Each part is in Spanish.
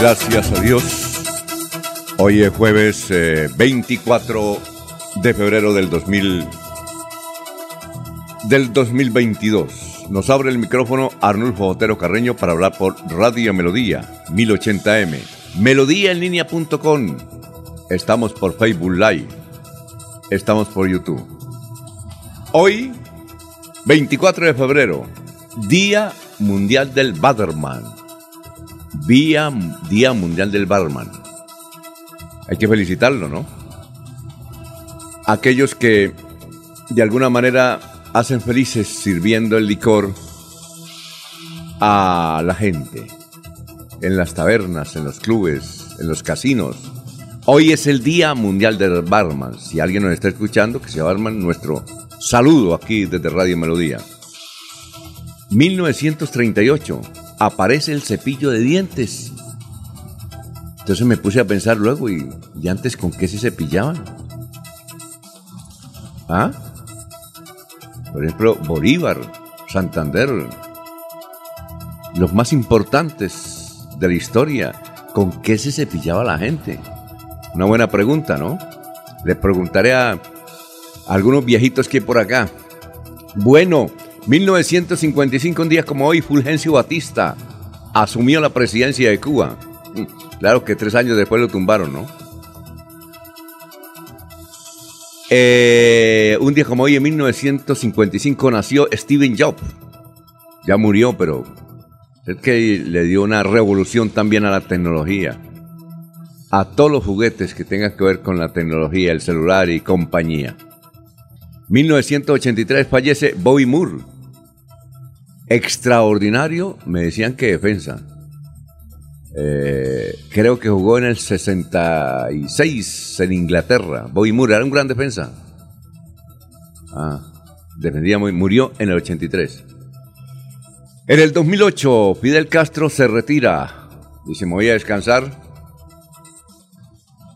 Gracias a Dios. Hoy es jueves 24 eh, de febrero del 2000 del 2022. Nos abre el micrófono Arnulfo Otero Carreño para hablar por Radio Melodía 1080m. Melodíaenlínea.com. Estamos por Facebook Live. Estamos por YouTube. Hoy 24 de febrero, Día Mundial del Baderman. Día, Día Mundial del Barman. Hay que felicitarlo, ¿no? Aquellos que de alguna manera hacen felices sirviendo el licor a la gente. En las tabernas, en los clubes, en los casinos. Hoy es el Día Mundial del Barman. Si alguien nos está escuchando, que sea barman, nuestro saludo aquí desde Radio Melodía. 1938 aparece el cepillo de dientes. Entonces me puse a pensar luego, ¿y, antes con qué se cepillaban? ¿Ah? Por ejemplo, Bolívar, Santander, los más importantes de la historia, ¿con qué se cepillaba la gente? Una buena pregunta, ¿no? Le preguntaré a algunos viejitos que hay por acá. Bueno, 1955, un día como hoy, Fulgencio Batista asumió la presidencia de Cuba. Mm, claro que tres años después lo tumbaron, ¿no? Eh, un día como hoy, en 1955, nació Steven Jobs. Ya murió, pero es que le dio una revolución también a la tecnología. A todos los juguetes que tengan que ver con la tecnología, el celular y compañía. 1983 fallece Bobby Moore. Extraordinario, me decían que defensa. Eh, creo que jugó en el 66 en Inglaterra. Bobby Moore era un gran defensa. Ah, defendía muy, murió en el 83. En el 2008, Fidel Castro se retira. Dice, me voy a descansar.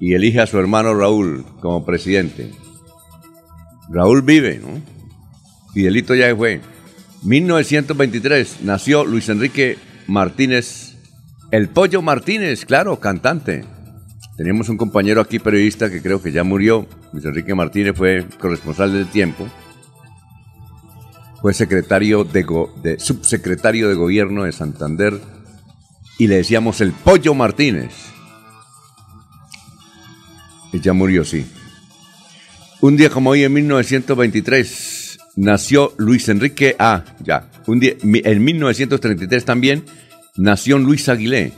Y elige a su hermano Raúl como presidente. Raúl vive, ¿no? Fidelito ya fue. 1923 nació Luis Enrique Martínez, el Pollo Martínez, claro, cantante. Teníamos un compañero aquí periodista que creo que ya murió. Luis Enrique Martínez fue corresponsal del tiempo. Fue secretario de, de subsecretario de gobierno de Santander y le decíamos el Pollo Martínez. Y ya murió, sí. Un día como hoy, en 1923, nació Luis Enrique. Ah, ya. Un día, en 1933 también nació Luis Aguilé,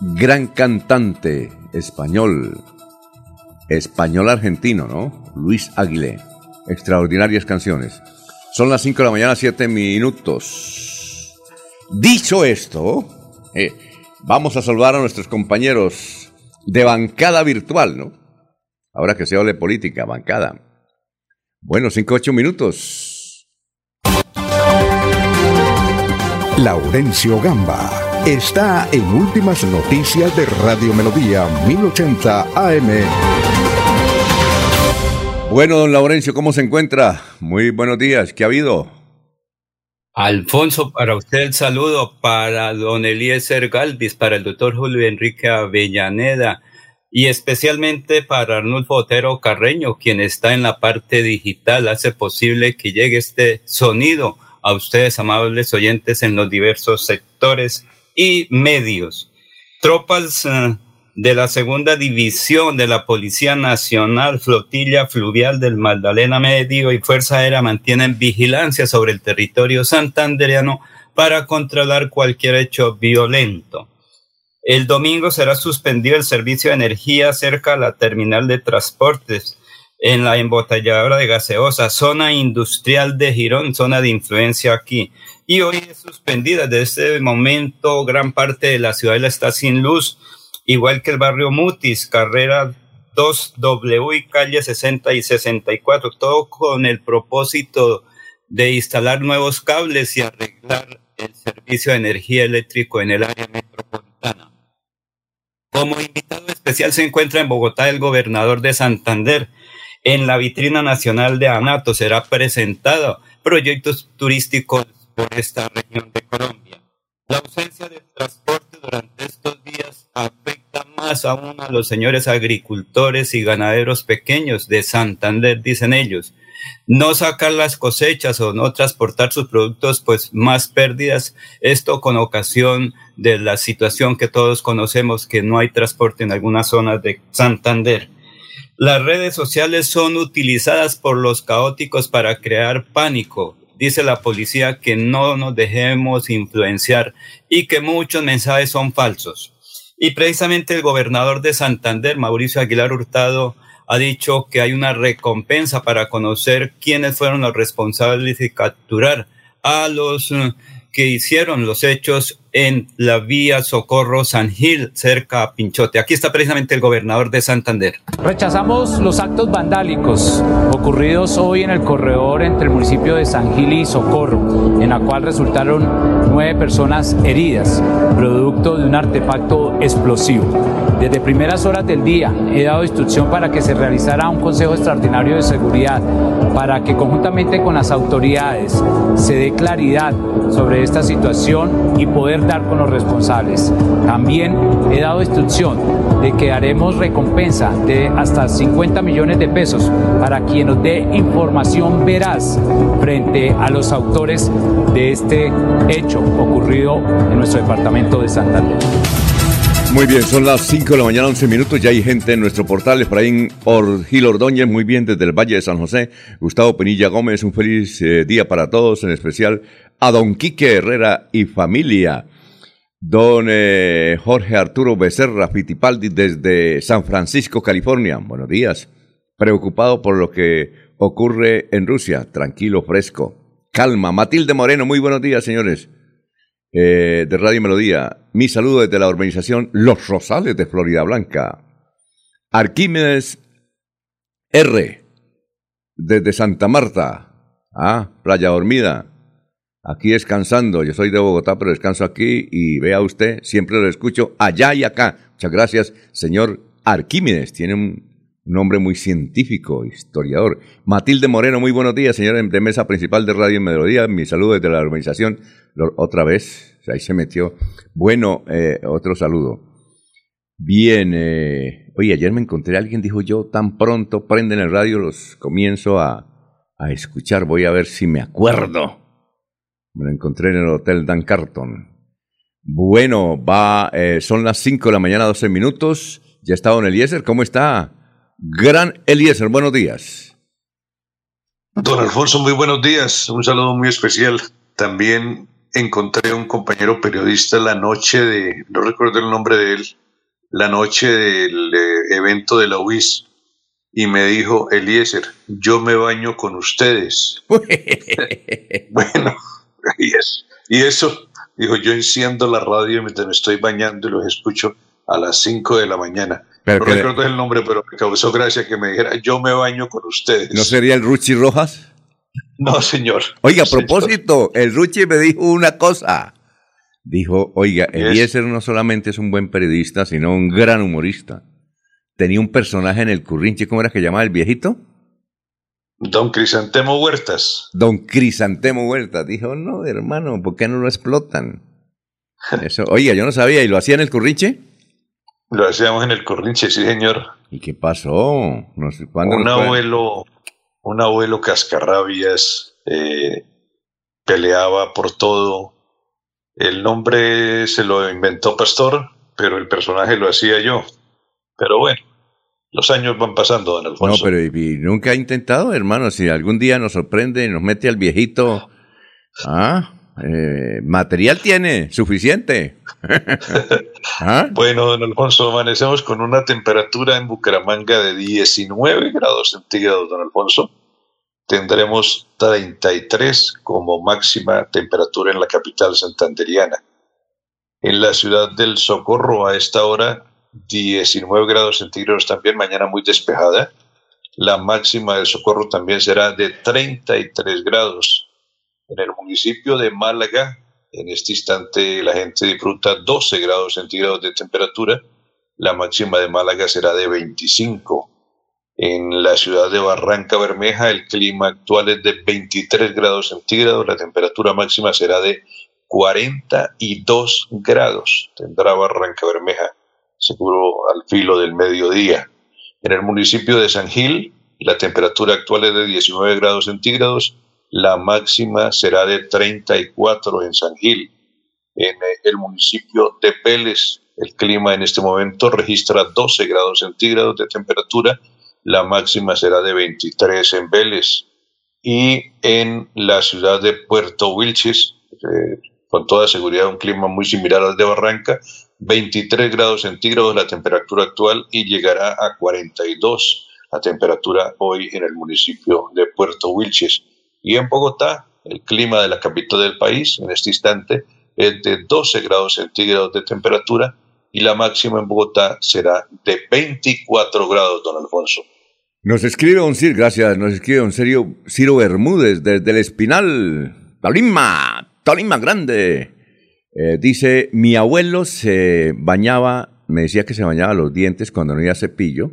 gran cantante español, español argentino, ¿no? Luis Aguilé. Extraordinarias canciones. Son las 5 de la mañana, 7 minutos. Dicho esto, eh, vamos a saludar a nuestros compañeros de bancada virtual, ¿no? Ahora que se habla de política, bancada. Bueno, 5 8 minutos. Laurencio Gamba está en Últimas Noticias de Radio Melodía 1080 AM. Bueno, don Laurencio, ¿cómo se encuentra? Muy buenos días, ¿qué ha habido? Alfonso, para usted el saludo, para don Eliezer Galvis, para el doctor Julio Enrique Avellaneda, y especialmente para Arnulfo Otero Carreño, quien está en la parte digital, hace posible que llegue este sonido a ustedes, amables oyentes, en los diversos sectores y medios. Tropas eh, de la segunda división de la Policía Nacional, Flotilla Fluvial del Magdalena Medio y Fuerza Aérea mantienen vigilancia sobre el territorio santandereano para controlar cualquier hecho violento. El domingo será suspendido el servicio de energía cerca a la terminal de transportes en la embotelladora de gaseosa, zona industrial de Girón, zona de influencia aquí. Y hoy es suspendida. Desde este momento, gran parte de la ciudad está sin luz, igual que el barrio Mutis, carrera 2W y calle 60 y 64, todo con el propósito de instalar nuevos cables y arreglar el servicio de energía eléctrico en el área metropolitana. Como invitado especial se encuentra en Bogotá el gobernador de Santander. En la vitrina nacional de ANATO será presentado proyectos turísticos por esta región de Colombia. La ausencia de transporte durante estos días afecta más aún a los señores agricultores y ganaderos pequeños de Santander, dicen ellos. No sacar las cosechas o no transportar sus productos, pues más pérdidas. Esto con ocasión de la situación que todos conocemos, que no hay transporte en algunas zonas de Santander. Las redes sociales son utilizadas por los caóticos para crear pánico, dice la policía que no nos dejemos influenciar y que muchos mensajes son falsos. Y precisamente el gobernador de Santander, Mauricio Aguilar Hurtado, ha dicho que hay una recompensa para conocer quiénes fueron los responsables y capturar a los eh, que hicieron los hechos en la vía Socorro San Gil, cerca a Pinchote. Aquí está precisamente el gobernador de Santander. Rechazamos los actos vandálicos ocurridos hoy en el corredor entre el municipio de San Gil y Socorro, en la cual resultaron nueve personas heridas, producto de un artefacto explosivo. Desde primeras horas del día he dado instrucción para que se realizara un Consejo Extraordinario de Seguridad, para que conjuntamente con las autoridades se dé claridad sobre esta situación y poder dar con los responsables. También he dado instrucción de que haremos recompensa de hasta 50 millones de pesos para quien nos dé información veraz frente a los autores de este hecho ocurrido en nuestro departamento de Santander. Muy bien, son las 5 de la mañana, 11 minutos. Ya hay gente en nuestro portal. Efraín Gil Ordóñez, muy bien desde el Valle de San José. Gustavo Penilla Gómez, un feliz eh, día para todos, en especial a don Quique Herrera y familia. Don eh, Jorge Arturo Becerra Fitipaldi desde San Francisco, California. Buenos días. Preocupado por lo que ocurre en Rusia. Tranquilo, fresco. Calma. Matilde Moreno, muy buenos días, señores. Eh, de Radio Melodía. Mi saludo desde la organización Los Rosales de Florida Blanca. Arquímedes R. Desde Santa Marta. Ah, Playa Dormida aquí descansando. Yo soy de Bogotá, pero descanso aquí y vea usted, siempre lo escucho allá y acá. Muchas gracias, señor Arquímedes. Tiene un nombre muy científico, historiador. Matilde Moreno, muy buenos días, señora de mesa principal de Radio Melodía. Mi saludo desde la organización. Otra vez, ahí se metió. Bueno, eh, otro saludo. Bien, eh, oye, ayer me encontré a alguien, dijo yo, tan pronto prenden el radio, los comienzo a, a escuchar, voy a ver si me acuerdo. Me lo encontré en el Hotel Dan Carton. Bueno, va, eh, son las 5 de la mañana, 12 minutos. Ya está don Eliezer. ¿Cómo está? Gran Eliezer, buenos días. Don Alfonso, muy buenos días. Un saludo muy especial. También encontré un compañero periodista la noche de, no recuerdo el nombre de él, la noche del eh, evento de la UIS y me dijo, Eliezer, yo me baño con ustedes. bueno, y, eso, dijo, yo enciendo la radio mientras me estoy bañando y los escucho a las 5 de la mañana. no recuerdo el nombre, pero me causó gracia que me dijera, yo me baño con ustedes. ¿No sería el Ruchi Rojas? No, señor. Oiga, a propósito, el Ruchi me dijo una cosa. Dijo, oiga, Eliezer no solamente es un buen periodista, sino un gran humorista. Tenía un personaje en el currinche, ¿cómo era que llamaba el viejito? Don Crisantemo Huertas. Don Crisantemo Huertas. Dijo, no, hermano, ¿por qué no lo explotan? Eso, oiga, yo no sabía, ¿y lo hacía en el curriche? Lo hacíamos en el curriche, sí, señor. ¿Y qué pasó? No sé, un abuelo, un abuelo cascarrabias, eh, peleaba por todo. El nombre se lo inventó Pastor, pero el personaje lo hacía yo. Pero bueno, los años van pasando, don Alfonso. No, pero y, nunca ha intentado, hermano, si algún día nos sorprende y nos mete al viejito, ah, eh, material tiene, suficiente. ¿Ah? Bueno, don Alfonso, amanecemos con una temperatura en Bucaramanga de 19 grados centígrados, don Alfonso. Tendremos 33 como máxima temperatura en la capital santanderiana. En la ciudad del Socorro a esta hora 19 grados centígrados también, mañana muy despejada. La máxima del Socorro también será de 33 grados. En el municipio de Málaga, en este instante la gente disfruta 12 grados centígrados de temperatura. La máxima de Málaga será de 25. En la ciudad de Barranca Bermeja el clima actual es de 23 grados centígrados. La temperatura máxima será de 42 grados. Tendrá Barranca Bermeja seguro al filo del mediodía. En el municipio de San Gil, la temperatura actual es de 19 grados centígrados, la máxima será de 34 en San Gil. En el municipio de Pérez, el clima en este momento registra 12 grados centígrados de temperatura, la máxima será de 23 en Vélez. Y en la ciudad de Puerto Wilches, eh, con toda seguridad un clima muy similar al de Barranca, 23 grados centígrados la temperatura actual y llegará a 42 la temperatura hoy en el municipio de Puerto Wilches. Y en Bogotá, el clima de la capital del país en este instante es de 12 grados centígrados de temperatura y la máxima en Bogotá será de 24 grados, don Alfonso. Nos escribe un Ciro, gracias, nos escribe un serio Ciro Bermúdez desde el Espinal, Tolima, Tolima Grande. Eh, dice, mi abuelo se bañaba, me decía que se bañaba los dientes cuando no había cepillo,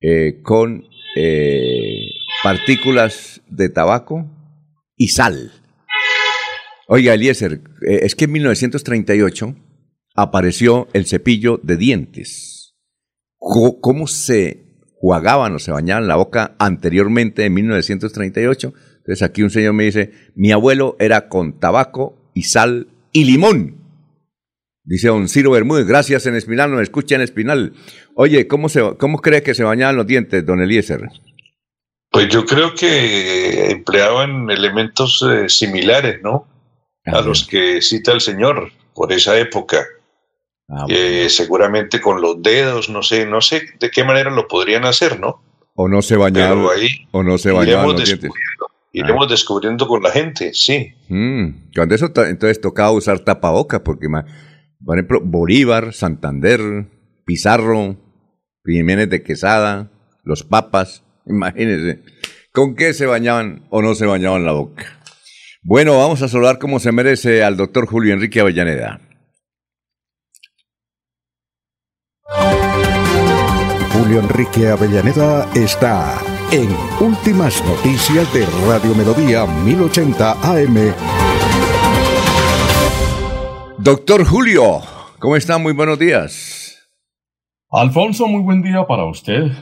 eh, con eh, partículas de tabaco y sal. Oiga, Eliezer, es que en 1938 apareció el cepillo de dientes. ¿Cómo se jugaban o se bañaban la boca anteriormente en 1938? Entonces aquí un señor me dice, mi abuelo era con tabaco y sal y limón. Dice don Ciro Bermúdez, gracias en Espinal, nos escucha en Espinal. Oye, ¿cómo, se, cómo cree que se bañaban los dientes, don Eliezer? Pues yo creo que empleaban elementos eh, similares, ¿no? A los que cita el señor por esa época. Ah, eh, seguramente con los dedos, no sé, no sé de qué manera lo podrían hacer, ¿no? O no se bañaban, o no se bañaban los dientes iremos ah. descubriendo con la gente, sí. Mm, cuando eso entonces tocaba usar tapaboca, porque, por ejemplo, Bolívar, Santander, Pizarro, Jiménez de Quesada, los papas, imagínense, ¿con qué se bañaban o no se bañaban la boca? Bueno, vamos a saludar como se merece al doctor Julio Enrique Avellaneda. Julio Enrique Avellaneda está en Últimas Noticias de Radio Melodía 1080 AM. Doctor Julio, ¿cómo está? Muy buenos días. Alfonso, muy buen día para usted,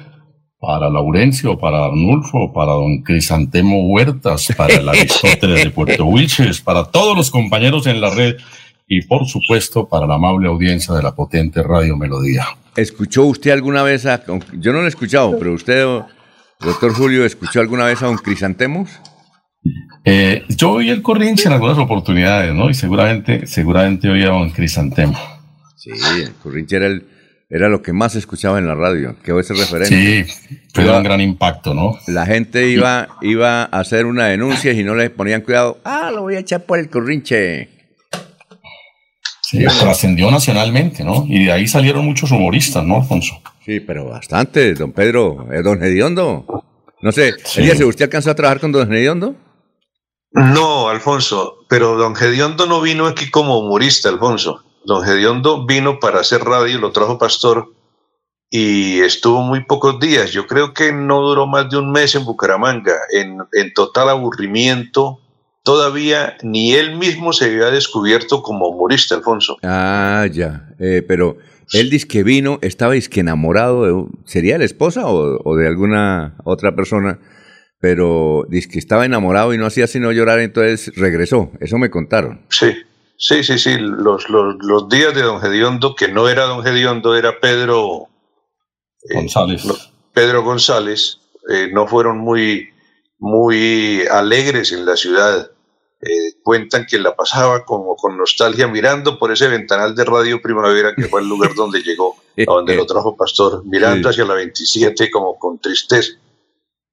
para Laurencio, para Arnulfo, para don Crisantemo Huertas, para el Aristóteles de Puerto Wilches, para todos los compañeros en la red y por supuesto para la amable audiencia de la potente Radio Melodía. ¿Escuchó usted alguna vez a... Yo no lo he escuchado, pero usted Doctor Julio, ¿escuchó alguna vez a un crisantemos? Eh, yo oí el corrinche en algunas oportunidades, ¿no? Y seguramente, seguramente oía a un crisantemo. Sí, el corrinche era, el, era lo que más escuchaba en la radio, que ese referente. Sí, tuvo un gran impacto, ¿no? La gente iba, iba a hacer una denuncia y no le ponían cuidado. Ah, lo voy a echar por el corrinche. Sí, trascendió nacionalmente, ¿no? Y de ahí salieron muchos humoristas, ¿no, Alfonso? Sí, pero bastante, don Pedro, eh, don Hediondo. No sé, sí. ¿usted alcanzó a trabajar con don Hediondo? No, Alfonso, pero don Hediondo no vino aquí como humorista, Alfonso. Don Hediondo vino para hacer radio, lo trajo Pastor y estuvo muy pocos días. Yo creo que no duró más de un mes en Bucaramanga, en, en total aburrimiento. Todavía ni él mismo se había descubierto como humorista, Alfonso. Ah, ya, eh, pero él dice que vino, estaba que enamorado de... ¿Sería la esposa o, de alguna otra persona? pero dice que estaba enamorado y no hacía sino llorar, entonces regresó. Eso me contaron. Sí, sí, sí, sí. Los, los, los días de don Gediondo, que no era don Gediondo, era Pedro eh, González. Pedro González, eh, no fueron muy, muy alegres en la ciudad. Eh, cuentan que la pasaba como con nostalgia mirando por ese ventanal de Radio Primavera, que fue el lugar donde llegó, a donde lo trajo Pastor, mirando hacia la 27 como con tristeza.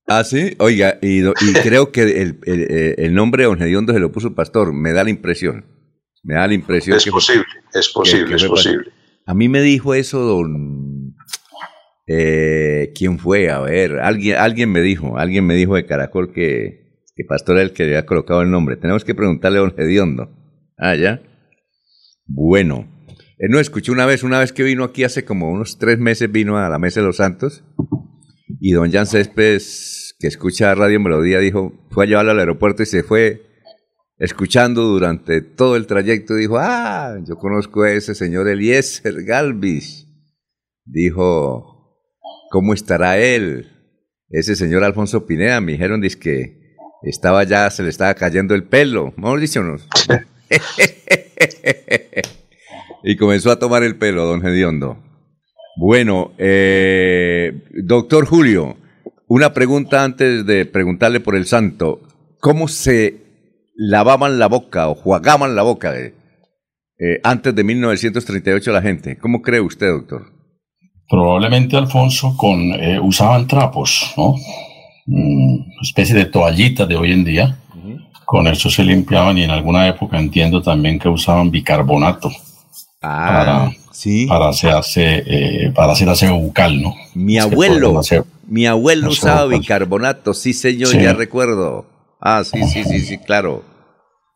Ah, sí, oiga, y, creo que el, el, nombre de Don se lo puso Pastor, me da la impresión. Me da la impresión. Es posible, es posible, es posible. A mí me dijo eso don eh, ¿Quién fue? A ver, alguien, alguien me dijo, alguien me dijo de Caracol que, que Pastor era el que había colocado el nombre. Tenemos que preguntarle a don Gediondo. Ah, ya. Bueno, él no escuché una vez, una vez que vino aquí hace como unos tres meses, vino a la Mesa de los Santos y don Jan Céspedes, que escucha Radio Melodía, dijo, fue a llevarlo al aeropuerto y se fue escuchando durante todo el trayecto. Dijo, ah, yo conozco a ese señor Eliezer Galvis. Dijo, ¿Cómo estará él? Ese señor Alfonso Pineda, me dijeron que estaba ya, se le estaba cayendo el pelo. Mauricio no. y comenzó a tomar el pelo, don Gediondo. Bueno, eh, doctor Julio, una pregunta antes de preguntarle por el santo. ¿Cómo se lavaban la boca o jugaban la boca de, eh, antes de 1938 la gente? ¿Cómo cree usted, doctor? probablemente Alfonso con eh, usaban trapos, ¿no? Mm, especie de toallitas de hoy en día. Con eso se limpiaban y en alguna época entiendo también que usaban bicarbonato. Ah, para, sí. Para hacerse, eh, para hacer aseo bucal, ¿no? Mi abuelo, mi abuelo usaba bicarbonato, sí señor, ya recuerdo. Ah, sí, sí, sí, sí, claro.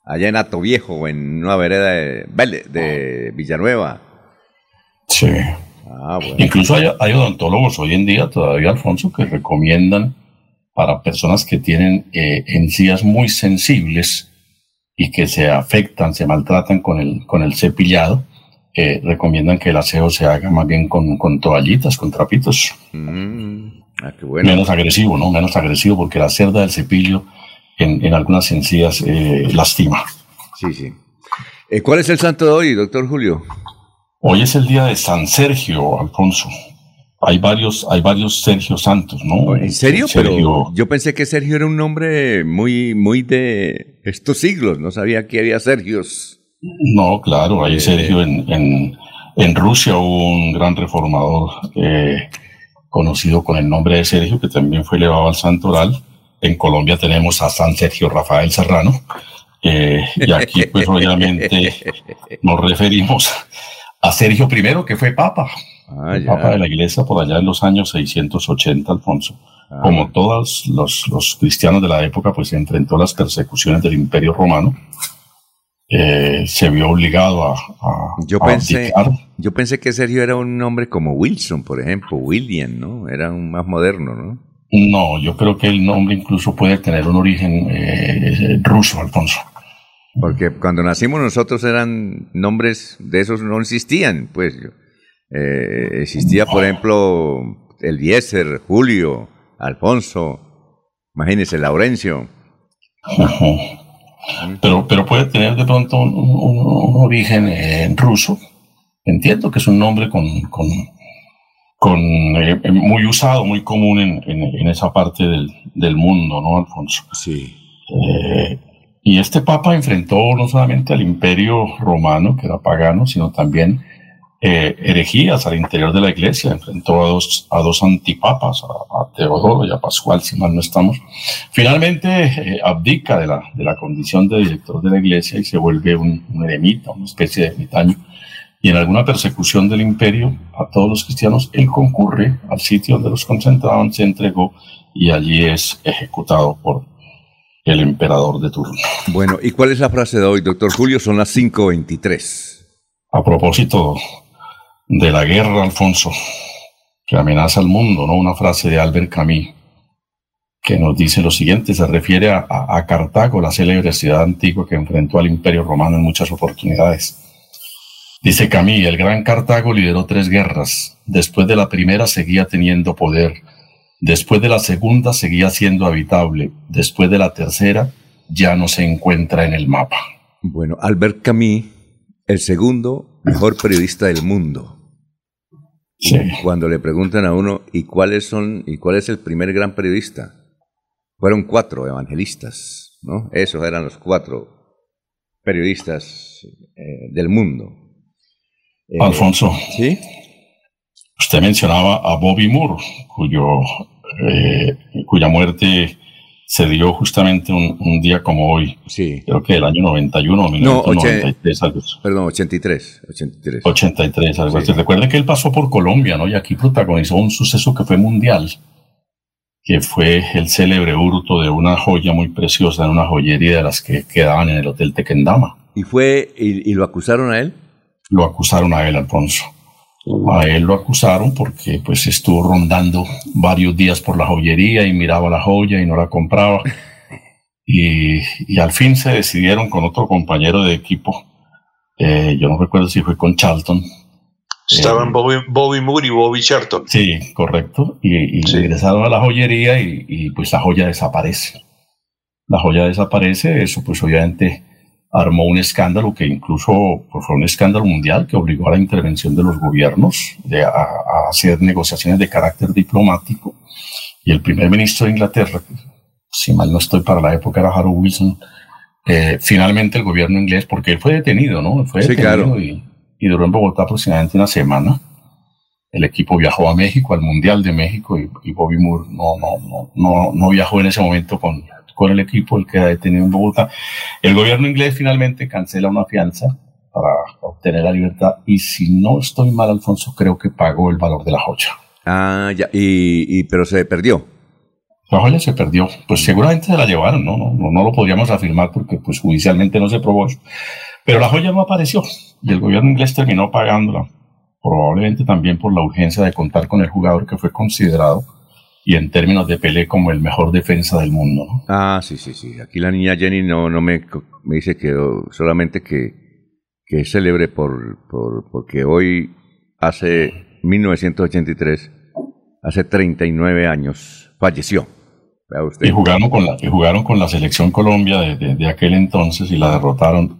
Allá en Ato Viejo, en una vereda de, de Villanueva. Sí. Ah, Incluso hay, odontólogos hoy en día, todavía, Alfonso, que recomiendan para personas que tienen eh, encías muy sensibles y que se afectan, se maltratan con el, con el cepillado, eh, recomiendan que el aseo se haga más bien con, con toallitas, con trapitos. Mm, ah, Menos agresivo, ¿no? Menos agresivo, porque la cerda del cepillo en, en algunas encías eh, lastima. Sí, sí. ¿Cuál es el santo de hoy, doctor Julio? Hoy es el día de San Sergio, Alfonso. Hay varios, hay varios Sergio Santos, ¿no? ¿En serio? Pero yo pensé que Sergio era un nombre muy, muy de estos siglos. No sabía que había Sergios. No, claro, hay eh. Sergio en, en, Rusia, un gran reformador eh, conocido con el nombre de Sergio, que también fue elevado al santoral. En Colombia tenemos a San Sergio Rafael Serrano. Eh, y aquí, pues, obviamente, nos referimos a Sergio I, que fue papa. Ah, papa de la iglesia por allá en los años 680, Alfonso. Ah. Como todos los, los, cristianos de la época, pues se enfrentó a las persecuciones del Imperio Romano. Eh, se vio obligado a, yo pensé yo pensé que Sergio era un nombre como Wilson por ejemplo William no era un más moderno no no yo creo que el nombre incluso puede tener un origen eh, ruso Alfonso porque cuando nacimos nosotros eran nombres de esos no existían, pues. Eh, existía, por ejemplo, Eliezer, Julio, Alfonso, imagínese, Laurencio. Pero, pero puede tener de pronto un, origen en ruso. Entiendo que es un nombre con, con, con eh, muy usado, muy común en, en, esa parte del, del, mundo, ¿no, Alfonso? Sí. Eh, y este papa enfrentó no solamente al imperio romano, que era pagano, sino también eh, herejías al interior de la iglesia. Enfrentó a dos, a dos antipapas, a, Teodoro y a Pascual, si mal no estamos. Finalmente eh, abdica de la, de la condición de director de la iglesia y se vuelve un, un eremita, una especie de ermitaño. Y en alguna persecución del imperio a todos los cristianos, él concurre al sitio donde los concentraban, se entregó y allí es ejecutado por, el emperador de turno. Bueno, ¿y cuál es la frase de hoy, doctor Julio? Son las 5.23. A propósito de la guerra, Alfonso, que amenaza al mundo, ¿no? Una frase de Albert Camus que nos dice lo siguiente, se refiere a, a, Cartago, la célebre ciudad antigua que enfrentó al imperio romano en muchas oportunidades. Dice Camus, el gran Cartago lideró tres guerras. Después de la primera seguía teniendo poder Después de la segunda seguía siendo habitable. Después de la tercera ya no se encuentra en el mapa. Bueno, Albert Camus, el segundo mejor periodista del mundo. Sí. Cuando le preguntan a uno, ¿y cuáles son, y cuál es el primer gran periodista? Fueron cuatro evangelistas, ¿no? Esos eran los cuatro periodistas eh, del mundo. Eh, Alfonso, ¿Sí? usted mencionaba a Bobby Moore, cuyo, eh, cuya muerte se dio justamente un, un día como hoy, Sí. creo que el año 91 o No, oche- 1993, algo así. Perdón, 83. 83. 83, algo Sí. así. Recuerde que él pasó por Colombia, ¿no? Y aquí protagonizó un suceso que fue mundial, que fue el célebre hurto de una joya muy preciosa en una joyería de las que quedaban en el Hotel Tequendama. ¿Y fue, y, y lo acusaron a él? Lo acusaron a él, Alfonso. A él lo acusaron porque pues estuvo rondando varios días por la joyería y miraba la joya y no la compraba. Y, y al fin se decidieron con otro compañero de equipo, eh, yo no recuerdo si fue con Charlton, Estaban Eh, Bobby, Bobby Moore y Bobby Charlton. Sí, correcto. Y, y Sí. ingresaron a la joyería y, y, pues la joya desaparece. La joya desaparece, eso pues obviamente armó un escándalo que incluso pues, fue un escándalo mundial que obligó a la intervención de los gobiernos de, a, a hacer negociaciones de carácter diplomático. Y el primer ministro de Inglaterra, si mal no estoy para la época era Harold Wilson, eh, finalmente el gobierno inglés, porque él fue detenido, ¿no? Fue Sí, detenido claro. y, y duró en Bogotá aproximadamente una semana el equipo viajó a México, al Mundial de México, y, y Bobby Moore no, no, no, no, no viajó en ese momento con, con el equipo, él queda detenido en Bogotá. El gobierno inglés finalmente cancela una fianza para obtener la libertad y si no estoy mal, Alfonso, creo que pagó el valor de la joya. Ah, ya. Y, y- pero se perdió. La joya se perdió, pues seguramente se la llevaron, ¿no? No, no, no lo podríamos afirmar porque pues judicialmente no se probó eso. Pero la joya no apareció y el gobierno inglés terminó pagándola, probablemente también por la urgencia de contar con el jugador que fue considerado y en términos de Pelé como el mejor defensa del mundo, ¿no? Ah, sí, sí, sí. Aquí la niña Jenny no, no me, me dice que oh, solamente que, que es célebre por, por, porque hoy, hace 1983, hace 39 años, falleció. Usted. Y jugaron con la, y jugaron con la selección Colombia de, de- de aquel entonces y la derrotaron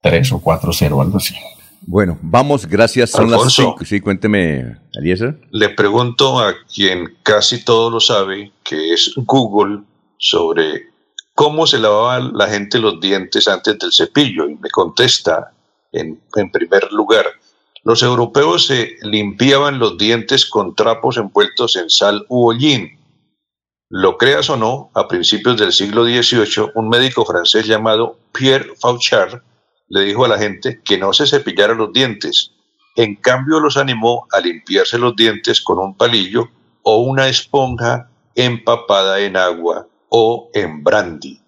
3 o 4-0, algo así. Bueno, vamos, gracias. Son Alfonso. las cinco. Sí, cuénteme, Eliezer. Le pregunto a quien casi todo lo sabe, que es Google, sobre cómo se lavaba la gente los dientes antes del cepillo. Y me contesta, en, en primer lugar, los europeos se limpiaban los dientes con trapos envueltos en sal u hollín. Lo creas o no, a principios del siglo XVIII, un médico francés llamado Pierre Fauchard le dijo a la gente que no se cepillara los dientes. En cambio, los animó a limpiarse los dientes con un palillo o una esponja empapada en agua o en brandy.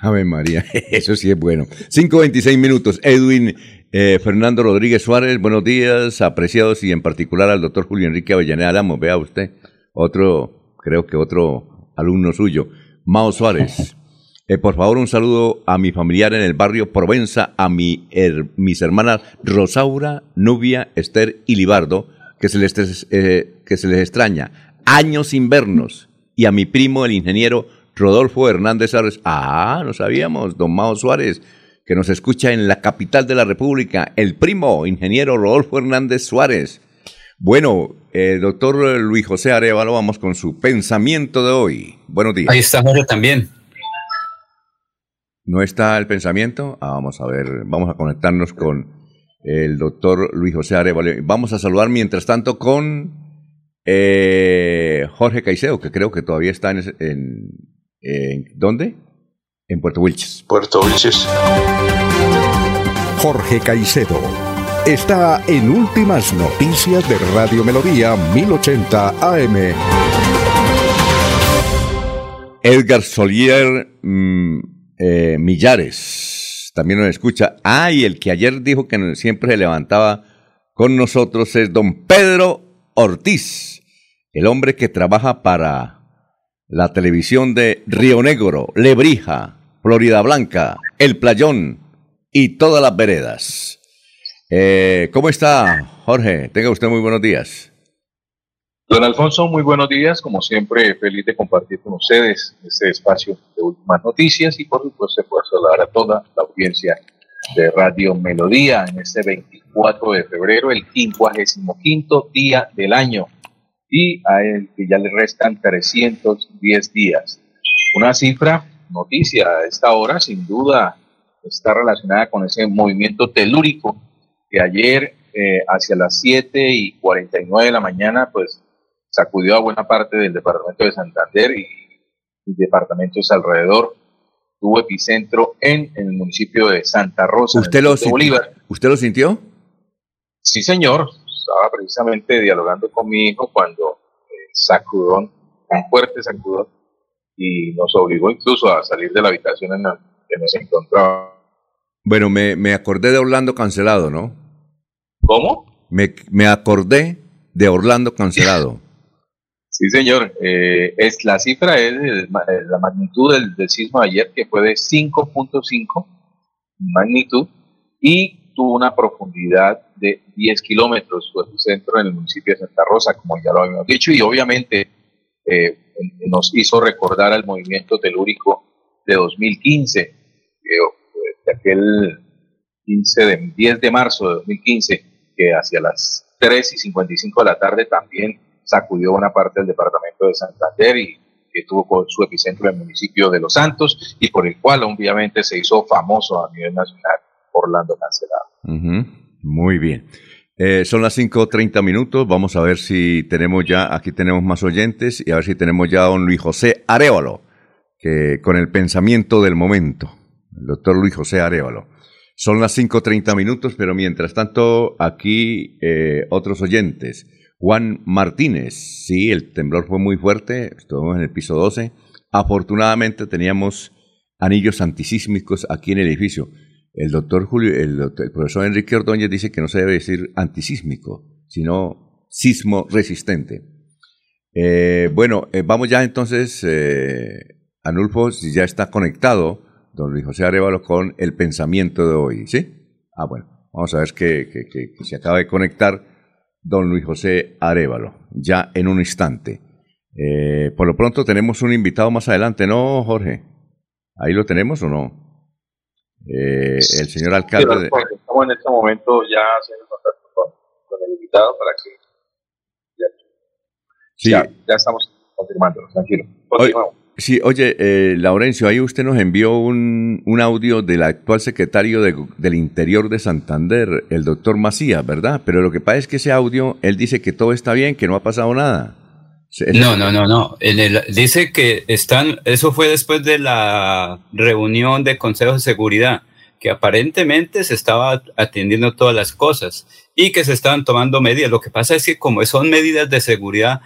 Ave María, eso sí es bueno. 5.26 minutos. Edwin eh, Fernando Rodríguez Suárez, buenos días, apreciados y en particular al doctor Julio Enrique Avellaneda Alamo, vea usted, otro, creo que otro alumno suyo, Mao Suárez. Eh, por favor, un saludo a mi familiar en el barrio Provenza, a mi, her- mis hermanas Rosaura, Nubia, Esther y Libardo, que se, les, eh, que se les extraña. Años sin vernos. Y a mi primo, el ingeniero Rodolfo Hernández Suárez. Ah, no sabíamos, don Mao Suárez, que nos escucha en la capital de la República. El primo, ingeniero Rodolfo Hernández Suárez. Bueno, eh, doctor Luis José Arevalo, vamos con su pensamiento de hoy. Buenos días. Ahí está Jorge también. ¿No está el pensamiento? Ah, vamos a ver, vamos a conectarnos con el doctor Luis José Arevalo. Vamos a saludar mientras tanto con eh, Jorge Caicedo, que creo que todavía está en, ese- en, en- ¿dónde? En Puerto Wilches. Puerto Wilches. Jorge Caicedo está en Últimas Noticias de Radio Melodía 1080 AM. Edgar Solier mm, eh, Millares también nos escucha. Ah, y el que ayer dijo que siempre se levantaba con nosotros es don Pedro Ortiz, el hombre que trabaja para la televisión de Río Negro, Lebrija, Florida Blanca, El Playón y todas las veredas. Eh, ¿Cómo está, Jorge? Tenga usted muy buenos días. Don Alfonso, muy buenos días. Como siempre, feliz de compartir con ustedes este espacio de últimas noticias y por supuesto puedo saludar a toda la audiencia de Radio Melodía en este 24 de febrero, el 55 día del año y a él que ya le restan 310 días. Una cifra, noticia a esta hora, sin duda está relacionada con ese movimiento telúrico que ayer eh, hacia las 7 y 49 de la mañana, pues sacudió a buena parte del departamento de Santander y, departamentos alrededor. Tuvo epicentro en, el municipio de Santa Rosa. ¿Usted, lo sintió? ¿Usted lo sintió? Sí, señor. Estaba precisamente dialogando con mi hijo cuando eh, sacudón, un fuerte sacudón, y nos obligó incluso a salir de la habitación en la que nos encontraba. Bueno, me, me acordé de Orlando cancelado, ¿no? ¿Cómo? Me, me acordé de Orlando cancelado. Sí, señor. Eh, es, la cifra es la magnitud del, sismo de ayer, que fue de 5.5 magnitud, y tuvo una profundidad de 10 kilómetros, su epicentro en el municipio de Santa Rosa, como ya lo habíamos dicho, y obviamente eh, nos hizo recordar al movimiento telúrico de 2015, eh, de aquel 15 de, 10 de marzo de 2015, que hacia las 3 y 55 de la tarde también sacudió una parte del departamento de Santander y que tuvo su epicentro en el municipio de Los Santos y por el cual obviamente se hizo famoso a nivel nacional Orlando Cancelado. Muy bien. Eh, son las 5.30 minutos. Vamos a ver si tenemos ya, aquí tenemos más oyentes y a ver si tenemos ya a don Luis José Arevalo, que con el pensamiento del momento. El doctor Luis José Arevalo. Son las 5.30 minutos, pero mientras tanto, aquí eh, otros oyentes. Juan Martínez, sí, el temblor fue muy fuerte, estuvimos en el piso 12. Afortunadamente teníamos anillos antisísmicos aquí en el edificio. El doctor Julio, el, profesor Enrique Ordóñez dice que no se debe decir antisísmico, sino sismo resistente. Eh, bueno, eh, vamos ya entonces, eh, Anulfo, si ya está conectado, don Luis José Arevalo, con el pensamiento de hoy, ¿sí? Ah, bueno, vamos a ver que, que se acaba de conectar don Luis José Arevalo, ya en un instante. Eh, por lo pronto tenemos un invitado más adelante, ¿no, Jorge? ¿Ahí lo tenemos o no? Eh, el señor alcalde. Estamos en este momento ya haciendo contacto con, el invitado para que. Ya, ya, estamos confirmando, tranquilo. Continuamos. Sí, oye, eh, Laurencio, ahí usted nos envió un, un audio del actual secretario del Interior de Santander, el doctor Macías, ¿verdad? Pero lo que pasa es que ese audio, él dice que todo está bien, que no ha pasado nada. No, no, no, no. dice que están, eso fue después de la reunión de Consejo de Seguridad, que aparentemente se estaba atendiendo todas las cosas y que se estaban tomando medidas. Lo que pasa es que como son medidas de seguridad,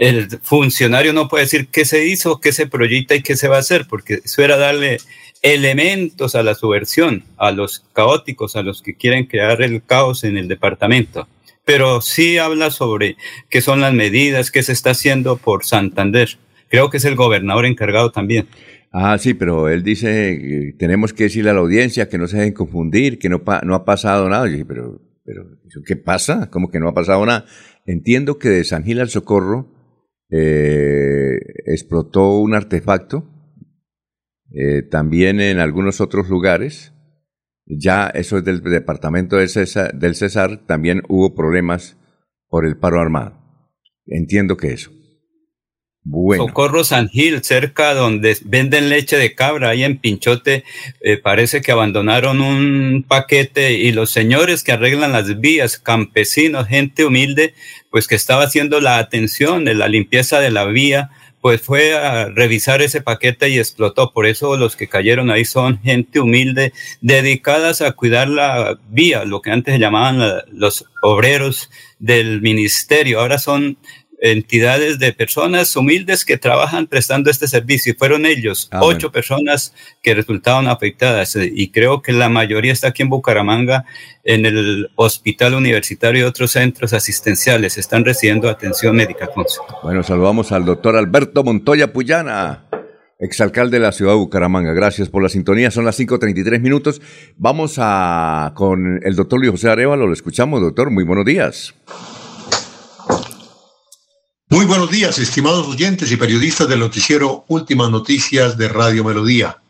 el funcionario no puede decir qué se hizo, qué se proyecta y qué se va a hacer, porque eso era darle elementos a la subversión, a los caóticos, a los que quieren crear el caos en el departamento. Pero sí habla sobre qué son las medidas, qué se está haciendo por Santander. Creo que es el gobernador encargado también. Ah, sí, pero él dice, tenemos que decirle a la audiencia que no se dejen confundir, que no, no ha pasado nada. pero, pero, ¿qué pasa? ¿Cómo que no ha pasado nada? Entiendo que de San Gil al Socorro, eh, explotó un artefacto, eh, también en algunos otros lugares, ya eso es del departamento del César, del César, también hubo problemas por el paro armado. Entiendo que eso. Socorro San Gil, cerca donde venden leche de cabra, ahí en Pinchote, eh, parece que abandonaron un paquete y los señores que arreglan las vías, campesinos, gente humilde, pues que estaba haciendo la atención de la limpieza de la vía, pues fue a revisar ese paquete y explotó. Por eso los que cayeron ahí son gente humilde, dedicadas a cuidar la vía, lo que antes llamaban los obreros del ministerio. Ahora son entidades de personas humildes que trabajan prestando este servicio. Y fueron ellos, ah, ocho personas que resultaron afectadas. Y creo que la mayoría está aquí en Bucaramanga, en el hospital universitario y otros centros asistenciales. Están recibiendo atención médica. Bueno, saludamos al doctor Alberto Montoya Puyana. Exalcalde de la ciudad de Bucaramanga, gracias por la sintonía. Son las 5.33 minutos. Vamos a con el doctor Luis José Arevalo. Lo escuchamos, doctor. Muy buenos días. Muy buenos días, estimados oyentes y periodistas del noticiero Últimas Noticias de Radio Melodía.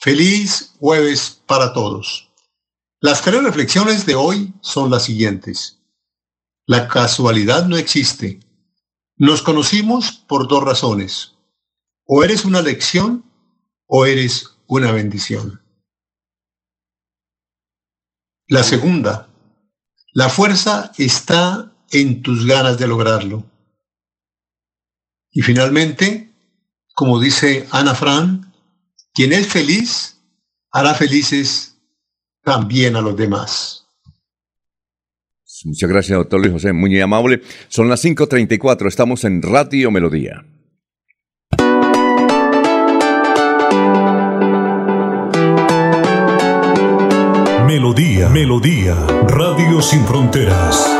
Feliz jueves para todos. Las tres reflexiones de hoy son las siguientes. La casualidad no existe. Nos conocimos por dos razones. O eres una lección o eres una bendición. La segunda, la fuerza está en tus ganas de lograrlo. Y finalmente, como dice Ana Fran, quien es feliz hará felices también a los demás. Muchas gracias, doctor Luis José, muy amable. Son las 5.34, estamos en Radio Melodía. Melodía, Melodía, Radio Sin Fronteras.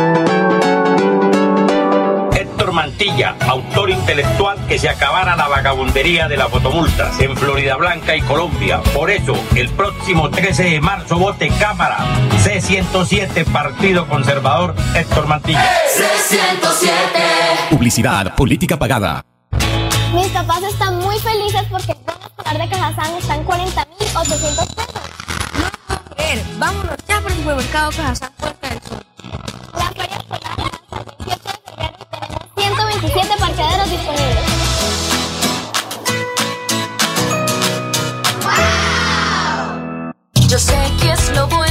Autor intelectual que se acabara la vagabundería de las fotomultas en Florida Blanca y Colombia. Por eso, el próximo 13 de marzo vote Cámara C107 Partido Conservador Héctor Mantilla. C107 Publicidad, política pagada. Mis papás están muy felices porque el de Cajazán está en 40.800 pesos. No puedo creer. Vámonos ya por el supermercado Cajazán Puerta del Sol. La feria escolar 127 parqueaderos disponibles. Yo sé que es lo bueno.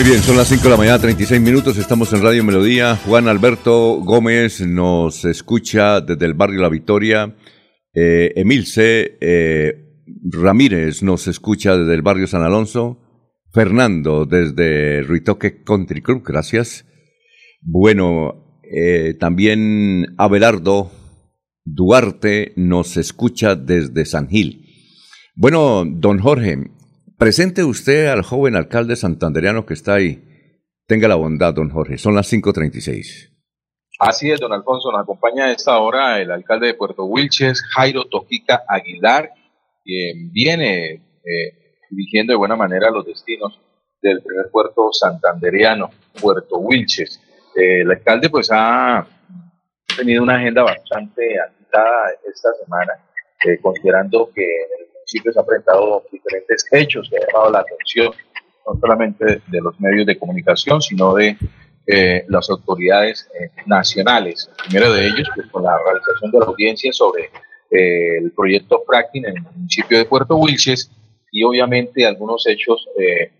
Muy bien, son las 5 de la mañana, 36 minutos, estamos en Radio Melodía. Juan Alberto Gómez nos escucha desde el barrio La Victoria. Eh, Emilce eh, Ramírez nos escucha desde el barrio San Alonso. Fernando desde Ruitoque Country Club, gracias. Bueno, eh, también Abelardo Duarte nos escucha desde San Gil. Bueno, don Jorge, presente usted al joven alcalde santandereano que está ahí. Tenga la bondad, don Jorge. Son las 5.36. Así es, don Alfonso. Nos acompaña a esta hora el alcalde de Puerto Wilches, Jairo Toquica Aguilar, quien viene eh, dirigiendo de buena manera los destinos del primer puerto santandereano, Puerto Wilches. Eh, el alcalde pues ha tenido una agenda bastante agitada esta semana, eh, considerando que en el municipio se han presentado diferentes hechos que han llamado la atención, no solamente de los medios de comunicación, sino de eh, las autoridades eh, nacionales. El primero de ellos, pues, con la realización de la audiencia sobre eh, el proyecto fracking en el municipio de Puerto Wilches y obviamente algunos hechos eh,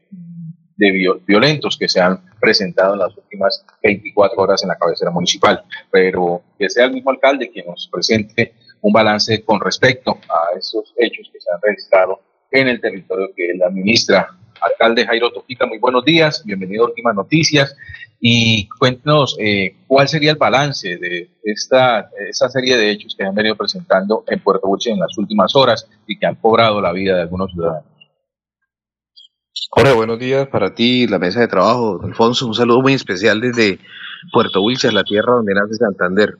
de viol- violentos que se han presentado en las últimas 24 horas en la cabecera municipal. Pero que sea el mismo alcalde quien nos presente un balance con respecto a esos hechos que se han registrado en el territorio que él administra. Alcalde Jairo Toquica, muy buenos días, bienvenido a Últimas Noticias y cuéntenos eh, cuál sería el balance de esta, esta serie de hechos que han venido presentando en Puerto Wilches en las últimas horas y que han cobrado la vida de algunos ciudadanos. Jorge, buenos días para ti, la mesa de trabajo. Alfonso, un saludo muy especial desde Puerto Wilches, la tierra donde nace Santander.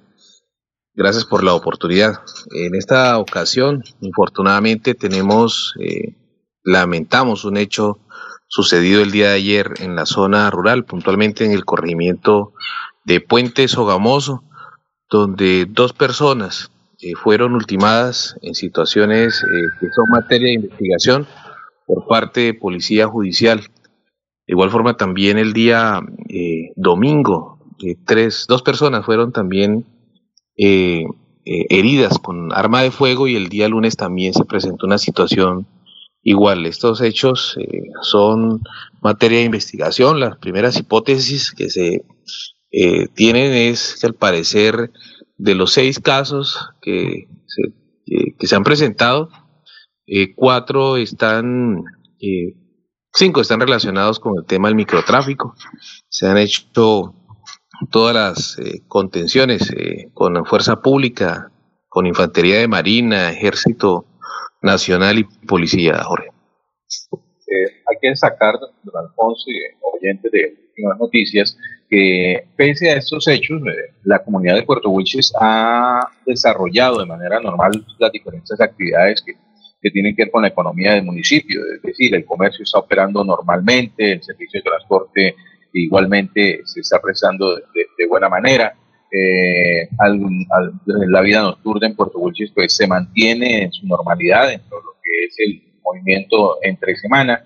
Gracias por la oportunidad. En esta ocasión, infortunadamente, tenemos, eh, lamentamos un hecho sucedido el día de ayer en la zona rural, puntualmente en el corregimiento de Puente Sogamoso, donde dos personas eh, fueron ultimadas en situaciones eh, que son materia de investigación por parte de Policía Judicial. De igual forma, también el día eh, domingo, eh, tres, dos personas fueron también eh, eh, heridas con arma de fuego y el día lunes también se presentó una situación igual. Estos hechos eh, son materia de investigación. Las primeras hipótesis que se eh, tienen es que al parecer de los seis casos que se, que- se han presentado, cuatro están, cinco están relacionados con el tema del microtráfico. Se han hecho todas las eh, contenciones eh, con la fuerza pública, con infantería de marina, ejército nacional y policía, Jorge. Eh, hay que destacar, don Alfonso y eh, oyentes de últimas noticias, que pese a estos hechos, eh, la comunidad de Puerto Wilches ha desarrollado de manera normal las diferentes actividades que, que tienen que ver con la economía del municipio. Es decir, el comercio está operando normalmente, el servicio de transporte igualmente se está prestando de, de- buena manera. Eh, al- la vida nocturna en Puerto Wilches pues, se mantiene en su normalidad dentro de lo que es el movimiento entre semana.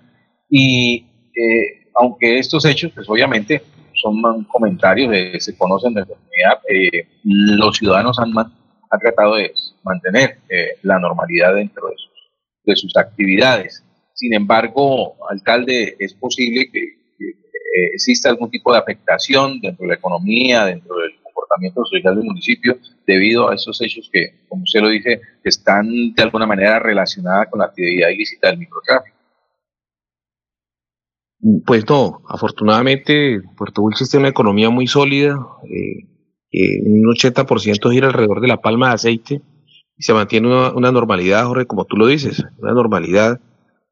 Y eh, aunque estos hechos, pues obviamente son comentarios que se conocen de la comunidad, eh, los ciudadanos han, han tratado de mantener eh, la normalidad dentro de sus, de sus actividades. Sin embargo, alcalde, es posible que, eh, exista algún tipo de afectación dentro de la economía, dentro del comportamiento social del municipio, debido a esos hechos que, como usted lo dice, están de alguna manera relacionadas con la actividad ilícita del microtráfico. Pues no, afortunadamente Puerto Wilches tiene una economía muy sólida, eh, que un 80% gira alrededor de la palma de aceite y se mantiene una, una normalidad, Jorge, como tú lo dices, una normalidad.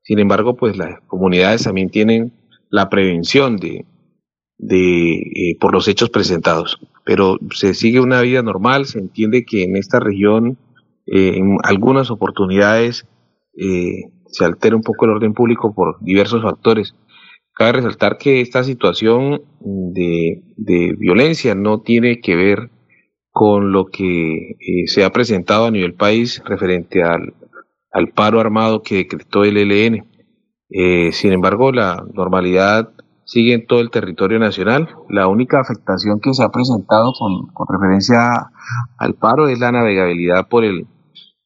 Sin embargo, pues las comunidades también tienen la prevención de, de eh, por los hechos presentados. Pero se sigue una vida normal, se entiende que en esta región, eh, en algunas oportunidades, eh, se altera un poco el orden público por diversos factores. Cabe resaltar que esta situación de, de violencia no tiene que ver con lo que se ha presentado a nivel país referente al, al paro armado que decretó el ELN. Eh, sin embargo, la normalidad sigue en todo el territorio nacional. La única afectación que se ha presentado con, con referencia al paro es la navegabilidad por el,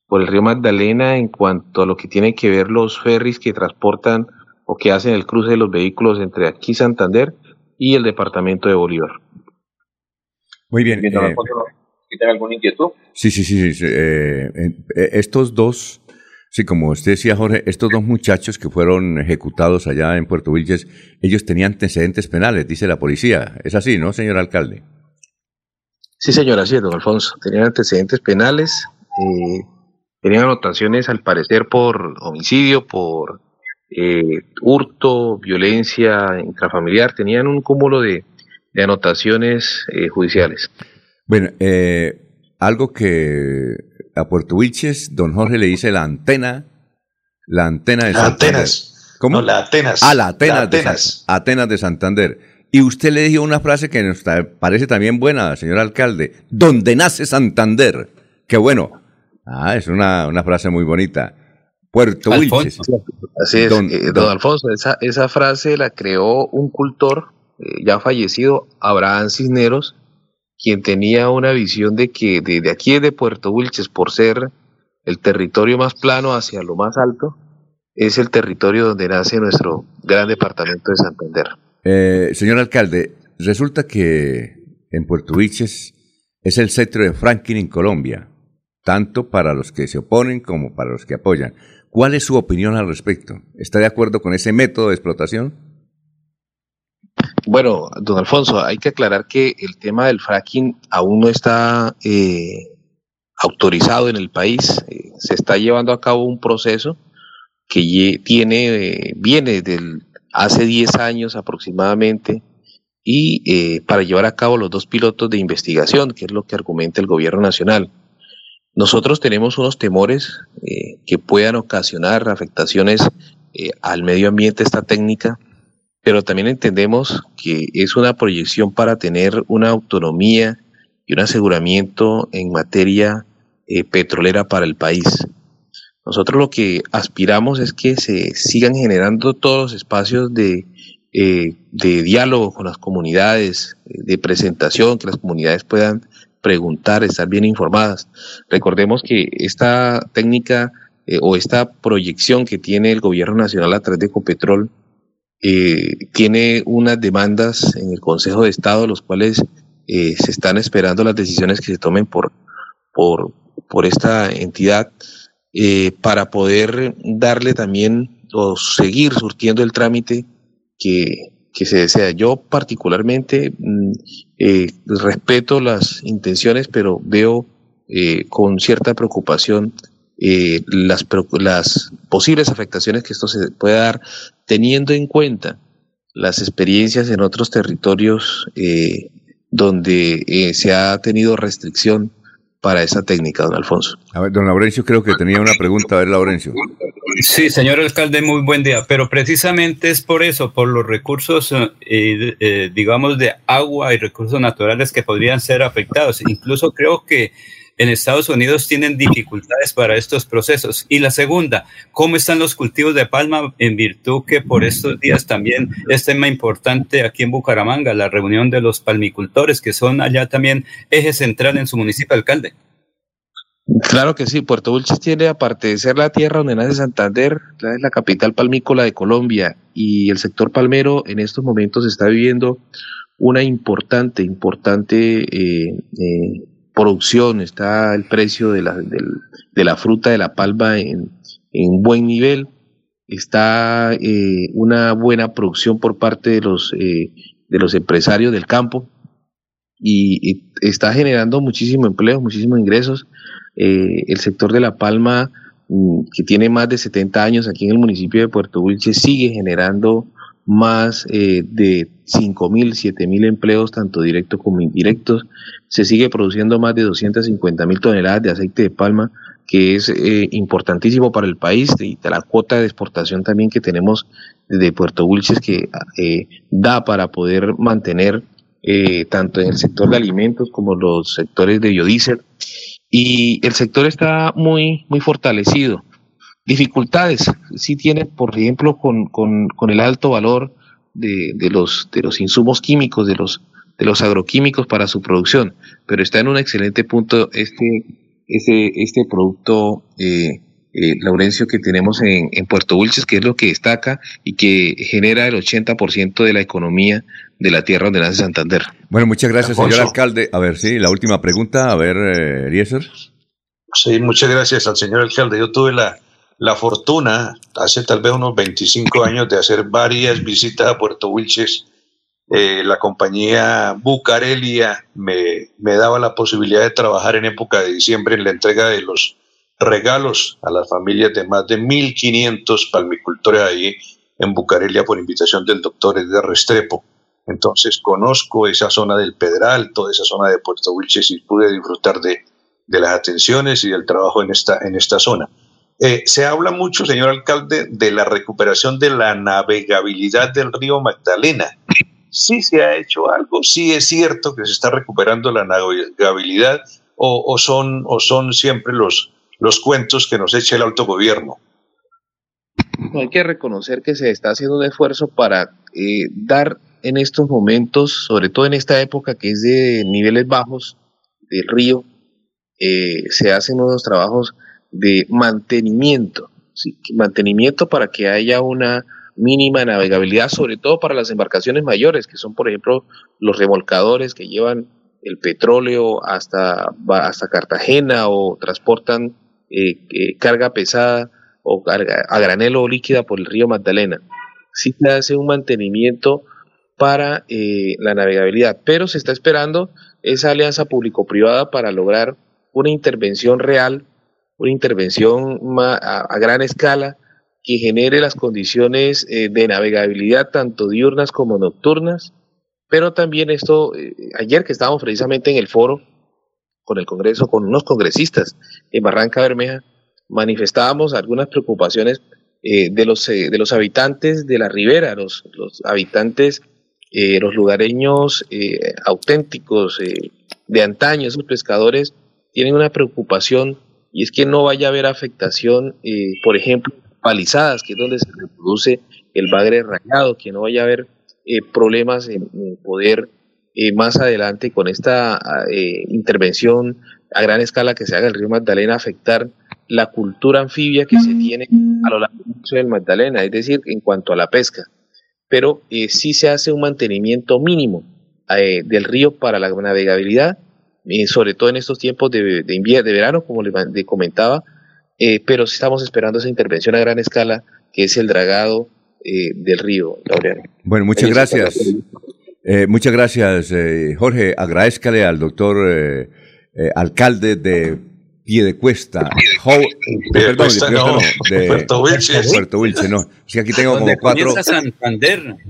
por el río Magdalena en cuanto a lo que tiene que ver los ferries que transportan o que hacen el cruce de los vehículos entre aquí Santander y el departamento de Bolívar. Muy bien. Eh, Alfonso, ¿Tiene alguna inquietud? Sí, sí, sí. sí, sí, eh, eh, estos dos, sí, como usted decía, Jorge, estos dos muchachos que fueron ejecutados allá en Puerto Wilches, ellos tenían antecedentes penales, dice la policía. Es así, ¿no, señor alcalde? Sí, señora, sí, don Alfonso. Tenían antecedentes penales, eh, tenían anotaciones al parecer por homicidio, por eh, hurto, violencia intrafamiliar, tenían un cúmulo de, de anotaciones eh, judiciales. Bueno, eh, algo que a Puerto Wilches, don Jorge le dice la antena, la antena de La Santander. Atenas. ¿Cómo? No, la Atenas. Ah, la Atenas, La Atenas. De Santander. Y usted le dijo una frase que nos parece también buena, señor alcalde. Donde nace Santander. Qué bueno. Ah, es una, una frase muy bonita. Puerto Wilches. Así es, Don- eh, don, don- Alfonso, esa, esa frase la creó un cultor eh, ya fallecido, Abraham Cisneros, quien tenía una visión de que desde aquí de Puerto Wilches, por ser el territorio más plano hacia lo más alto, es el territorio donde nace nuestro gran departamento de Santander. Eh, señor alcalde, resulta que en Puerto Wilches es el centro de Franklin en Colombia, tanto para los que se oponen como para los que apoyan. ¿Cuál es su opinión al respecto? ¿Está de acuerdo con ese método de explotación? Bueno, don Alfonso, hay que aclarar que el tema del fracking aún no está eh, autorizado en el país. Eh, se está llevando a cabo un proceso que tiene, viene del hace 10 años aproximadamente y eh, para llevar a cabo los dos pilotos de investigación, que es lo que argumenta el gobierno nacional. Nosotros tenemos unos temores que puedan ocasionar afectaciones al medio ambiente esta técnica, pero también entendemos que es una proyección para tener una autonomía y un aseguramiento en materia eh, petrolera para el país. Nosotros lo que aspiramos es que se sigan generando todos los espacios de, eh, de diálogo con las comunidades, eh, de presentación, que las comunidades puedan preguntar, estar bien informadas. Recordemos que esta técnica o esta proyección que tiene el gobierno nacional a través de Ecopetrol eh, tiene unas demandas en el Consejo de Estado, los cuales eh, se están esperando las decisiones que se tomen por, por, por esta entidad eh, para poder darle también o seguir surtiendo el trámite que, que se desea. Yo particularmente mm, eh, respeto las intenciones, pero veo eh, con cierta preocupación eh, las, las posibles afectaciones que esto se puede dar, teniendo en cuenta las experiencias en otros territorios eh, donde eh, se ha tenido restricción para esa técnica, don Alfonso. A ver, don Laurencio, creo que tenía una pregunta. A ver, Laurencio. Sí, señor alcalde, muy buen día. Pero precisamente es por eso, por los recursos, eh, eh, digamos, de agua y recursos naturales que podrían ser afectados. Incluso creo que en Estados Unidos tienen dificultades para estos procesos. Y la segunda, ¿cómo están los cultivos de palma en virtud que por estos días también es tema importante aquí en Bucaramanga, la reunión de los palmicultores, que son allá también eje central en su municipio, alcalde? Claro que sí, Puerto Wilches tiene, aparte de ser la tierra donde nace Santander, es la capital palmícola de Colombia y el sector palmero en estos momentos está viviendo una importante, importante eh, eh, producción. Está el precio de la, del- de la fruta de la palma en, en buen nivel. Está eh, una buena producción por parte de los, eh, de los empresarios del campo y, está generando muchísimo empleo, muchísimos ingresos. Eh, el sector de La Palma, mm, que tiene más de 70 años aquí en el municipio de Puerto Wilches, sigue generando más eh, de 5 mil, 7 mil empleos, tanto directos como indirectos. Se sigue produciendo más de 250 mil toneladas de aceite de palma, que es eh, importantísimo para el país, y la cuota de exportación también que tenemos de Puerto Wilches, que eh, da para poder mantener eh, tanto en el sector de alimentos como los sectores de biodiesel. Y el sector está muy, muy fortalecido. Dificultades sí tiene, por ejemplo, con, con, con el alto valor de, de, los, de los insumos químicos, de los, de los agroquímicos para su producción, pero está en un excelente punto este, este, este producto, eh, eh, Laurencio, que tenemos en, en Puerto Wilches, que es lo que destaca y que genera el 80% de la economía de la tierra donde nace Santander. Bueno, muchas gracias, Alfonso. señor alcalde. A ver, sí, la última pregunta. A ver, eh, Eliezer. Sí, muchas gracias al señor alcalde. Yo tuve la, la fortuna hace tal vez unos 25 años de hacer varias visitas a Puerto Wilches. Eh, la compañía Bucarelia me, me daba la posibilidad de trabajar en época de diciembre en la entrega de los regalos a las familias de más de 1.500 palmicultores ahí en Bucarelia por invitación del doctor Edgar Restrepo. Entonces conozco esa zona del Pedral, toda esa zona de Puerto Wilches y pude disfrutar de, de las atenciones y del trabajo en esta, en esta zona. Eh, se habla mucho, señor alcalde, de la recuperación de la navegabilidad del río Magdalena. Sí se ha hecho algo, sí es cierto que se está recuperando la navegabilidad o, o son, o son siempre los, los cuentos que nos echa el alto gobierno. No, hay que reconocer que se está haciendo un esfuerzo para eh, dar en estos momentos, sobre todo en esta época que es de niveles bajos del río, eh, se hacen unos trabajos de mantenimiento, ¿sí? mantenimiento para que haya una mínima navegabilidad, sobre todo para las embarcaciones mayores, que son, por ejemplo, los remolcadores que llevan el petróleo hasta, hasta Cartagena o transportan eh, eh, carga pesada o carga a granel o líquida por el río Magdalena. Sí se hace un mantenimiento para eh, la navegabilidad, pero se está esperando esa alianza público-privada para lograr una intervención real, una intervención a, a gran escala que genere las condiciones eh, de navegabilidad tanto diurnas como nocturnas, pero también esto, eh, ayer que estábamos precisamente en el foro con el Congreso, con unos congresistas en Barranca Bermeja, manifestábamos algunas preocupaciones eh, de, los, eh, de los habitantes de la ribera, los, los habitantes, los lugareños auténticos de antaño, esos pescadores, tienen una preocupación y es que no vaya a haber afectación, eh, por ejemplo, palizadas, que es donde se reproduce el bagre rayado, que no vaya a haber eh, problemas en, poder eh, más adelante con esta eh, intervención a gran escala que se haga el río Magdalena afectar la cultura anfibia que se tiene a lo largo del Magdalena, es decir, en cuanto a la pesca. Pero eh, sí se hace un mantenimiento mínimo del río para la navegabilidad, eh, sobre todo en estos tiempos de, de invierno, de verano, como le, comentaba, eh, pero estamos esperando esa intervención a gran escala, que es el dragado eh, del río, Laureano. Bueno, muchas gracias. Muchas gracias, eh, Jorge. Agradezcale al doctor alcalde de Piedecuesta. Ho- eh, perdón, Piedecuesta de no, de Puerto Wilches. Puerto Wilches, no. Es que aquí tengo como cuatro,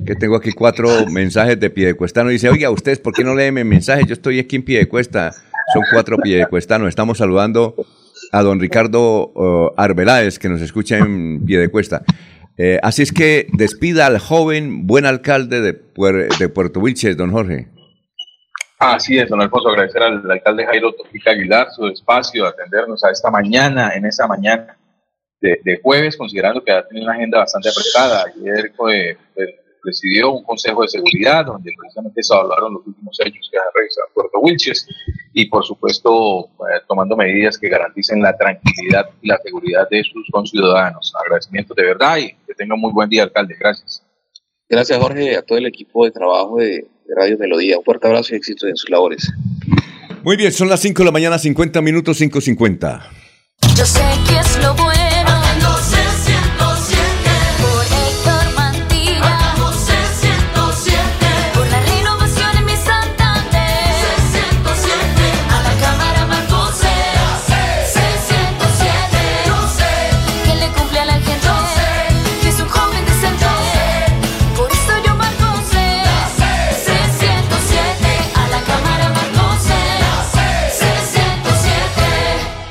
que tengo aquí cuatro mensajes de Piedecuestano. Dice, oiga, ¿ustedes por qué no leen mi mensaje? Yo estoy aquí en Piedecuesta. Son cuatro Piedecuestanos. Estamos saludando a don Ricardo uh, Arbeláez, que nos escucha en Piedecuesta. Eh, así es que despida al joven buen alcalde de, Puer- de Puerto Wilches, don Jorge. Así es, don Alfonso, agradecer al alcalde Jairo Tofica Aguilar su espacio, atendernos a esta mañana, en esa mañana de, de jueves, considerando que ha tenido una agenda bastante apretada. Ayer eh, presidió un consejo de seguridad donde precisamente se evaluaron los últimos hechos que ha registrado Puerto Wilches y, por supuesto, eh, tomando medidas que garanticen la tranquilidad y la seguridad de sus conciudadanos. Agradecimiento de verdad y que tenga un muy buen día, alcalde. Gracias. Gracias, Jorge, a todo el equipo de trabajo de, de Radio Melodía. Un fuerte abrazo y éxito en sus labores. Muy bien, son las 5 de la mañana, 50 minutos, 5.50. Yo sé que es lo bueno.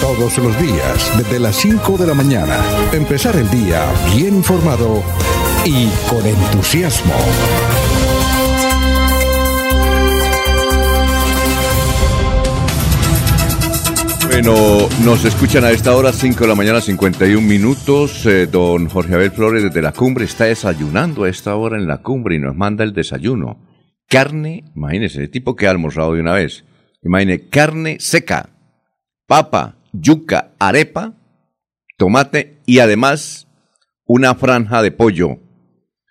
Todos los días, desde las 5 de la mañana, empezar el día bien informado y con entusiasmo. Bueno, nos escuchan a esta hora, 5 de la mañana, 51 minutos. Eh, don Jorge Abel Flores desde la cumbre está desayunando a esta hora en la cumbre y nos manda el desayuno. Carne, imagínese, el tipo que ha almorzado de una vez. Imagine, carne seca, papa, yuca, arepa, tomate y además una franja de pollo,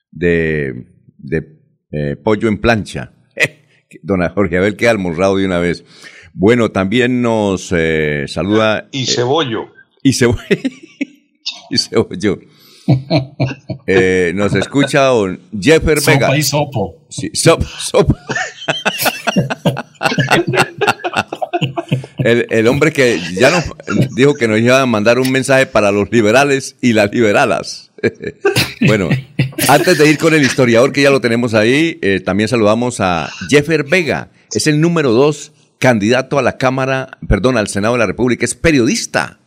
de, de eh, pollo en plancha. Don Jorge Abel que ha almorzado de una vez. Bueno, también nos eh, saluda. Y cebollo. y cebollo. y cebollo. Eh, nos escucha don Jeffer Sopa Vega. y sopo. Sí, sop- sopa. El, el hombre que ya nos dijo que nos iba a mandar un mensaje para los liberales y las liberalas. bueno, antes de ir con el historiador que ya lo tenemos ahí, eh, también saludamos a Jeffer Vega. Es el número dos candidato a la Cámara, perdón, al Senado de la República. Es periodista.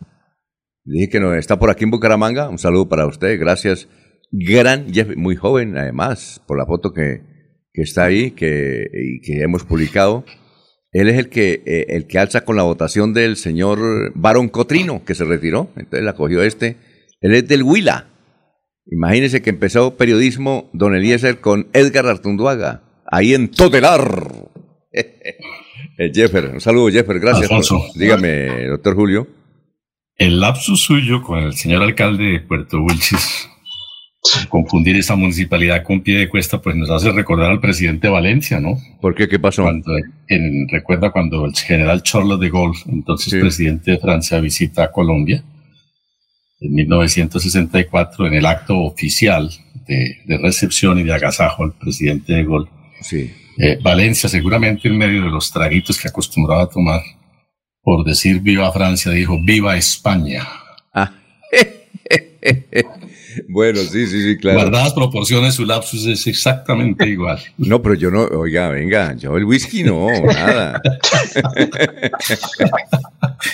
Dije que no, está por aquí en Bucaramanga. Un saludo para usted. Gracias. Gran Jeff, muy joven además, por la foto que, que está ahí que, y que hemos publicado. Él es el que, eh, el que alza con la votación del señor Barón Cotrino, que se retiró. Entonces la cogió este. Él es del Huila. Imagínense que empezó periodismo Don Eliezer con Edgar Artunduaga, ahí en Totelar. Eh, Jeffer, un saludo Jeffer, gracias. Alfonso. dígame, doctor Julio. El lapsus suyo con el señor alcalde de Puerto Wilches confundir esta municipalidad con pie de cuesta, pues nos hace recordar al presidente Valencia, ¿no? ¿Por qué? ¿Qué pasó? Cuando, en- recuerda cuando el general Charles de Gaulle, entonces presidente de Francia, visita Colombia en 1964 en el acto oficial de, de recepción y de agasajo al presidente de Gaulle. Sí. Eh, Valencia, seguramente en medio de los traguitos que acostumbraba a tomar, por decir viva Francia, dijo viva España. Bueno, sí, sí, sí, claro. Guardadas proporciones, su lapsus es exactamente igual. No, pero yo no, oiga, venga, yo el whisky no, nada.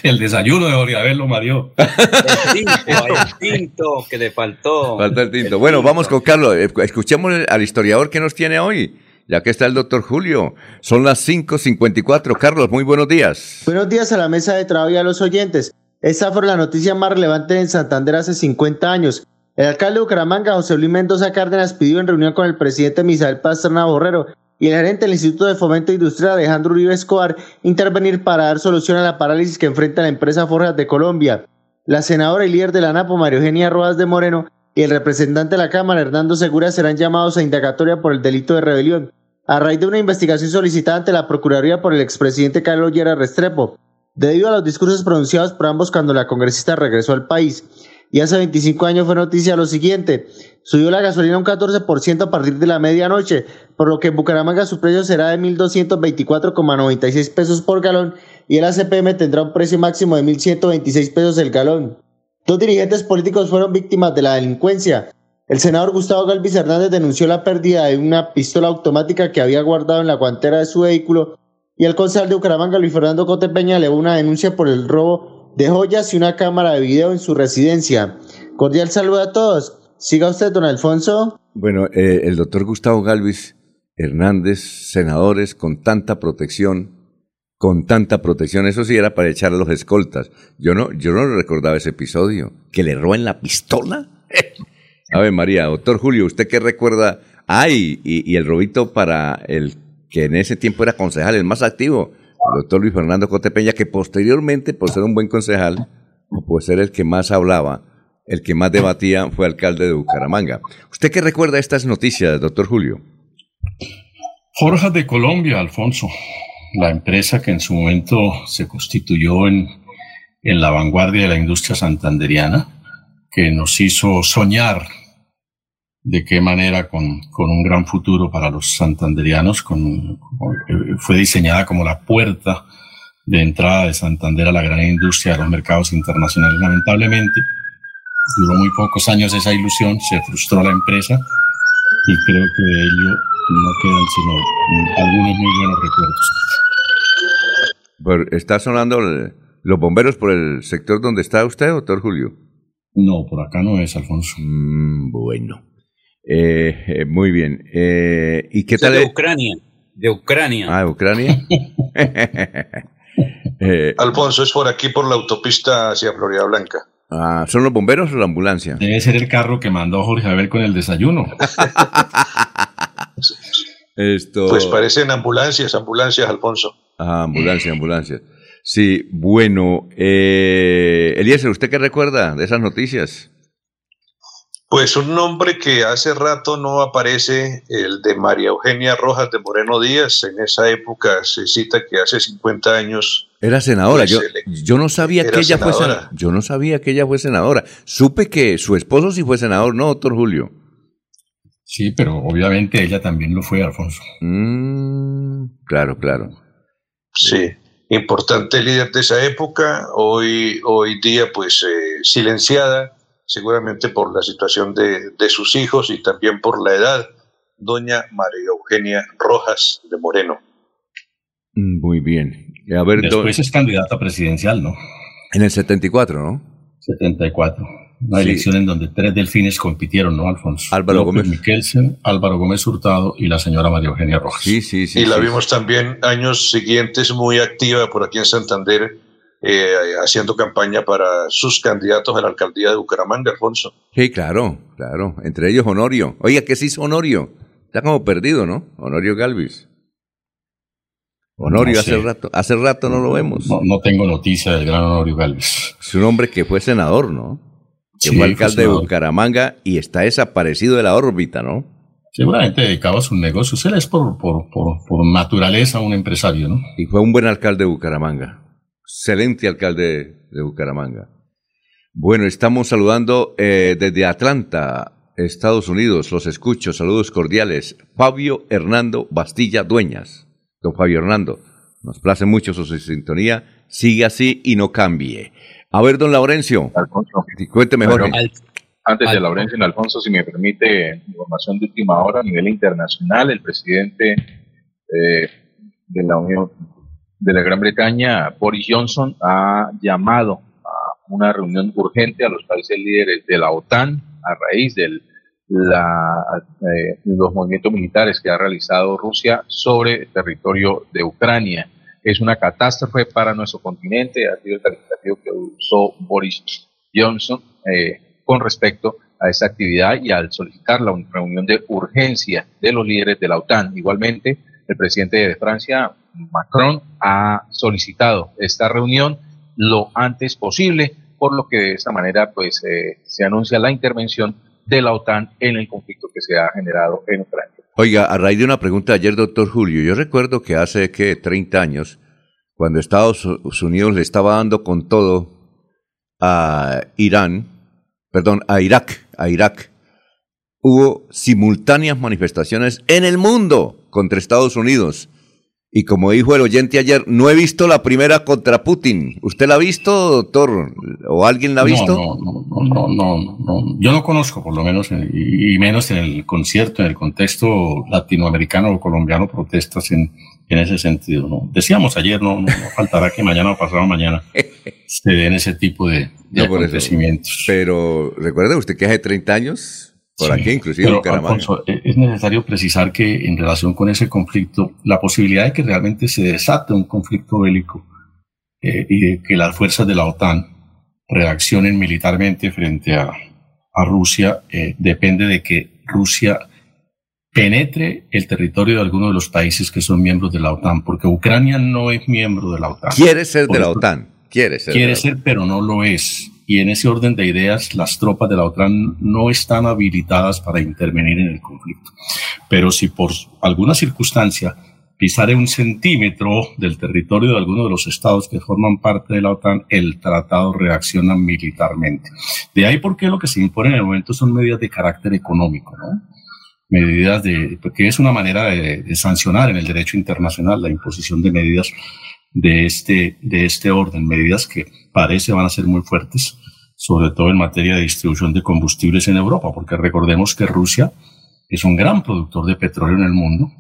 El desayuno de Oriabel lo mareó. El tinto, el tinto que le faltó. Falta el tinto. Bueno, vamos con Carlos. Eh, Escuchemos al historiador que nos tiene hoy, ya que está el doctor Julio. Son las 5.54. Carlos, muy buenos días. Buenos días a la mesa de trabajo y a los oyentes. Esta fue la noticia más relevante en Santander hace 50 años. El alcalde de Bucaramanga, José Luis Mendoza Cárdenas, pidió en reunión con el presidente Misael Pastrana Borrero y el gerente del Instituto de Fomento Industrial, Alejandro Uribe Escobar, intervenir para dar solución a la parálisis que enfrenta la empresa Forjas de Colombia. La senadora y líder de la ANAPO, María Eugenia Rojas de Moreno, y el representante de la Cámara, Hernando Segura, serán llamados a indagatoria por el delito de rebelión, a raíz de una investigación solicitada ante la Procuraduría por el expresidente Carlos Llera Restrepo, debido a los discursos pronunciados por ambos cuando la congresista regresó al país. Y hace 25 años fue noticia lo siguiente. Subió la gasolina un 14% a partir de la medianoche, por lo que en Bucaramanga su precio será de 1.224,96 pesos por galón y el ACPM tendrá un precio máximo de 1.126 pesos el galón. Dos dirigentes políticos fueron víctimas de la delincuencia. El senador Gustavo Galvis Hernández denunció la pérdida de una pistola automática que había guardado en la guantera de su vehículo y el concejal de Bucaramanga, Luis Fernando Cotepeña, elevó una denuncia por el robo de joyas y una cámara de video en su residencia. Cordial saludo a todos. Siga usted, don Alfonso. Bueno, eh, el doctor Gustavo Galvis Hernández, senadores con tanta protección, con tanta protección, eso sí era para echar a los escoltas. Yo no, yo no recordaba ese episodio. ¿Que le roben la pistola? A ver, María, doctor Julio, ¿usted qué recuerda? Ay, y, y el robito para el que en ese tiempo era concejal, el más activo, doctor Luis Fernando Cotepeña, que posteriormente, por ser un buen concejal, por ser el que más hablaba, el que más debatía, fue alcalde de Bucaramanga. ¿Usted qué recuerda estas noticias, doctor Julio? Forjas de Colombia, Alfonso, la empresa que en su momento se constituyó en, en la vanguardia de la industria santanderiana, que nos hizo soñar de qué manera con, con un gran futuro para los santanderianos, con, con- eh, fue diseñada como la puerta de entrada de Santander a la gran industria de los mercados internacionales. Lamentablemente, duró muy pocos años esa ilusión, se frustró la empresa y creo que de ello no quedan sino algunos muy buenos recuerdos. Por- ¿Está sonando el- los bomberos por el sector donde está usted, doctor Julio? No, por acá no es, Alfonso. Mm, bueno. Eh, eh, muy bien. Eh, ¿Y qué tal? es de Ucrania. De Ucrania. Ah, Ucrania. Eh, Alfonso, es por aquí, por la autopista hacia Florida Blanca. ah, ¿Son los bomberos o la ambulancia? Debe ser el carro que mandó Jorge Abel con el desayuno. Esto... Pues parecen ambulancias, ambulancias, Alfonso. Ah, ambulancia, ambulancia. Sí, bueno. Eh, Eliezer, ¿usted qué recuerda de esas noticias? Pues un nombre que hace rato no aparece, el de María Eugenia Rojas de Moreno Díaz. En esa época se cita que hace 50 años Era senadora. Yo, no sabía era que ella fue senadora. senadora. Yo no sabía que ella fue senadora. Supe que su esposo sí fue senador, ¿no, doctor Julio? Sí, pero obviamente ella también lo fue, Alfonso. Mm, claro, claro. Sí, importante líder de esa época, hoy, hoy día pues eh, silenciada, seguramente por la situación de, de sus hijos y también por la edad, doña María Eugenia Rojas de Moreno. Mm, Muy bien. A ver, Después es candidata presidencial, ¿no? en el 74, ¿no? 74. Una Sí. elección en donde tres delfines compitieron, ¿no, Alfonso? Álvaro López Gómez. Miquelsen, Álvaro Gómez Hurtado y la señora María Eugenia Rojas. Sí, sí, sí. y la sí. vimos también años siguientes muy activa por aquí en Santander, eh, haciendo campaña para sus candidatos a la alcaldía de Bucaramanga, Alfonso. Sí, claro, claro. Entre ellos Honorio. Oiga, ¿qué se hizo Honorio? Está como perdido, ¿no? Honorio Galvis. Honorio, No hace rato, hace rato no lo vemos. No, no tengo noticia del gran Honorio Galvez. Es un hombre que fue senador, ¿no? que Sí, fue alcalde de. Bucaramanga y está desaparecido de la órbita, ¿no? Seguramente dedicado a sus negocios. Él es por, por, por, por naturaleza un empresario, ¿no? Y fue un buen alcalde de Bucaramanga. Excelente alcalde de Bucaramanga. Bueno, estamos saludando eh, desde Atlanta, Estados Unidos. Los escucho. Saludos cordiales. Fabio Hernando Bastilla Dueñas. Don Fabio Hernando, nos place mucho su sintonía. Sigue así y no cambie. A ver, don Laurencio. Cuénteme, Jorge. Bueno, antes de Laurencio y Alfonso, si me permite, información de última hora a nivel internacional, el presidente eh, de la Unión de la Gran Bretaña, Boris Johnson, ha llamado a una reunión urgente a los países líderes de la OTAN a raíz de los movimientos militares que ha realizado Rusia sobre el territorio de Ucrania. Es una catástrofe para nuestro continente, ha sido el calificativo que usó Boris Johnson. Eh, con respecto a esta actividad y al solicitar la reunión de urgencia de los líderes de la OTAN. Igualmente, el presidente de Francia, Macron, ha solicitado esta reunión lo antes posible, por lo que de esta manera pues eh, se anuncia la intervención de la OTAN en el conflicto que se ha generado en Ucrania. Oiga, a raíz de una pregunta de ayer, doctor Julio, yo recuerdo que hace que 30 años, cuando Estados Unidos le estaba dando con todo a Irán, perdón, a Irak, a Irak, hubo simultáneas manifestaciones en el mundo contra Estados Unidos. Y como dijo el oyente ayer, no he visto la primera contra Putin. ¿Usted la ha visto, doctor? ¿O alguien la ha visto? No, no, no, no, no, no. Yo no conozco, por lo menos, eh, y, menos en el concierto, en el contexto latinoamericano o colombiano, protestas en, en ese sentido. ¿no? Decíamos ayer, no, faltará que mañana o pasado mañana se den ese tipo de, acontecimientos. Pero recuerde usted que hace 30 años, por Sí, aquí inclusive pero. Alfonso, eh, es necesario precisar que en relación con ese conflicto, la posibilidad de que realmente se desate un conflicto bélico eh, y de que las fuerzas de la OTAN reaccionen militarmente frente a, a Rusia eh, depende de que Rusia penetre el territorio de alguno de los países que son miembros de la OTAN, porque Ucrania no es miembro de la OTAN. Quiere ser de la OTAN. Quiere ser. Quiere ser, pero no lo es. Y en ese orden de ideas, las tropas de la OTAN no están habilitadas para intervenir en el conflicto. Pero si por alguna circunstancia pisare un centímetro del territorio de alguno de los estados que forman parte de la OTAN, el tratado reacciona militarmente. De ahí por qué lo que se impone en el momento son medidas de carácter económico, ¿no? Medidas de, porque es una manera de, sancionar en el derecho internacional la imposición de medidas de este, de este orden, medidas que parece van a ser muy fuertes, sobre todo en materia de distribución de combustibles en Europa, porque recordemos que Rusia es un gran productor de petróleo en el mundo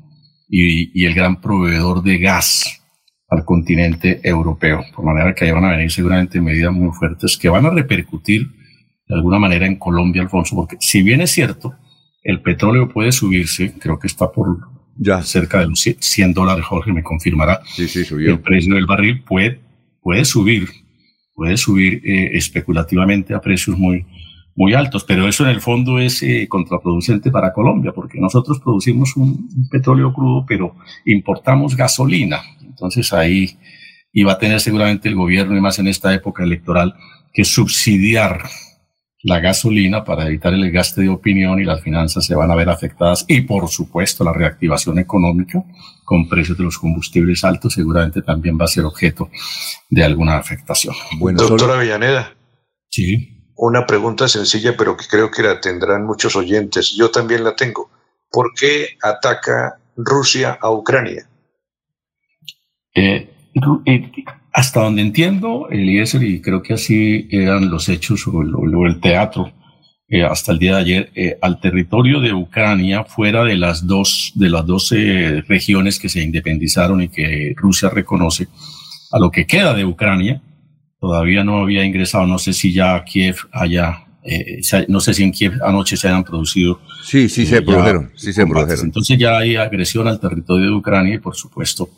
y, y el gran proveedor de gas al continente europeo, por manera que ahí van a venir seguramente medidas muy fuertes que van a repercutir de alguna manera en Colombia, Alfonso, porque si bien es cierto, el petróleo puede subirse, creo que está por ya. cerca de los 100 dólares, Jorge me confirmará. Sí, sí, subió. El precio del barril puede, puede subir, puede subir eh, especulativamente a precios muy, muy altos, pero eso en el fondo es eh, contraproducente para Colombia, porque nosotros producimos un, un petróleo crudo, pero importamos gasolina. Entonces ahí iba a tener seguramente el gobierno, y más en esta época electoral, que subsidiar la gasolina para evitar el desgaste de opinión y las finanzas se van a ver afectadas y por supuesto la reactivación económica con precios de los combustibles altos seguramente también va a ser objeto de alguna afectación. Doctora Avellaneda. Sí. Una pregunta sencilla, pero que creo que la tendrán muchos oyentes. Yo también la tengo. ¿Por qué ataca Rusia a Ucrania? Eh, eh, hasta donde entiendo, Eliezer, y creo que así eran los hechos o el, o el teatro eh, hasta el día de ayer, eh, al territorio de Ucrania, fuera de las dos, de las 12 regiones que se independizaron y que Rusia reconoce, a lo que queda de Ucrania, todavía no había ingresado, no sé si ya Kiev haya, eh, no sé si en Kiev anoche se hayan producido. Sí, sí eh, se produjeron, sí se produjeron. Entonces ya hay agresión al territorio de Ucrania y por supuesto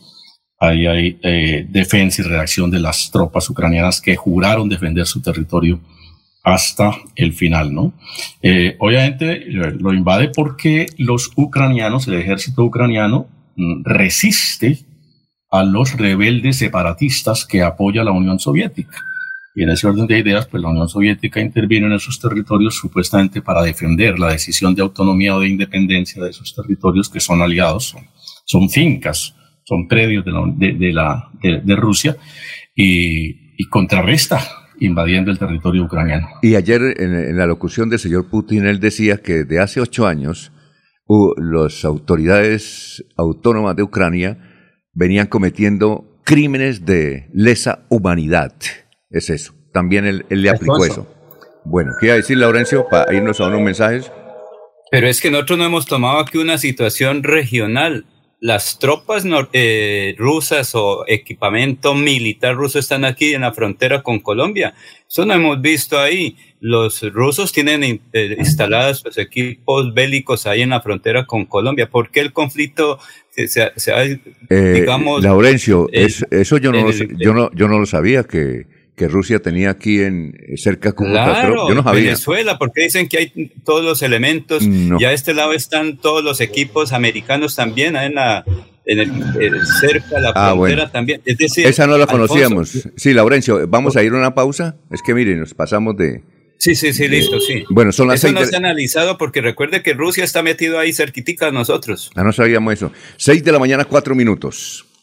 ahí hay eh, defensa y reacción de las tropas ucranianas que juraron defender su territorio hasta el final, ¿no? Eh, obviamente lo lo invade porque los ucranianos, el ejército ucraniano, mm, resiste a los rebeldes separatistas que apoya la Unión Soviética. Y en ese orden de ideas, pues la Unión Soviética intervino en esos territorios supuestamente para defender la decisión de autonomía o de independencia de esos territorios que son aliados, son, fincas, son predios de, la, de, de la, de Rusia y, y contrarresta invadiendo el territorio ucraniano. Y ayer en, en la locución del señor Putin, él decía que de hace ocho años uh, las autoridades autónomas de Ucrania venían cometiendo crímenes de lesa humanidad. Es eso. También él, él le aplicó eso. Bueno, ¿qué iba a decir Laurencio para irnos a unos mensajes? Pero es que nosotros no hemos tomado aquí una situación regional. Las tropas nor- eh, rusas o equipamiento militar ruso están aquí en la frontera con Colombia. Eso no hemos visto ahí. Los rusos tienen in- eh, instalados pues, equipos bélicos ahí en la frontera con Colombia. ¿Por qué el conflicto se, se- se ha, Eh, digamos, Laurencio, el- es- eso yo no, lo, el- yo, no, yo no lo sabía que, que Rusia tenía aquí en cerca de Cúcuta. Claro, yo no sabía. Venezuela, porque dicen que hay todos los elementos No. y a este lado están todos los equipos americanos también, en la, en el, el- cerca la Ah, frontera bueno. también. Es decir, Esa no la Alfonso, conocíamos. Sí, Laurencio, vamos a ir a una pausa. Es que miren, nos pasamos de... Sí, sí, sí, listo, sí. Bueno, son las Eso seis no de- se ha analizado porque recuerde que Rusia está metido ahí cerquitica de nosotros. Ah, no sabíamos eso. Seis de la mañana, cuatro minutos.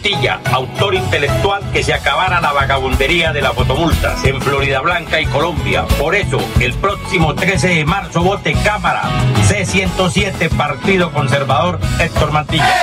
Héctor Mantilla, autor intelectual que se acabara la vagabundería de las fotomultas en Florida Blanca y Colombia. Por eso, el próximo 13 de marzo vote Cámara C107 Partido Conservador Héctor Mantilla.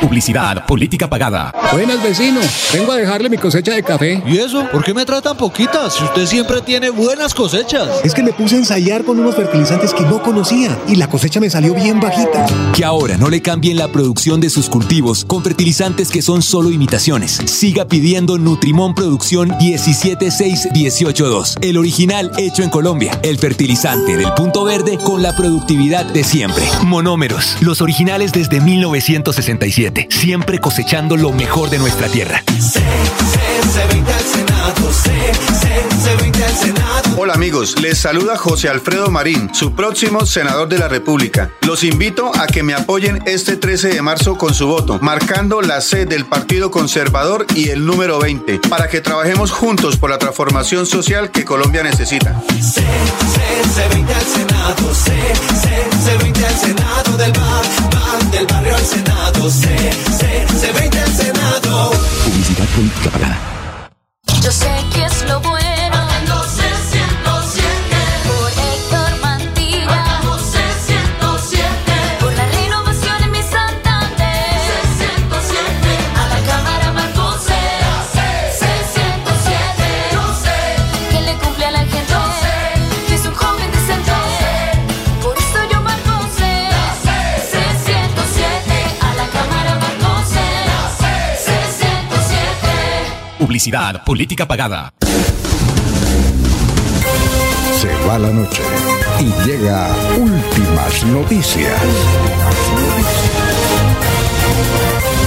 Publicidad, política pagada. Buenas, vecino. Vengo a dejarle mi cosecha de café. ¿Y eso? ¿Por qué me tratan poquitas? Si usted siempre tiene buenas cosechas. Es que me puse a ensayar con unos fertilizantes que no conocía y la cosecha me salió bien bajita. Que ahora no le cambien la producción de sus cultivos con fertilizantes que son solo imitaciones. Siga pidiendo Nutrimón Producción 17618.2. El original hecho en Colombia. El fertilizante del punto verde con la productividad de siempre. Monómeros. Los originales desde 1967. Siempre cosechando lo mejor de nuestra tierra. Hola amigos, les saluda José Alfredo Marín, su próximo senador de la República. Los invito a que me apoyen este 13 de marzo con su voto, marcando la C del Partido Conservador y el número 20, para que trabajemos juntos por la transformación social que Colombia necesita. C20 al Senado, C, C, C20 al Senado del bar, bar, del barrio al Senado, C, C, C20 al Senado. Publicidad política pagada. Yo sé que es lo bueno. Publicidad, política pagada. Se va la noche y llega últimas noticias.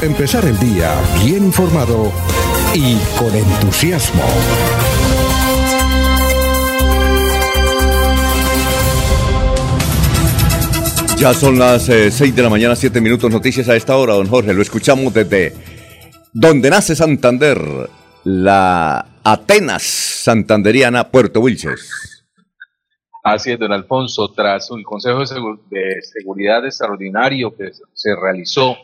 Empezar el día bien informado y con entusiasmo. Ya son las eh, 6 de la mañana, 7 minutos. Noticias a esta hora, don Jorge. Lo escuchamos desde donde nace Santander, la Atenas santanderiana, Puerto Wilches. Así es, don Alfonso, tras el Consejo de, de Seguridad Extraordinario que se realizó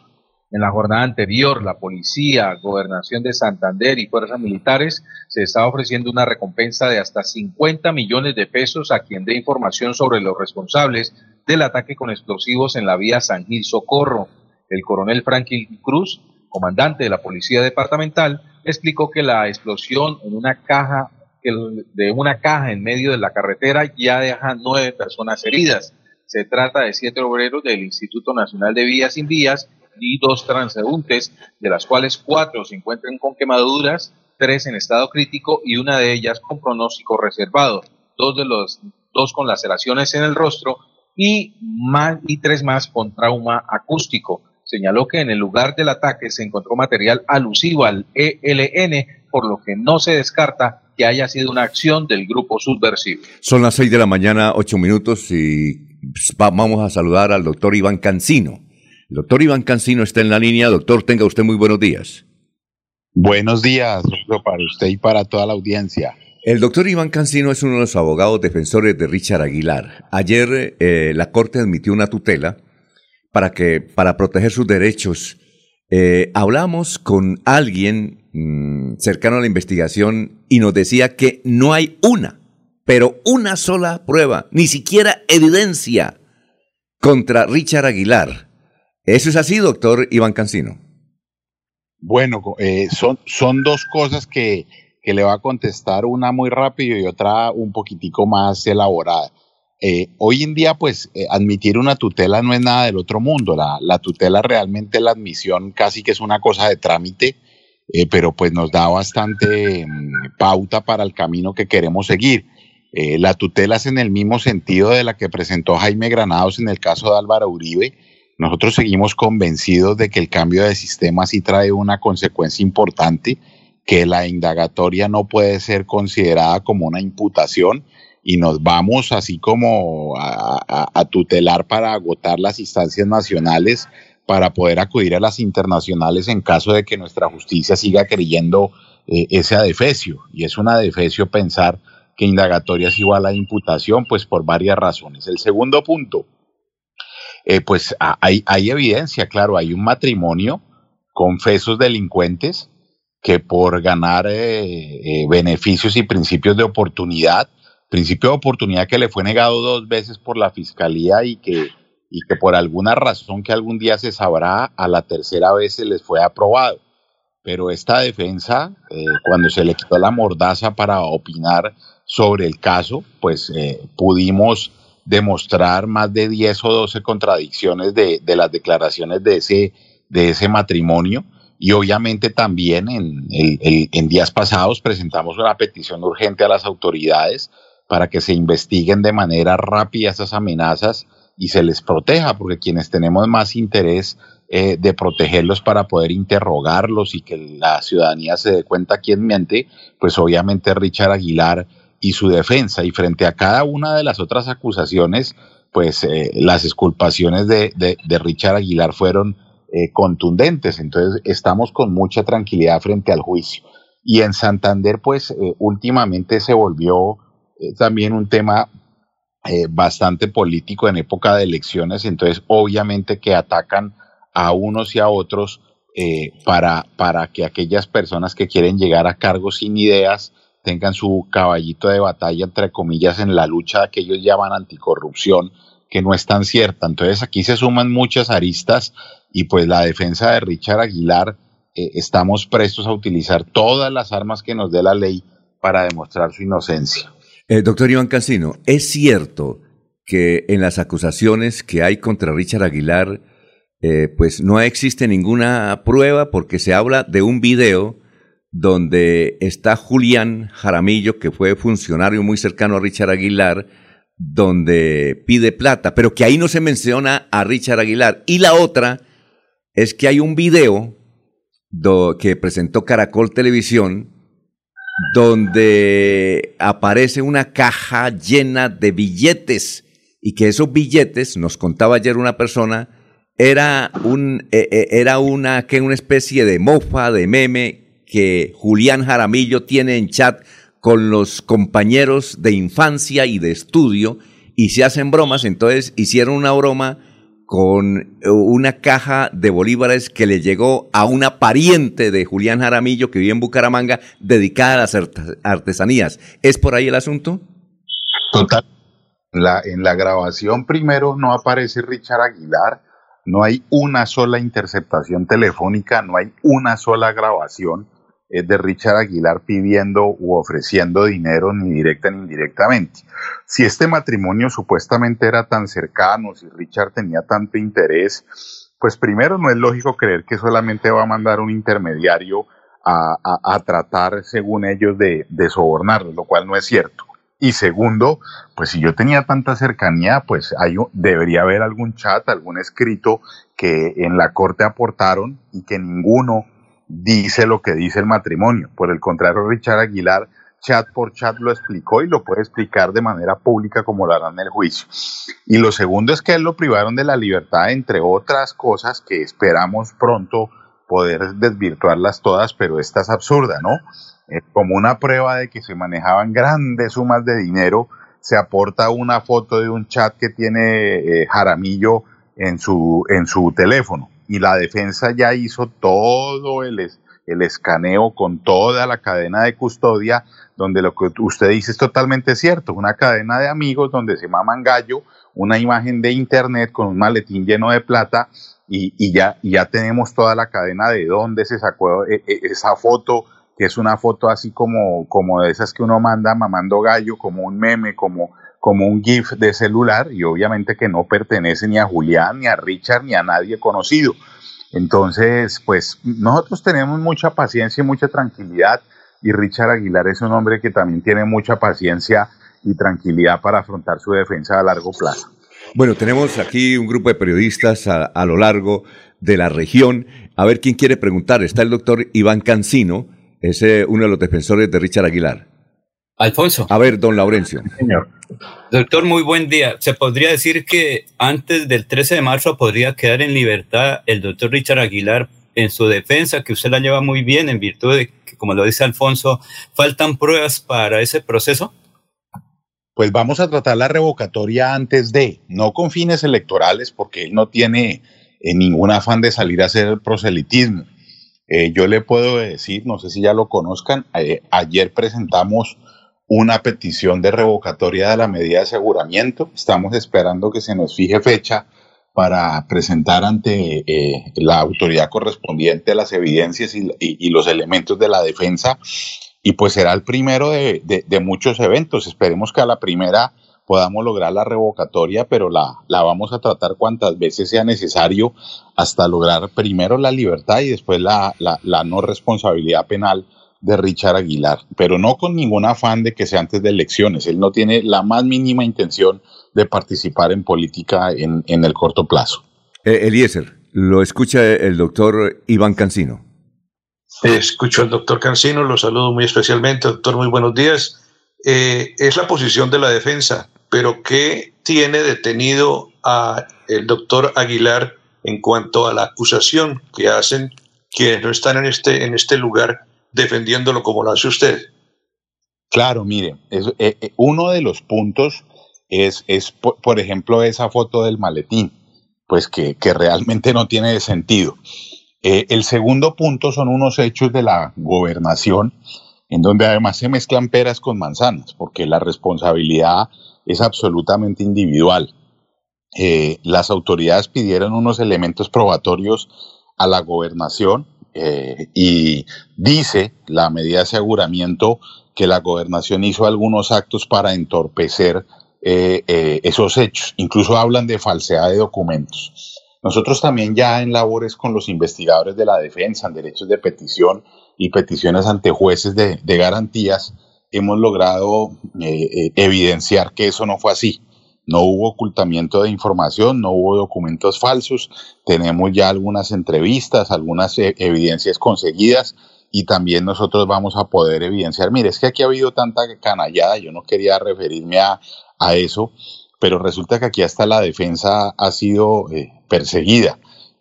en la jornada anterior, la policía, gobernación de Santander y fuerzas militares, se está ofreciendo una recompensa de hasta 50 millones de pesos a quien dé información sobre los responsables del ataque con explosivos en la vía San Gil Socorro. El coronel Franklin Cruz, comandante de la policía departamental, explicó que la explosión en una caja de una caja en medio de la carretera ya deja nueve personas heridas. Se trata de siete obreros del Instituto Nacional de Vías sin Vías y dos transeúntes, de las cuales cuatro se encuentran con quemaduras, tres en estado crítico y una de ellas con pronóstico reservado, dos de los dos con laceraciones en el rostro y más y tres más con trauma acústico. Señaló que en el lugar del ataque se encontró material alusivo al ELN, por lo que no se descarta que haya sido una acción del grupo subversivo. Son las seis de la mañana, ocho minutos, y va- vamos a saludar al doctor Iván Cancino. El doctor Iván Cancino está en la línea. Doctor, tenga usted muy buenos días. Buenos días, para usted y para toda la audiencia. El doctor Iván Cancino es uno de los abogados defensores de Richard Aguilar. Ayer eh, la Corte admitió una tutela para, que, para proteger sus derechos. Eh, hablamos con alguien mm, cercano a la investigación y nos decía que no hay una, pero una sola prueba, ni siquiera evidencia contra Richard Aguilar. ¿Eso es así, doctor Iván Cancino? Bueno, eh, son, son dos cosas que, que le va a contestar, una muy rápido y otra un poquitico más elaborada. Eh, hoy en día, pues, eh, admitir una tutela no es nada del otro mundo. La, la tutela realmente, la admisión casi que es una cosa de trámite, eh, pero pues nos da bastante mm, pauta para el camino que queremos seguir. La tutela es en el mismo sentido de la que presentó Jaime Granados en el caso de Álvaro Uribe. Nosotros seguimos convencidos de que el cambio de sistema sí trae una consecuencia importante, que la indagatoria no puede ser considerada como una imputación y nos vamos así como a, tutelar para agotar las instancias nacionales para poder acudir a las internacionales en caso de que nuestra justicia siga creyendo eh, ese adefesio. Y es un adefesio pensar que indagatoria es igual a imputación, pues por varias razones. El segundo punto, eh, pues hay, hay evidencia, claro, hay un matrimonio con fesos delincuentes que por ganar eh, eh, beneficios y principios de oportunidad, principio de oportunidad que le fue negado dos veces por la fiscalía y que, y que por alguna razón que algún día se sabrá, a la tercera vez se les fue aprobado. Pero esta defensa, eh, cuando se le quitó la mordaza para opinar sobre el caso, pues eh, pudimos demostrar más de 10 o 12 contradicciones de, de las declaraciones de ese, de ese matrimonio. Y obviamente también en, el- en días pasados presentamos una petición urgente a las autoridades para que se investiguen de manera rápida esas amenazas y se les proteja, porque quienes tenemos más interés eh, de protegerlos para poder interrogarlos y que la ciudadanía se dé cuenta quién miente, pues obviamente Richard Aguilar y su defensa. Y frente a cada una de las otras acusaciones, pues eh, las exculpaciones de, de- de Richard Aguilar fueron eh, contundentes. Entonces estamos con mucha tranquilidad frente al juicio. Y en Santander, pues eh, últimamente se volvió eh, también un tema eh, bastante político en época de elecciones, entonces obviamente que atacan a unos y a otros eh, para, para que aquellas personas que quieren llegar a cargos sin ideas tengan su caballito de batalla, entre comillas, en la lucha que ellos llaman anticorrupción, que no es tan cierta. Entonces aquí se suman muchas aristas y pues la defensa de Richard Aguilar, eh, estamos prestos a utilizar todas las armas que nos dé la ley para demostrar su inocencia. Eh, doctor Iván Cancino, ¿es cierto que en las acusaciones que hay contra Richard Aguilar, eh, pues no existe ninguna prueba porque se habla de un video donde está Julián Jaramillo, que fue funcionario muy cercano a Richard Aguilar, donde pide plata, pero que ahí no se menciona a Richard Aguilar. Y la otra es que hay un video que presentó Caracol Televisión, donde aparece una caja llena de billetes y que esos billetes, nos contaba ayer una persona, era, un, eh, eh, era una, que una especie de mofa, de meme que Julián Jaramillo tiene en chat con los compañeros de infancia y de estudio y se hacen bromas, entonces hicieron una broma con eh, una caja de bolívares que le llegó a una pariente de Julián Jaramillo que vive en Bucaramanga dedicada a las art- artesanías. ¿Es por ahí el asunto? Total. La, en la grabación primero no aparece Richard Aguilar, no hay una sola interceptación telefónica, no hay una sola grabación de Richard Aguilar pidiendo u ofreciendo dinero ni directa ni indirectamente. Si este matrimonio supuestamente era tan cercano, si Richard tenía tanto interés, pues primero no es lógico creer que solamente va a mandar un intermediario a, a- tratar, según ellos, de, de sobornarlos, lo cual no es cierto. Y segundo, pues si yo tenía tanta cercanía, pues hay, debería haber algún chat, algún escrito que en la corte aportaron y que ninguno dice lo que dice el matrimonio. Por el contrario, Richard Aguilar chat por chat lo explicó y lo puede explicar de manera pública como lo harán en el juicio. Y lo segundo es que él lo privaron de la libertad, entre otras cosas que esperamos pronto poder desvirtuarlas todas, pero esta es absurda, ¿no? Como una prueba de que se manejaban grandes sumas de dinero, se aporta una foto de un chat que tiene eh, Jaramillo en su, en su teléfono y la defensa ya hizo todo el, el escaneo con toda la cadena de custodia, donde lo que usted dice es totalmente cierto, una cadena de amigos donde se maman gallo, una imagen de internet con un maletín lleno de plata y, y ya, ya tenemos toda la cadena de dónde se sacó eh, eh, esa foto, que es una foto así como, como de esas que uno manda mamando gallo, como un meme, como, como un GIF de celular, y obviamente que no pertenece ni a Julián, ni a Richard, ni a nadie conocido. Entonces, pues nosotros tenemos mucha paciencia y mucha tranquilidad, y Richard Aguilar es un hombre que también tiene mucha paciencia y tranquilidad para afrontar su defensa a largo plazo. Bueno, tenemos aquí un grupo de periodistas a, lo largo de la región. A ver quién quiere preguntar. Está el doctor Iván Cancino, es eh, uno de los defensores de Richard Aguilar. Alfonso. A ver, don Laurencio. Señor. Doctor, muy buen día. Se podría decir que antes del 13 de marzo podría quedar en libertad el doctor Richard Aguilar en su defensa, que usted la lleva muy bien en virtud de que, como lo dice Alfonso, faltan pruebas para ese proceso. Pues vamos a tratar la revocatoria antes de, no con fines electorales, porque él no tiene eh, ningún afán de salir a hacer proselitismo. Eh, yo le puedo decir, no sé si ya lo conozcan, eh, ayer presentamos una petición de revocatoria de la medida de aseguramiento. Estamos esperando que se nos fije fecha para presentar ante eh, la autoridad correspondiente las evidencias y, y- los elementos de la defensa. Y pues será el primero de, muchos eventos. Esperemos que a la primera podamos lograr la revocatoria, pero la, la vamos a tratar cuantas veces sea necesario hasta lograr primero la libertad y después la, la no responsabilidad penal de Richard Aguilar, pero no con ningún afán de que sea antes de elecciones. Él no tiene la más mínima intención de participar en política en, en el corto plazo. Eh, Eliezer, lo escucha el doctor Iván Cancino. Escucho al doctor Cancino, lo saludo muy especialmente. Doctor, muy buenos días. Eh, es la posición de la defensa, pero ¿qué tiene detenido a el doctor Aguilar en cuanto a la acusación que hacen quienes no están en este, en este lugar defendiéndolo como lo hace usted? Claro, mire, eh, eh, uno de los puntos es, es por, ejemplo, esa foto del maletín, pues que, que realmente no tiene sentido. Eh, el segundo punto son unos hechos de la gobernación, en donde además se mezclan peras con manzanas, porque la responsabilidad es absolutamente individual. Las autoridades pidieron unos elementos probatorios a la gobernación eh, y dice la medida de aseguramiento que la gobernación hizo algunos actos para entorpecer eh, eh, esos hechos. Incluso hablan de falsedad de documentos. Nosotros también ya en labores con los investigadores de la defensa en derechos de petición y peticiones ante jueces de, garantías hemos logrado evidenciar que eso no fue así. No hubo ocultamiento de información, no hubo documentos falsos, tenemos ya algunas entrevistas, algunas eh, evidencias conseguidas y también nosotros vamos a poder evidenciar, mire, es que aquí ha habido tanta canallada, yo no quería referirme a, eso, pero resulta que aquí hasta la defensa ha sido eh, perseguida.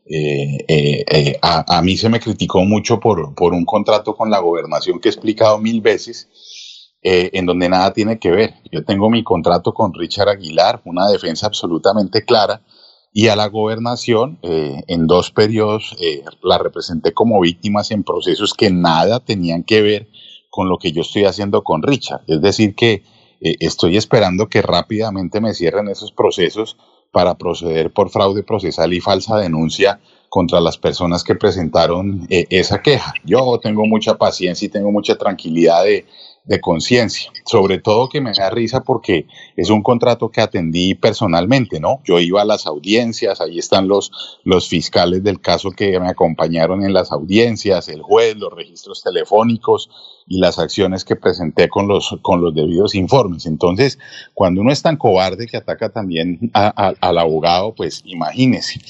Eh, a, a mí se me criticó mucho por, por un contrato con la gobernación que he explicado mil veces, eh, en donde nada tiene que ver. Yo tengo mi contrato con Richard Aguilar, una defensa absolutamente clara, y a la gobernación eh, en dos periodos eh, la representé como víctimas en procesos que nada tenían que ver con lo que yo estoy haciendo con Richard. Es decir, que eh, estoy esperando que rápidamente me cierren esos procesos para proceder por fraude procesal y falsa denuncia contra las personas que presentaron eh, esa queja. Yo tengo mucha paciencia y tengo mucha tranquilidad de, de conciencia, sobre todo que me da risa porque es un contrato que atendí personalmente, ¿no? Yo iba a las audiencias, ahí están los, los fiscales del caso que me acompañaron en las audiencias, el juez, los registros telefónicos y las acciones que presenté con los, con los debidos informes. Entonces, cuando uno es tan cobarde que ataca también a- al abogado, pues imagínese.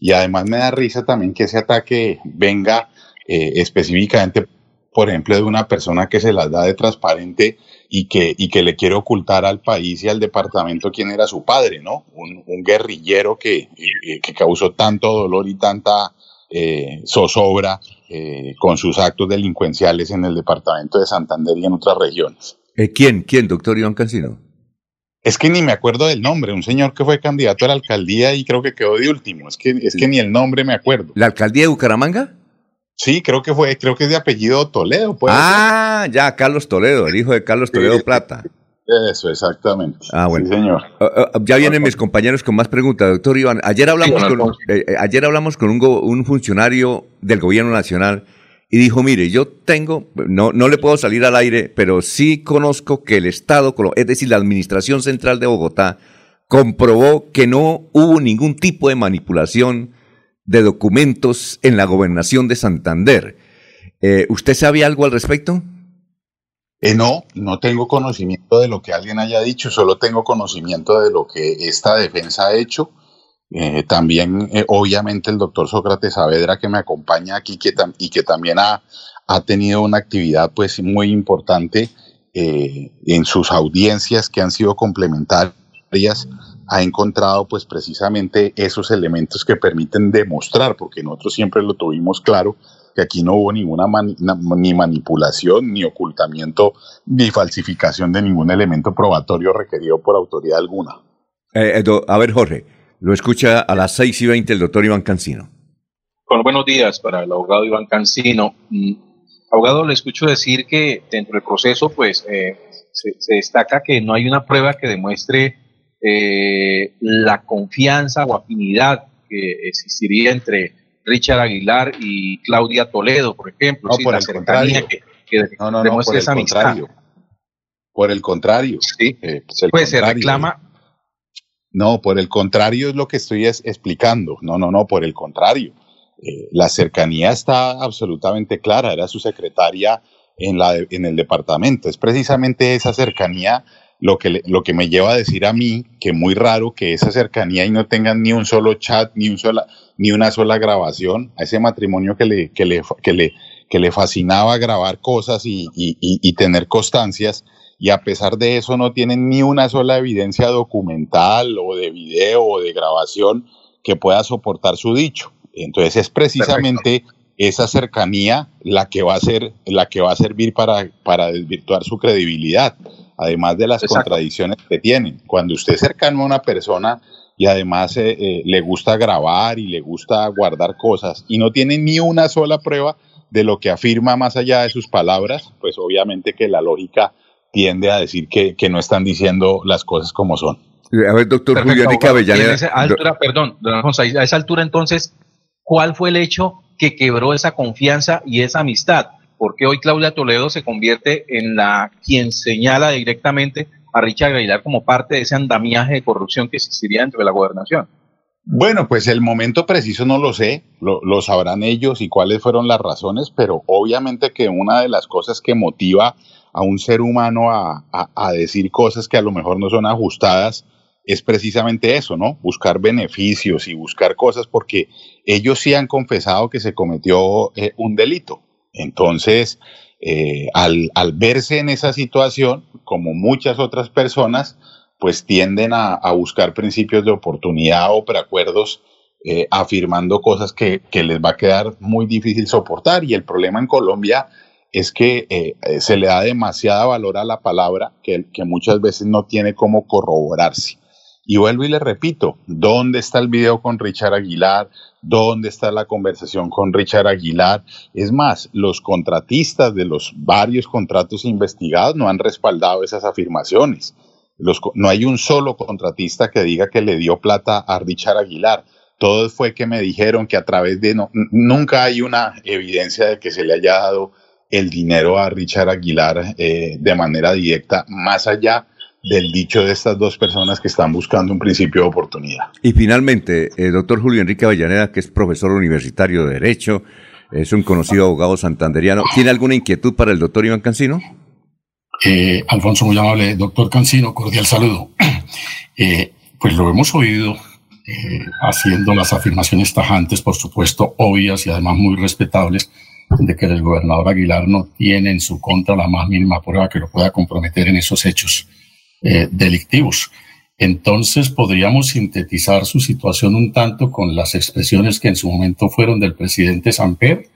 Y además me da risa también que ese ataque venga eh, específicamente por ejemplo, de una persona que se las da de transparente y que, y que le quiere ocultar al país y al departamento quién era su padre, ¿no? Un, un guerrillero que, eh, que causó tanto dolor y tanta eh, zozobra eh, con sus actos delincuenciales en el departamento de Santander y en otras regiones. Eh, ¿Quién? ¿Quién, doctor Iván Cancino? Es que ni me acuerdo del nombre, un señor que fue candidato a la alcaldía y creo que quedó de último, es que, es que ni el nombre me acuerdo. ¿La alcaldía de Bucaramanga? Sí, creo que fue, creo que es de apellido Toledo, puede Ah, ya, Carlos Toledo, el hijo de Carlos Toledo Plata. Eso, exactamente. Ah, bueno. Sí, señor. Ah, ah, ya vienen mis compañeros con más preguntas, doctor Iván. Ayer hablamos Sí, con, eh, eh, ayer hablamos con un, go- un funcionario del gobierno nacional y dijo, mire, yo tengo, no, no le puedo salir al aire, pero sí conozco que el Estado, es decir, la Administración Central de Bogotá, comprobó que no hubo ningún tipo de manipulación de documentos en la gobernación de Santander. Eh, ¿Usted sabe algo al respecto? Eh, no, no tengo conocimiento de lo que alguien haya dicho, solo tengo conocimiento de lo que esta defensa ha hecho. Eh, también, obviamente, el doctor Sócrates Saavedra que me acompaña aquí que y que también ha, tenido una actividad pues muy importante en sus audiencias que han sido complementarias, ha encontrado pues precisamente esos elementos que permiten demostrar, porque nosotros siempre lo tuvimos claro, que aquí no hubo ninguna mani- ni manipulación, ni ocultamiento, ni falsificación de ningún elemento probatorio requerido por autoridad alguna. Eh, eh, a ver, Jorge, lo escucha a las 6 y 20 el doctor Iván Cancino. Bueno, buenos días para el abogado Iván Cancino. Mm, Abogado, le escucho decir que dentro del proceso, pues, eh, se, se destaca que no hay una prueba que demuestre eh, la confianza o afinidad que existiría entre Richard Aguilar y Claudia Toledo, por ejemplo. No, sí, por el contrario. que, que No, no, no, demuestre por el amistad. contrario. Por el contrario. Sí. Eh, pues el Pues se reclama No, por el contrario es lo que estoy es- explicando. No, no, no, por el contrario. Eh, la cercanía está absolutamente clara. Era su secretaria en, la, en el departamento. Es precisamente esa cercanía lo que, lo que me lleva a decir a mí que muy raro que esa cercanía y no tengan ni un solo chat, ni, un sola, ni una sola grabación a ese matrimonio que le, que le, que le, que le fascinaba grabar cosas y, y- y- y tener constancias. Y a pesar de eso no tienen ni una sola evidencia documental o de video o de grabación que pueda soportar su dicho. Entonces es precisamente esa cercanía la que va a ser la que va a servir para, para desvirtuar su credibilidad, además de las Exacto. contradicciones que tienen. Cuando usted es cercano a una persona y además eh, eh, le gusta grabar y le gusta guardar cosas y no tiene ni una sola prueba de lo que afirma más allá de sus palabras, pues obviamente que la lógica tiende a decir que, que no están diciendo las cosas como son. A ver, doctor Perfecto, abogado. Avellaneda. En esa altura, perdón, don Alfonso, a esa altura entonces, ¿cuál fue el hecho que quebró esa confianza y esa amistad? Porque hoy Claudia Toledo se convierte en la quien señala directamente a Richard Aguilar como parte de ese andamiaje de corrupción que existiría dentro de la gobernación. Bueno, pues el momento preciso no lo sé, lo, lo sabrán ellos y cuáles fueron las razones, pero obviamente que una de las cosas que motiva a un ser humano a, a- decir cosas que a lo mejor no son ajustadas es precisamente eso, ¿no? Buscar beneficios y buscar cosas porque ellos sí han confesado que se cometió eh, un delito. Entonces, eh, al, verse en esa situación, como muchas otras personas, pues tienden a, buscar principios de oportunidad o preacuerdos eh, afirmando cosas que, les va a quedar muy difícil soportar. Y el problema en Colombia es que eh, se le da demasiada valor a la palabra que, que muchas veces no tiene cómo corroborarse. Y vuelvo y le repito, ¿dónde está el video con Richard Aguilar? ¿Dónde está la conversación con Richard Aguilar? Es más, los contratistas de los varios contratos investigados no han respaldado esas afirmaciones. Los no hay un solo contratista que diga que le dio plata a Richard Aguilar. todo fue que me dijeron que a través de, no, nunca hay una evidencia de que se le haya dado el dinero a Richard Aguilar eh, de manera directa, más allá del dicho de estas dos personas que están buscando un principio de oportunidad. Y finalmente, el doctor Julio Enrique Avellaneda, que es profesor universitario de Derecho, es un conocido abogado santanderiano. ¿Tiene alguna inquietud para el doctor Iván Cancino? Eh, Alfonso, muy amable. Doctor Cancino, cordial saludo. Eh, pues lo hemos oído eh, haciendo las afirmaciones tajantes, por supuesto, obvias y además muy respetables, de que el gobernador Aguilar no tiene en su contra la más mínima prueba que lo pueda comprometer en esos hechos eh, delictivos. Entonces podríamos sintetizar su situación un tanto con las expresiones que en su momento fueron del presidente Samper.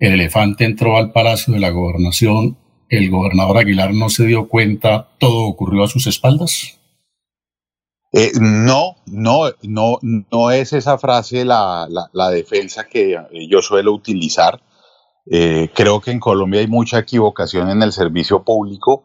El elefante entró al Palacio de la Gobernación, el gobernador Aguilar no se dio cuenta, todo ocurrió a sus espaldas. Eh, no, no, no, no es esa frase la, la, defensa que eh, yo suelo utilizar. Creo que en Colombia hay mucha equivocación en el servicio público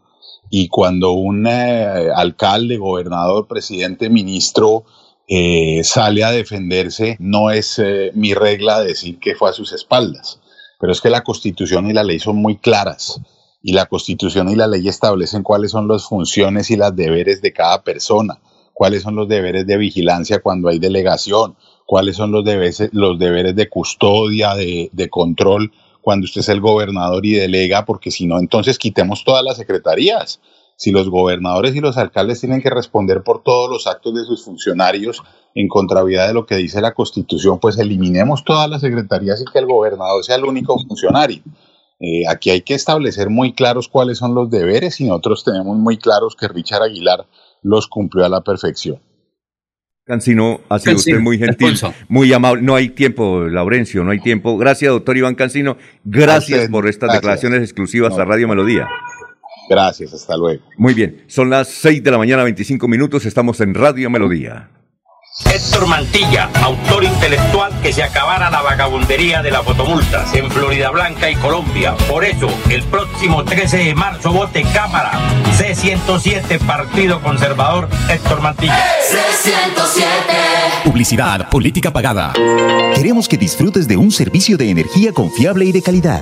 y cuando un eh, alcalde, gobernador, presidente, ministro eh, sale a defenderse, no es eh, mi regla decir que fue a sus espaldas, pero es que la constitución y la ley son muy claras y la constitución y la ley establecen cuáles son las funciones y los deberes de cada persona cuáles son los deberes de vigilancia cuando hay delegación, cuáles son los deberes, los deberes de custodia, de, de control cuando usted es el gobernador y delega, porque si no, entonces quitemos todas las secretarías. Si los gobernadores y los alcaldes tienen que responder por todos los actos de sus funcionarios en contravía de lo que dice la Constitución, pues eliminemos todas las secretarías y que el gobernador sea el único funcionario. Eh, aquí hay que establecer muy claros cuáles son los deberes y nosotros tenemos muy claros que Richard Aguilar los cumplió a la perfección. Cancino, ha sido Cancino, usted muy gentil, muy amable. No hay tiempo, Laurencio, no hay tiempo. Gracias, doctor Iván Cancino. Gracias usted, por estas gracias. declaraciones exclusivas a Radio Melodía. Gracias, hasta luego. Muy bien, son las 6 de la mañana, 25 minutos, estamos en Radio Melodía. Héctor Mantilla, autor intelectual que se acabara la vagabundería de las fotomultas en Florida Blanca y Colombia. Por eso, el próximo 13 de marzo vote Cámara C107 Partido Conservador Héctor Mantilla. C107. Publicidad, política pagada. Queremos que disfrutes de un servicio de energía confiable y de calidad.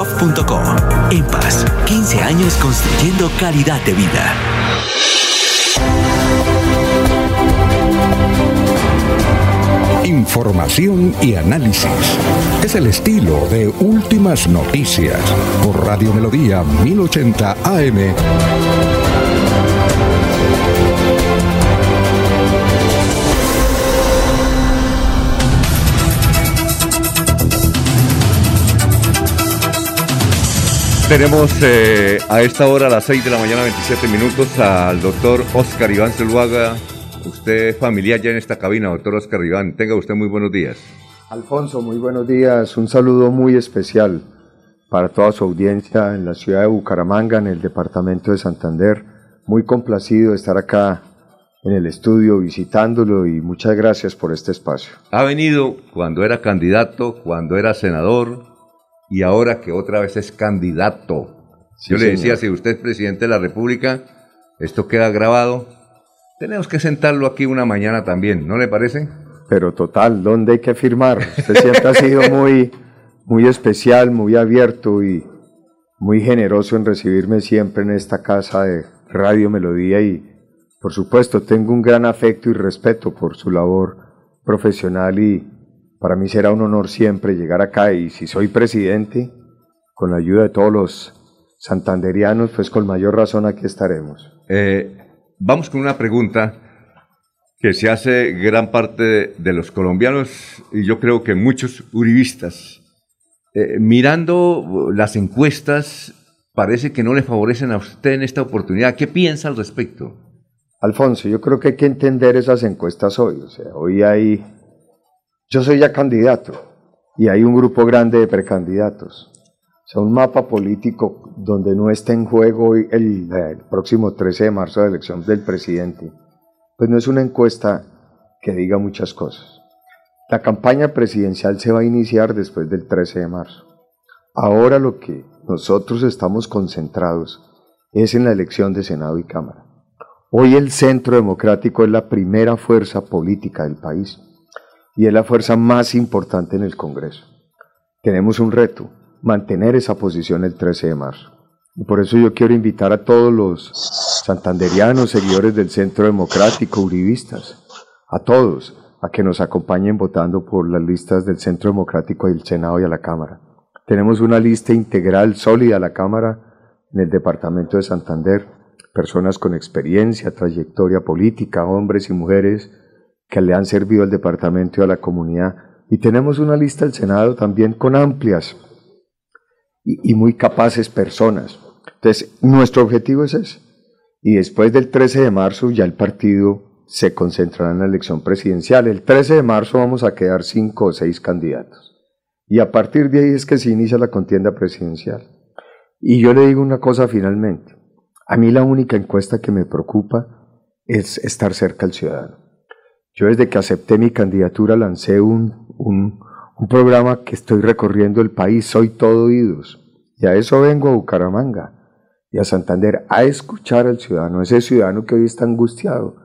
www.empas.gov.co. EMPAS, 15 años construyendo calidad de vida. Información y análisis. Es el estilo de Últimas Noticias por Radio Melodía 1080 AM. Tenemos eh, a esta hora, a las 6 de la mañana, 27 minutos, al doctor Oscar Iván Zuluaga. Usted es familiar ya en esta cabina, doctor Oscar Iván. Tenga usted muy buenos días. Alfonso, muy buenos días. Un saludo muy especial para toda su audiencia en la ciudad de Bucaramanga, en el departamento de Santander. Muy complacido de estar acá en el estudio visitándolo y muchas gracias por este espacio. Ha venido cuando era candidato, cuando era senador y ahora que otra vez es candidato. Sí, Yo le decía, señor. si usted es presidente de la República, esto queda grabado. Tenemos que sentarlo aquí una mañana también, ¿no le parece? Pero total, ¿dónde hay que firmar? Usted siempre ha sido muy, muy especial, muy abierto y, muy generoso en recibirme siempre en esta casa de Radio Melodía y por supuesto tengo un gran afecto y respeto por su labor profesional y para mí será un honor siempre llegar acá y si soy presidente, con la ayuda de todos los santanderianos, pues con mayor razón aquí estaremos. Eh, vamos con una pregunta que se hace gran parte de, de los colombianos y yo creo que muchos uribistas. Eh, mirando las encuestas, parece que no le favorecen a usted en esta oportunidad. ¿Qué piensa al respecto? Alfonso, yo creo que hay que entender esas encuestas hoy. O sea, hoy hay. Yo soy ya candidato y hay un grupo grande de precandidatos. O un mapa político donde no está en juego el, próximo 13 de marzo la elección del presidente. Pues no es una encuesta que diga muchas cosas. La campaña presidencial se va a iniciar después del 13 de marzo. Ahora lo que nosotros estamos concentrados es en la elección de Senado y Cámara. Hoy el Centro Democrático es la primera fuerza política del país y es la fuerza más importante en el Congreso. Tenemos un reto, mantener esa posición el 13 de marzo. Y por eso yo quiero invitar a todos los santanderianos, seguidores del Centro Democrático, uribistas, a todos, a que nos acompañen votando por las listas del Centro Democrático y el Senado y a la Cámara. Tenemos una lista integral sólida a la Cámara en el Departamento de Santander, personas con experiencia, trayectoria política, hombres y mujeres que le han servido al departamento y a la comunidad. Y tenemos una lista del Senado también con amplias y, muy capaces personas. Entonces, nuestro objetivo es ese. Y después del 13 de marzo ya el partido se concentrará en la elección presidencial. El 13 de marzo vamos a quedar cinco o seis candidatos. Y a partir de ahí es que se inicia la contienda presidencial. Y yo le digo una cosa finalmente. A mí la única encuesta que me preocupa es estar cerca al ciudadano. Yo desde que acepté mi candidatura lancé un, un, programa que estoy recorriendo el país, soy todo oídos. Y a eso vengo a Bucaramanga y a Santander, a escuchar al ciudadano, ese ciudadano que hoy está angustiado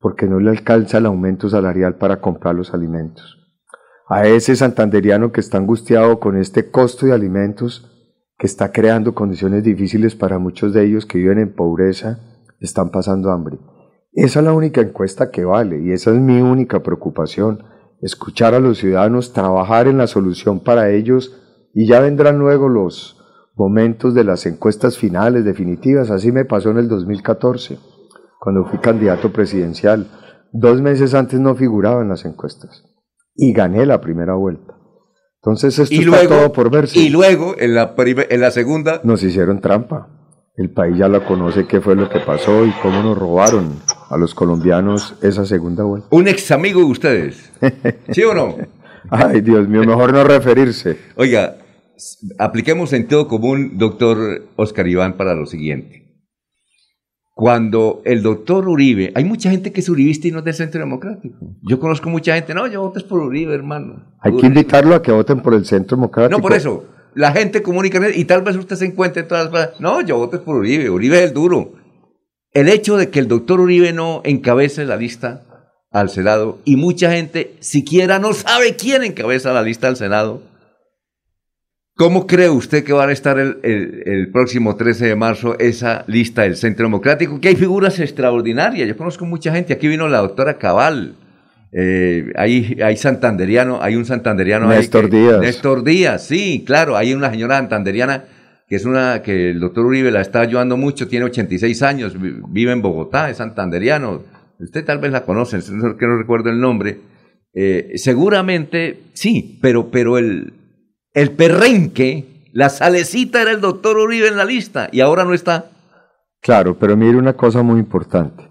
porque no le alcanza el aumento salarial para comprar los alimentos. A ese santanderiano que está angustiado con este costo de alimentos que está creando condiciones difíciles para muchos de ellos que viven en pobreza, están pasando hambre. Esa es la única encuesta que vale y esa es mi única preocupación, escuchar a los ciudadanos, trabajar en la solución para ellos y ya vendrán luego los momentos de las encuestas finales, definitivas. Así me pasó en el 2014, cuando fui candidato presidencial. Dos meses antes no figuraba en las encuestas y gané la primera vuelta. Entonces esto Y está luego- todo por verse. Y luego, en la, en la segunda, Nos hicieron trampa. El país ya lo conoce qué fue lo que pasó y cómo nos robaron a los colombianos esa segunda vuelta. un ex amigo de ustedes. ¿Sí o no? Ay, Dios mío, mejor no referirse. Oiga, apliquemos sentido común, doctor Oscar Iván, para lo siguiente. Cuando el doctor Uribe, hay mucha gente que es uribista y no es del Centro Democrático. Yo conozco mucha gente, no, yo voto por Uribe, hermano. Hay que invitarlo a que voten por el Centro Democrático. No, por eso. La gente comunica y tal vez usted se encuentre en todas las... No, yo voto por Uribe. Uribe es el duro. El hecho de que el doctor Uribe no encabece la lista al Senado y mucha gente siquiera no sabe quién encabeza la lista al Senado. ¿Cómo cree usted que va a estar el, el- el próximo 13 de marzo esa lista del Centro Democrático? Que hay figuras extraordinarias. Yo conozco mucha gente. Aquí vino la doctora Cabal. Eh, hay, hay santanderiano, hay un santanderiano ahí Néstor que- Díaz. Néstor Díaz, sí, claro. Hay una señora santanderiana que es una que el doctor Uribe la está ayudando mucho, tiene 86 años, vi- vive en Bogotá, es santanderiano. Usted tal vez la conoce, no, que no recuerdo el nombre. Eh, seguramente sí, pero, pero el, el perrenque, la salecita era el doctor Uribe en la lista y ahora no está. Claro, pero mire una cosa muy importante.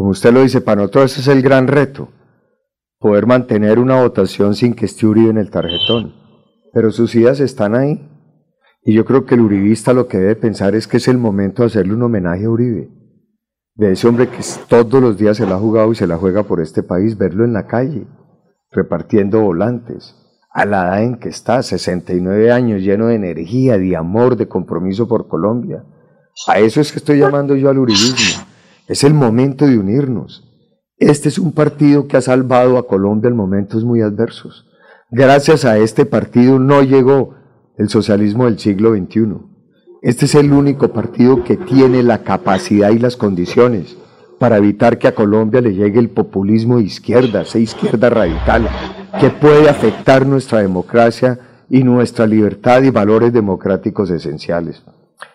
Como usted lo dice, para nosotros ese es el gran reto. Poder mantener una votación sin que esté Uribe en el tarjetón. Pero sus ideas están ahí. Y yo creo que el uribista lo que debe pensar es que es el momento de hacerle un homenaje a Uribe. De ese hombre que todos los días se la ha jugado y se la juega por este país, verlo en la calle, repartiendo volantes, a la edad en que está, 69 años, lleno de energía, de amor, de compromiso por Colombia. A eso es que estoy llamando yo al uribismo. Es el momento de unirnos. Este es un partido que ha salvado a Colombia en momentos muy adversos. Gracias a este partido no llegó el socialismo del siglo XXI. Este es el único partido que tiene la capacidad y las condiciones para evitar que a Colombia le llegue el populismo de izquierda, esa izquierda radical, que puede afectar nuestra democracia y nuestra libertad y valores democráticos esenciales.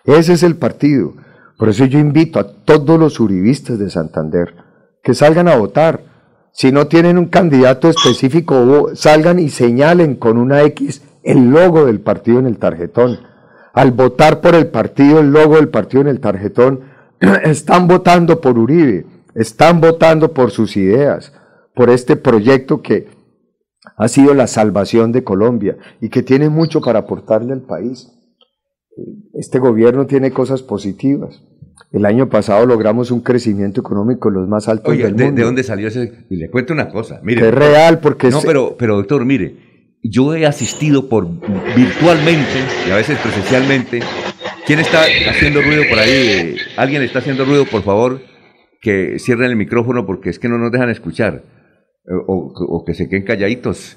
Ese es el partido. Por eso yo invito a todos los uribistas de Santander que salgan a votar. Si no tienen un candidato específico, salgan y señalen con una X el logo del partido en el tarjetón. Al votar por el partido, el logo del partido en el tarjetón, están votando por Uribe, están votando por sus ideas, por este proyecto que ha sido la salvación de Colombia y que tiene mucho para aportarle al país. Este gobierno tiene cosas positivas. El año pasado logramos un crecimiento económico los más altos Oye, del ¿de, mundo. de dónde salió ese? Y le cuento una cosa. Mire, Que es real, porque No, es- pero, pero doctor, mire, yo he asistido por virtualmente y a veces presencialmente. ¿Quién está haciendo ruido por ahí? ¿Alguien está haciendo ruido, por favor? Que cierren el micrófono porque es que no nos dejan escuchar. Eh, O, o que se queden calladitos.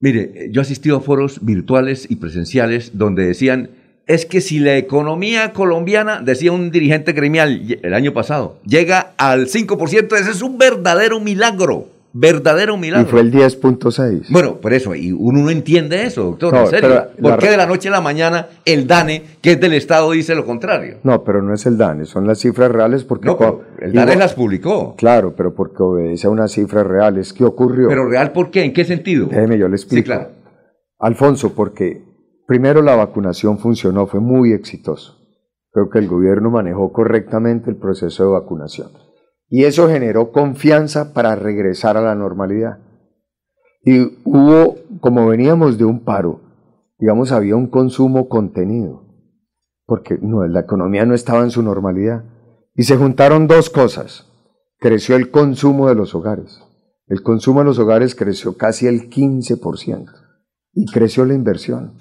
Mire, yo he asistido a foros virtuales y presenciales donde decían, es que si la economía colombiana, decía un dirigente gremial el año pasado, llega al 5%, ese es un verdadero milagro. Verdadero y milagro. fue el 10.6. Bueno, por eso, y uno no entiende eso, doctor, No, en serio. ¿Por la- qué de la noche a la mañana el DANE, que es del Estado, dice lo contrario? No, pero no es el DANE, son las cifras reales porque... No, pero cua- el DANE igual- las publicó. Claro, pero porque obedece a unas cifras reales. ¿Qué ocurrió? Pero real, ¿por qué? ¿En qué sentido? Déjeme, yo le explico. Sí, claro. Alfonso, porque primero la vacunación funcionó, fue muy exitoso. Creo que el gobierno manejó correctamente el proceso de vacunación. Y eso generó confianza para regresar a la normalidad. Y hubo, como veníamos de un paro, digamos, había un consumo contenido, porque no, la economía no estaba en su normalidad. Y se juntaron dos cosas. Creció el consumo de los hogares. El consumo de los hogares creció casi el 15% y creció la inversión,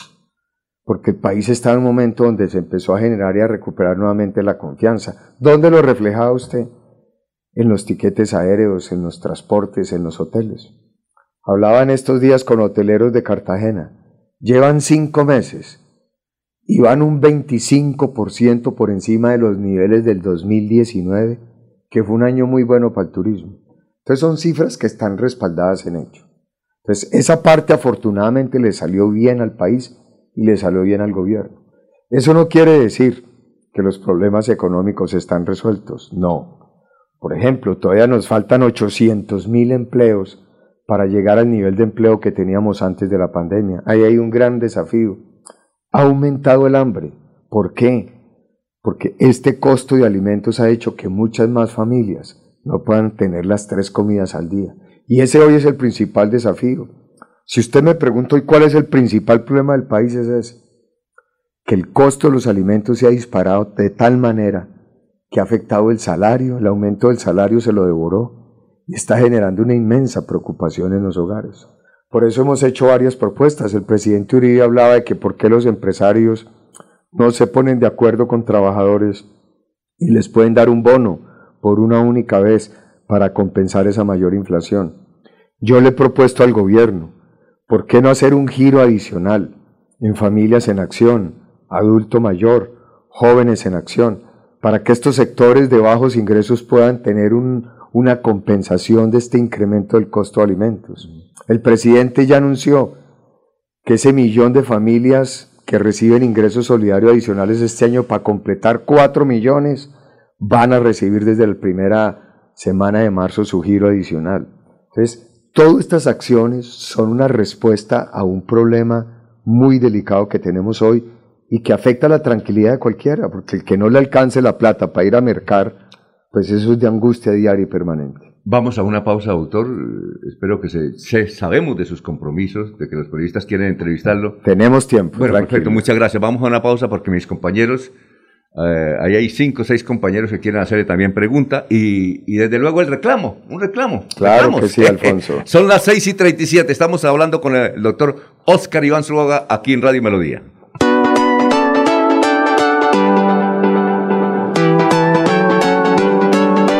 porque el país está en un momento donde se empezó a generar y a recuperar nuevamente la confianza. ¿Dónde lo reflejaba usted? En los tiquetes aéreos, en los transportes, en los hoteles. Hablaba en estos días con hoteleros de Cartagena. Llevan cinco meses y van un 25% por encima de los niveles del 2019, que fue un año muy bueno para el turismo. Entonces son cifras que están respaldadas en hecho. Entonces esa parte afortunadamente le salió bien al país y le salió bien al gobierno. Eso no quiere decir que los problemas económicos están resueltos, no. Por ejemplo, todavía nos faltan 800 mil empleos para llegar al nivel de empleo que teníamos antes de la pandemia. Ahí hay un gran desafío. Ha aumentado el hambre. ¿Por qué? Porque este costo de alimentos ha hecho que muchas más familias no puedan tener las tres comidas al día. Y ese hoy es el principal desafío. Si usted me pregunta hoy cuál es el principal problema del país, es ese. Que el costo de los alimentos se ha disparado de tal manera que ha afectado el salario, el aumento del salario se lo devoró y está generando una inmensa preocupación en los hogares. Por eso hemos hecho varias propuestas. El presidente Uribe hablaba de que por qué los empresarios no se ponen de acuerdo con trabajadores y les pueden dar un bono por una única vez para compensar esa mayor inflación. Yo le he propuesto al gobierno, ¿por qué no hacer un giro adicional en familias en acción, adulto mayor, jóvenes en acción, para que estos sectores de bajos ingresos puedan tener un, una compensación de este incremento del costo de alimentos? El presidente ya anunció que ese millón de familias que reciben ingresos solidarios adicionales este año para completar cuatro millones van a recibir desde la primera semana de marzo su giro adicional. Entonces, todas estas acciones son una respuesta a un problema muy delicado que tenemos hoy y que afecta la tranquilidad de cualquiera, porque el que no le alcance la plata para ir a mercar, pues eso es de angustia diaria y permanente. Vamos a una pausa, doctor. Espero que se, se- sabemos de sus compromisos, de que los periodistas quieren entrevistarlo. Tenemos tiempo. Bueno, tranquilo. perfecto, muchas gracias. Vamos a una pausa porque mis compañeros, eh, ahí hay cinco o seis compañeros que quieren hacerle también pregunta y, y desde luego el reclamo, un reclamo. Claro reclamos. que sí, Alfonso. Son las 6 y 37, estamos hablando con el doctor Oscar Iván Zuluaga aquí en Radio Melodía.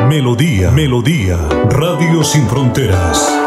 Melodía, Melodía, Radio Sin Fronteras.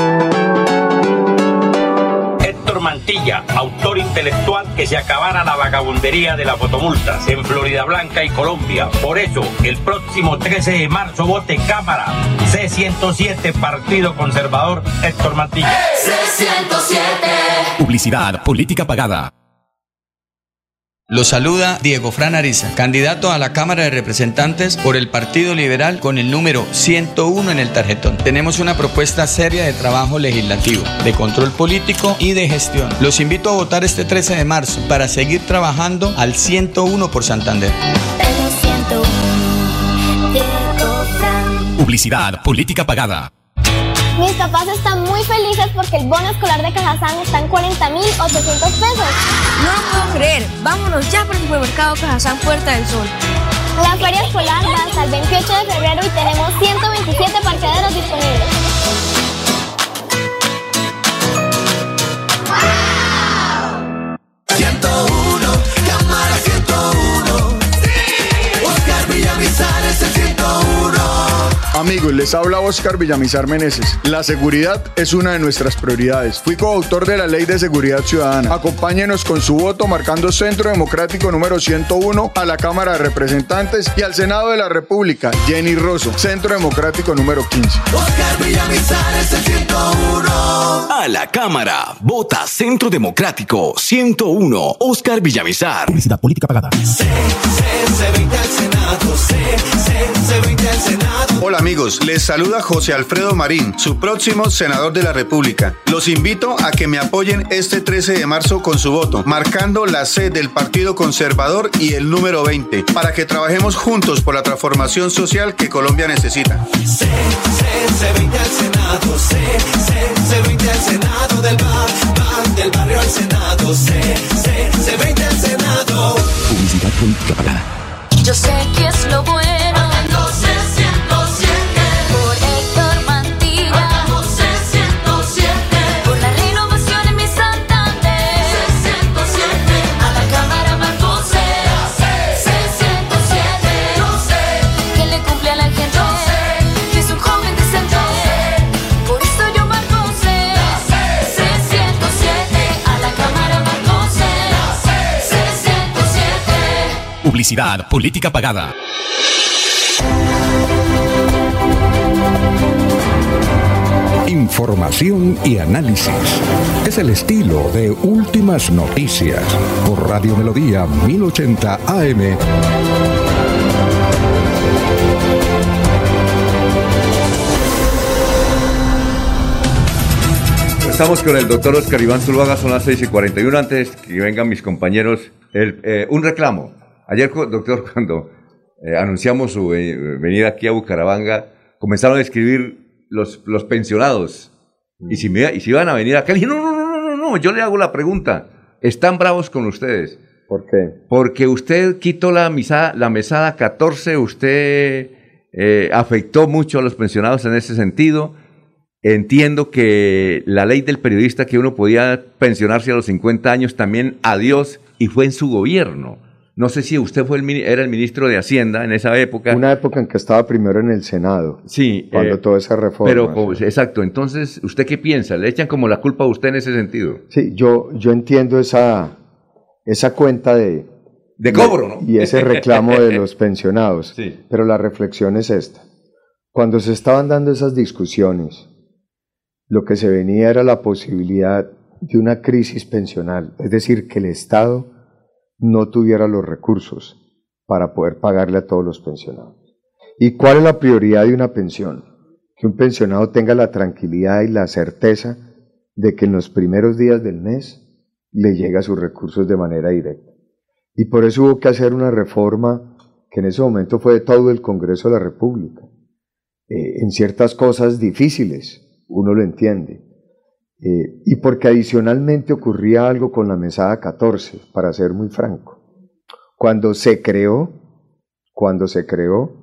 Héctor Mantilla, autor intelectual que se acabara la vagabundería de las fotomultas en Florida Blanca y Colombia. Por eso, el próximo 13 de marzo vote Cámara C107 Partido Conservador Héctor Mantilla. C107. Publicidad, política pagada. Lo saluda Diego Fran Ariza, candidato a la Cámara de Representantes por el Partido Liberal con el número 101 en el tarjetón. Tenemos una propuesta seria de trabajo legislativo, de control político y de gestión. Los invito a votar este 13 de marzo para seguir trabajando al 101 por Santander. Publicidad, política pagada. Mis papás están muy felices porque el bono escolar de Cajazán está en 40.800 pesos. No lo puedo creer. Vámonos ya por el supermercado Cajazán Puerta del Sol. La feria escolar va hasta el 28 de febrero y tenemos 127 parqueaderos disponibles. Cámara 101. Oscar Villamizar es el 101. Amigos, les habla Oscar Villamizar Meneses. La seguridad es una de nuestras prioridades. Fui coautor de la Ley de Seguridad Ciudadana. Acompáñenos con su voto marcando Centro Democrático número 101 a la Cámara de Representantes y al Senado de la República. Jenny Rosso, Centro Democrático número 15. Oscar Villamizar es el 101. A la Cámara, vota Centro Democrático 101, Oscar Villamizar. Publicidad política pagada. C, C20 al Senado. C, C, C20 al Senado. Hola amigos, les saluda José Alfredo Marín, su próximo senador de la República. Los invito a que me apoyen este 13 de marzo con su voto, marcando la C del Partido Conservador y el número 20, para que trabajemos juntos por la transformación social que Colombia necesita. C, C, C20 al Senado. C, C, C20 al Senado. Del bar, bar, del barrio al Senado. C, C, C20 al Senado. Publicidad política pagada. Yo sé que es lo bueno. Publicidad política pagada. Información y análisis. Es el estilo de Últimas Noticias por Radio Melodía 1080 AM. Estamos con el doctor Oscar Iván Zuluaga, son las 6 y 41. Antes que vengan mis compañeros, el, eh, un reclamo. Ayer, doctor, cuando eh, anunciamos su eh, venida aquí a Bucaramanga, comenzaron a escribir los, los pensionados. Y, si me, y si iban a venir acá, le dije, no, no, no, no, no, no, yo le hago la pregunta. ¿Están bravos con ustedes? ¿Por qué? Porque usted quitó la, misa, la mesada 14, usted eh, afectó mucho a los pensionados en ese sentido. Entiendo que la ley del periodista que uno podía pensionarse a los 50 años también adiós y fue en su gobierno. No sé si usted fue el, era el ministro de Hacienda en esa época. Una época en que estaba primero en el Senado. Sí. Cuando eh, toda esa reforma. Pero, pues, exacto. Entonces, ¿usted qué piensa? ¿Le echan como la culpa a usted en ese sentido? Sí, yo, yo entiendo esa, esa cuenta de... De cobro, ¿no? Y ese reclamo de los pensionados. Sí. Pero la reflexión es esta. Cuando se estaban dando esas discusiones, lo que se venía era la posibilidad de una crisis pensional, es decir, que el Estado no tuviera los recursos para poder pagarle a todos los pensionados. ¿Y cuál es la prioridad de una pensión? Que un pensionado tenga la tranquilidad y la certeza de que en los primeros días del mes le llega sus recursos de manera directa. Y por eso hubo que hacer una reforma que en ese momento fue de todo el Congreso de la República. Eh, en ciertas cosas difíciles, uno lo entiende. Eh, y porque adicionalmente ocurría algo con la mesada 14, para ser muy franco. Cuando se creó, cuando se creó,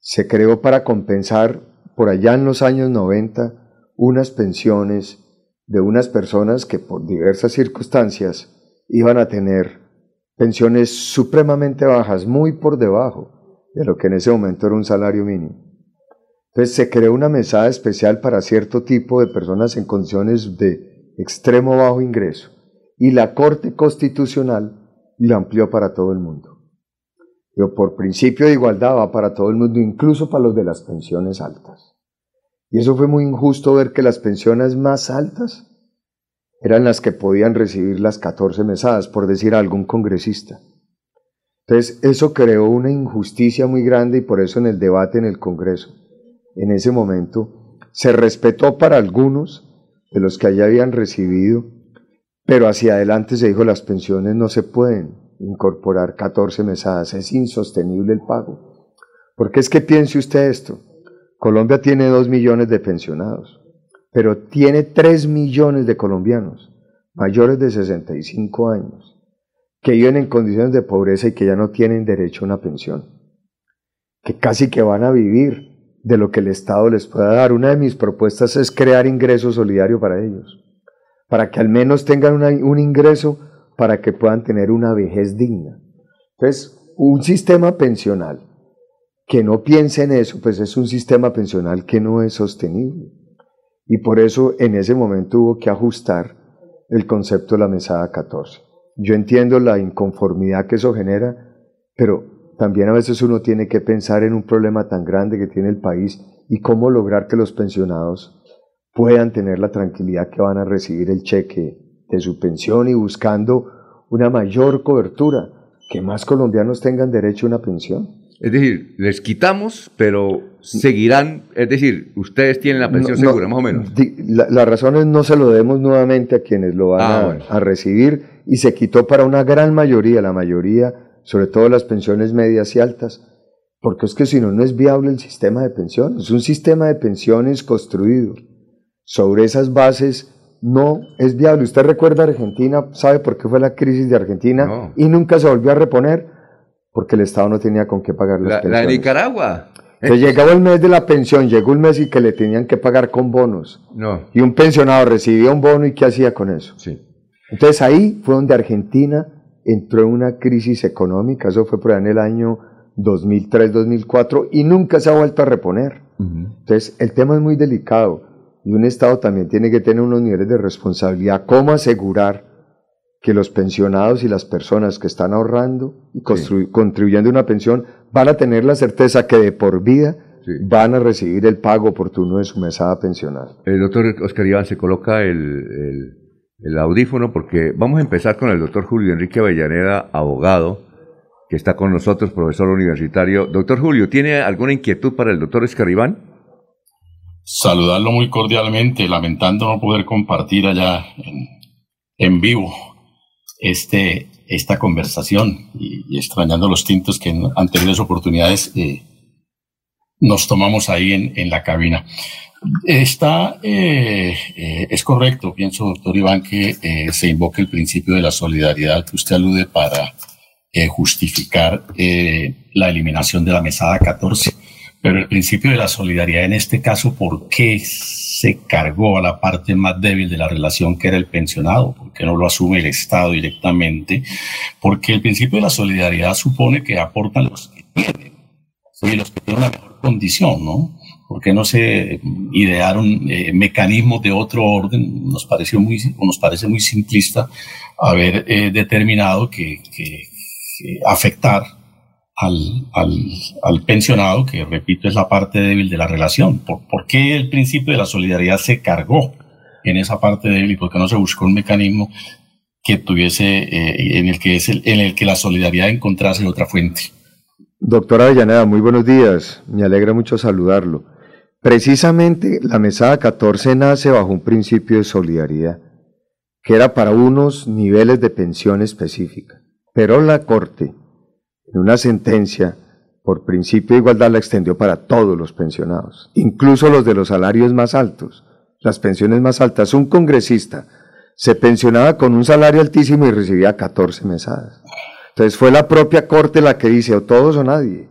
se creó para compensar por allá en los años 90 unas pensiones de unas personas que por diversas circunstancias iban a tener pensiones supremamente bajas, muy por debajo de lo que en ese momento era un salario mínimo. Entonces se creó una mesada especial para cierto tipo de personas en condiciones de extremo bajo ingreso y la Corte Constitucional lo amplió para todo el mundo. Pero por principio de igualdad va para todo el mundo, incluso para los de las pensiones altas. Y eso fue muy injusto ver que las pensiones más altas eran las que podían recibir las 14 mesadas, por decir a algún congresista. Entonces, eso creó una injusticia muy grande y por eso en el debate en el Congreso, en ese momento, se respetó para algunos de los que allá habían recibido, pero hacia adelante se dijo las pensiones no se pueden incorporar 14 mesadas, es insostenible el pago. Porque es que piense usted esto, Colombia tiene 2 millones de pensionados, pero tiene 3 millones de colombianos mayores de 65 años que viven en condiciones de pobreza y que ya no tienen derecho a una pensión, que casi que van a vivir de lo que el Estado les pueda dar. Una de mis propuestas es crear ingreso solidario para ellos, para que al menos tengan un ingreso para que puedan tener una vejez digna. Entonces, un sistema pensional que no piense en eso, pues es un sistema pensional que no es sostenible. Y por eso en ese momento hubo que ajustar el concepto de la mesada 14. Yo entiendo la inconformidad que eso genera, pero también a veces uno tiene que pensar en un problema tan grande que tiene el país y cómo lograr que los pensionados puedan tener la tranquilidad que van a recibir el cheque de su pensión y buscando una mayor cobertura, que más colombianos tengan derecho a una pensión. Es decir, les quitamos, pero seguirán, es decir, ustedes tienen la pensión No, no, segura, más o menos. La, la razón es no se lo demos nuevamente a quienes lo van Ah, a, bueno. a recibir y se quitó para una gran mayoría, la mayoría, sobre todo las pensiones medias y altas, porque es que si no, no es viable el sistema de pensiones. Es un sistema de pensiones construido sobre esas bases no es viable. Usted recuerda Argentina, sabe por qué fue la crisis de Argentina No. y nunca se volvió a reponer porque el Estado no tenía con qué pagar las La, la de pensiones. Nicaragua. Entonces llegaba el mes de la pensión, llegó un mes y que le tenían que pagar con bonos. No. Y un pensionado recibía un bono y ¿qué hacía con eso? Sí. Entonces ahí fue donde Argentina entró en una crisis económica, eso fue por ahí en el año 2003-2004 y nunca se ha vuelto a reponer. Entonces el tema es muy delicado y un Estado también tiene que tener unos niveles de responsabilidad. ¿Cómo asegurar que los pensionados y las personas que están ahorrando y constru- contribuyendo a una pensión van a tener la certeza que de por vida van a recibir el pago oportuno de su mesada pensional? El doctor Oscar Iván se coloca el, el- el audífono porque vamos a empezar con el doctor Julio Enrique Avellaneda, abogado, que está con nosotros, profesor universitario. Doctor Julio, ¿tiene alguna inquietud para el doctor Oscar Iván? Saludarlo muy cordialmente, lamentando no poder compartir allá en, en vivo este, esta conversación y, y extrañando los tintos que en anteriores oportunidades eh, nos tomamos ahí en, en la cabina. Está, eh, eh, es correcto, pienso, doctor Iván, que eh, se invoque el principio de la solidaridad que usted alude para eh, justificar eh, la eliminación de la mesada 14. Pero el principio de la solidaridad en este caso, ¿por qué se cargó a la parte más débil de la relación que era el pensionado? ¿Por qué no lo asume el Estado directamente? Porque el principio de la solidaridad supone que aportan los que tienen y los que tienen una mejor condición, ¿no? ¿Por qué no se idearon eh, mecanismos de otro orden? Nos pareció muy, nos parece muy simplista haber eh, determinado que, afectar al, pensionado, que repito es la parte débil de la relación. ¿Por, por qué el principio de la solidaridad se cargó en esa parte débil y por qué no se buscó un mecanismo que tuviese, eh, en, el que es el- en el que la solidaridad encontrase otra fuente? Doctora Avellaneda, muy buenos días. Me alegra mucho saludarlo. Precisamente la mesada 14 nace bajo un principio de solidaridad, que era para unos niveles de pensión específica. Pero la Corte, en una sentencia, por principio de igualdad la extendió para todos los pensionados, incluso los de los salarios más altos, las pensiones más altas. Un congresista se pensionaba con un salario altísimo y recibía 14 mesadas. Entonces fue la propia Corte la que dice o todos o nadie.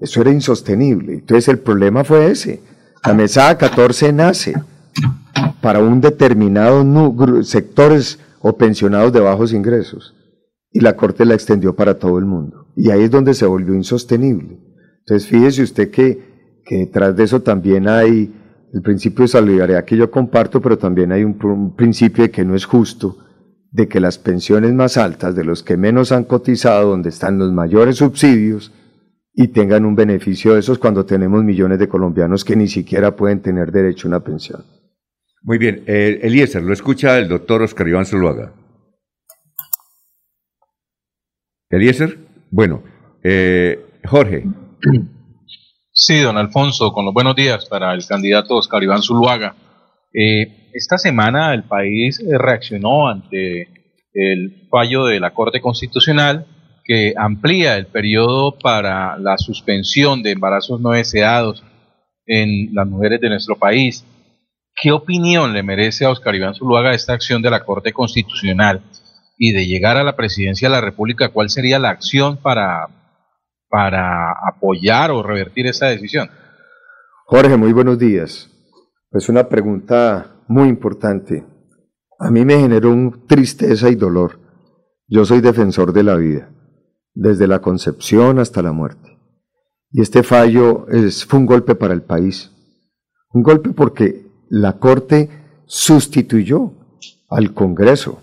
Eso era insostenible. Entonces el problema fue ese. La mesada 14 nace para un determinado sectores o pensionados de bajos ingresos y la Corte la extendió para todo el mundo. Y ahí es donde se volvió insostenible. Entonces fíjese usted que, que detrás de eso también hay el principio de solidaridad que yo comparto, pero también hay un principio de que no es justo de que las pensiones más altas de los que menos han cotizado, donde están los mayores subsidios, y tengan un beneficio de esos cuando tenemos millones de colombianos que ni siquiera pueden tener derecho a una pensión. Muy bien, eh, Eliezer, lo escucha el doctor Oscar Iván Zuluaga. Eliezer, bueno, eh, Jorge, Sí, don Alfonso, con los buenos días para el candidato Oscar Iván Zuluaga. Eh, esta semana el país reaccionó ante el fallo de la Corte Constitucional que amplía el periodo para la suspensión de embarazos no deseados en las mujeres de nuestro país. ¿Qué opinión le merece a Oscar Iván Zuluaga esta acción de la Corte Constitucional? Y de llegar a la presidencia de la República, ¿cuál sería la acción para, para apoyar o revertir esa decisión? Jorge, muy buenos días. Es una pregunta muy importante. A mí me generó un tristeza y dolor. Yo soy defensor de la vida, desde la concepción hasta la muerte. Y este fallo fue un golpe para el país. Un golpe porque la Corte sustituyó al Congreso,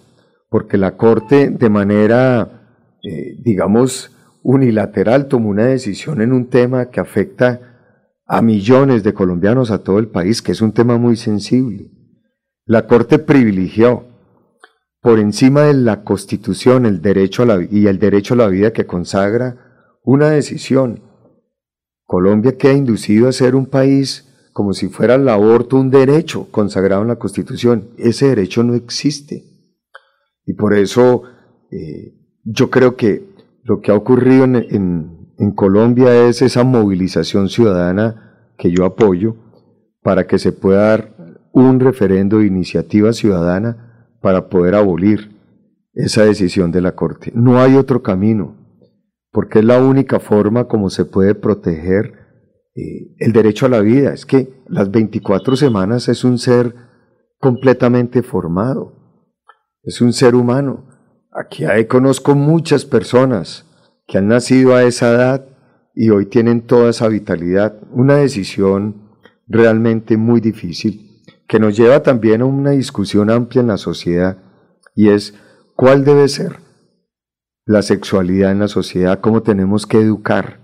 porque la Corte de manera, eh, digamos, unilateral tomó una decisión en un tema que afecta a millones de colombianos, a todo el país, que es un tema muy sensible. La Corte privilegió por encima de la Constitución el derecho a la, y el derecho a la vida que consagra una decisión. Colombia queda inducido a ser un país como si fuera el aborto un derecho consagrado en la Constitución. Ese derecho no existe. Y por eso eh, yo creo que lo que ha ocurrido en, en- en Colombia es esa movilización ciudadana que yo apoyo para que se pueda dar un referendo de iniciativa ciudadana para poder abolir esa decisión de la Corte. No hay otro camino, porque es la única forma como se puede proteger eh, el derecho a la vida. Es que las 24 semanas es un ser completamente formado, es un ser humano. Aquí hay, conozco muchas personas que han nacido a esa edad y hoy tienen toda esa vitalidad. Una decisión realmente muy difícil que nos lleva también a una discusión amplia en la sociedad y es cuál debe ser la sexualidad en la sociedad, cómo tenemos que educar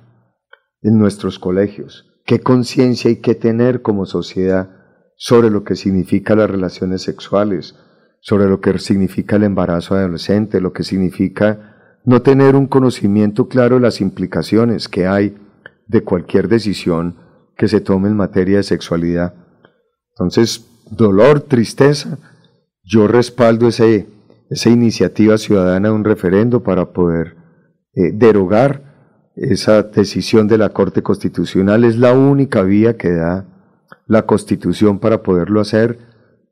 en nuestros colegios, qué conciencia hay que tener como sociedad sobre lo que significa las relaciones sexuales, sobre lo que significa el embarazo adolescente, lo que significa no tener un conocimiento claro de las implicaciones que hay de cualquier decisión que se tome en materia de sexualidad. Entonces, dolor, tristeza, yo respaldo ese, esa iniciativa ciudadana de un referendo para poder eh, derogar esa decisión de la Corte Constitucional. Es la única vía que da la Constitución para poderlo hacer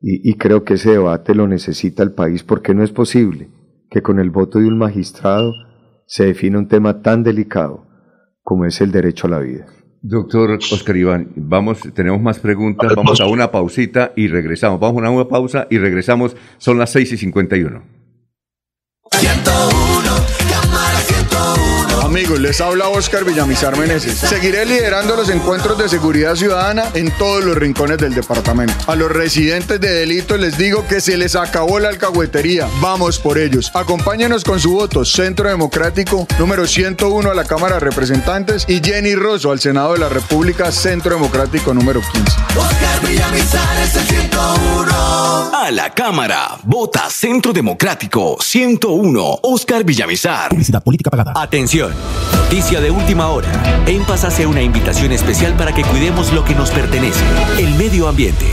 y, y creo que ese debate lo necesita el país porque no es posible que con el voto de un magistrado se defina un tema tan delicado como es el derecho a la vida. Doctor Oscar Iván, vamos, tenemos más preguntas, vamos a una pausita y regresamos. Vamos a una nueva pausa y regresamos, son las 6 y 51. Amigos, les habla Oscar Villamizar Meneses. Seguiré liderando los encuentros de seguridad ciudadana en todos los rincones del departamento. A los residentes de delitos les digo que se les acabó la alcahuetería. Vamos por ellos. Acompáñenos con su voto. Centro Democrático número 101 a la Cámara de Representantes y Jenny Rosso al Senado de la República, Centro Democrático número 15. Oscar Villamizar es el 101. A la Cámara, vota Centro Democrático 101. Oscar Villamizar. Publicidad política pagada. Atención, noticia de última hora. En hace una invitación especial para que cuidemos lo que nos pertenece, el medio ambiente.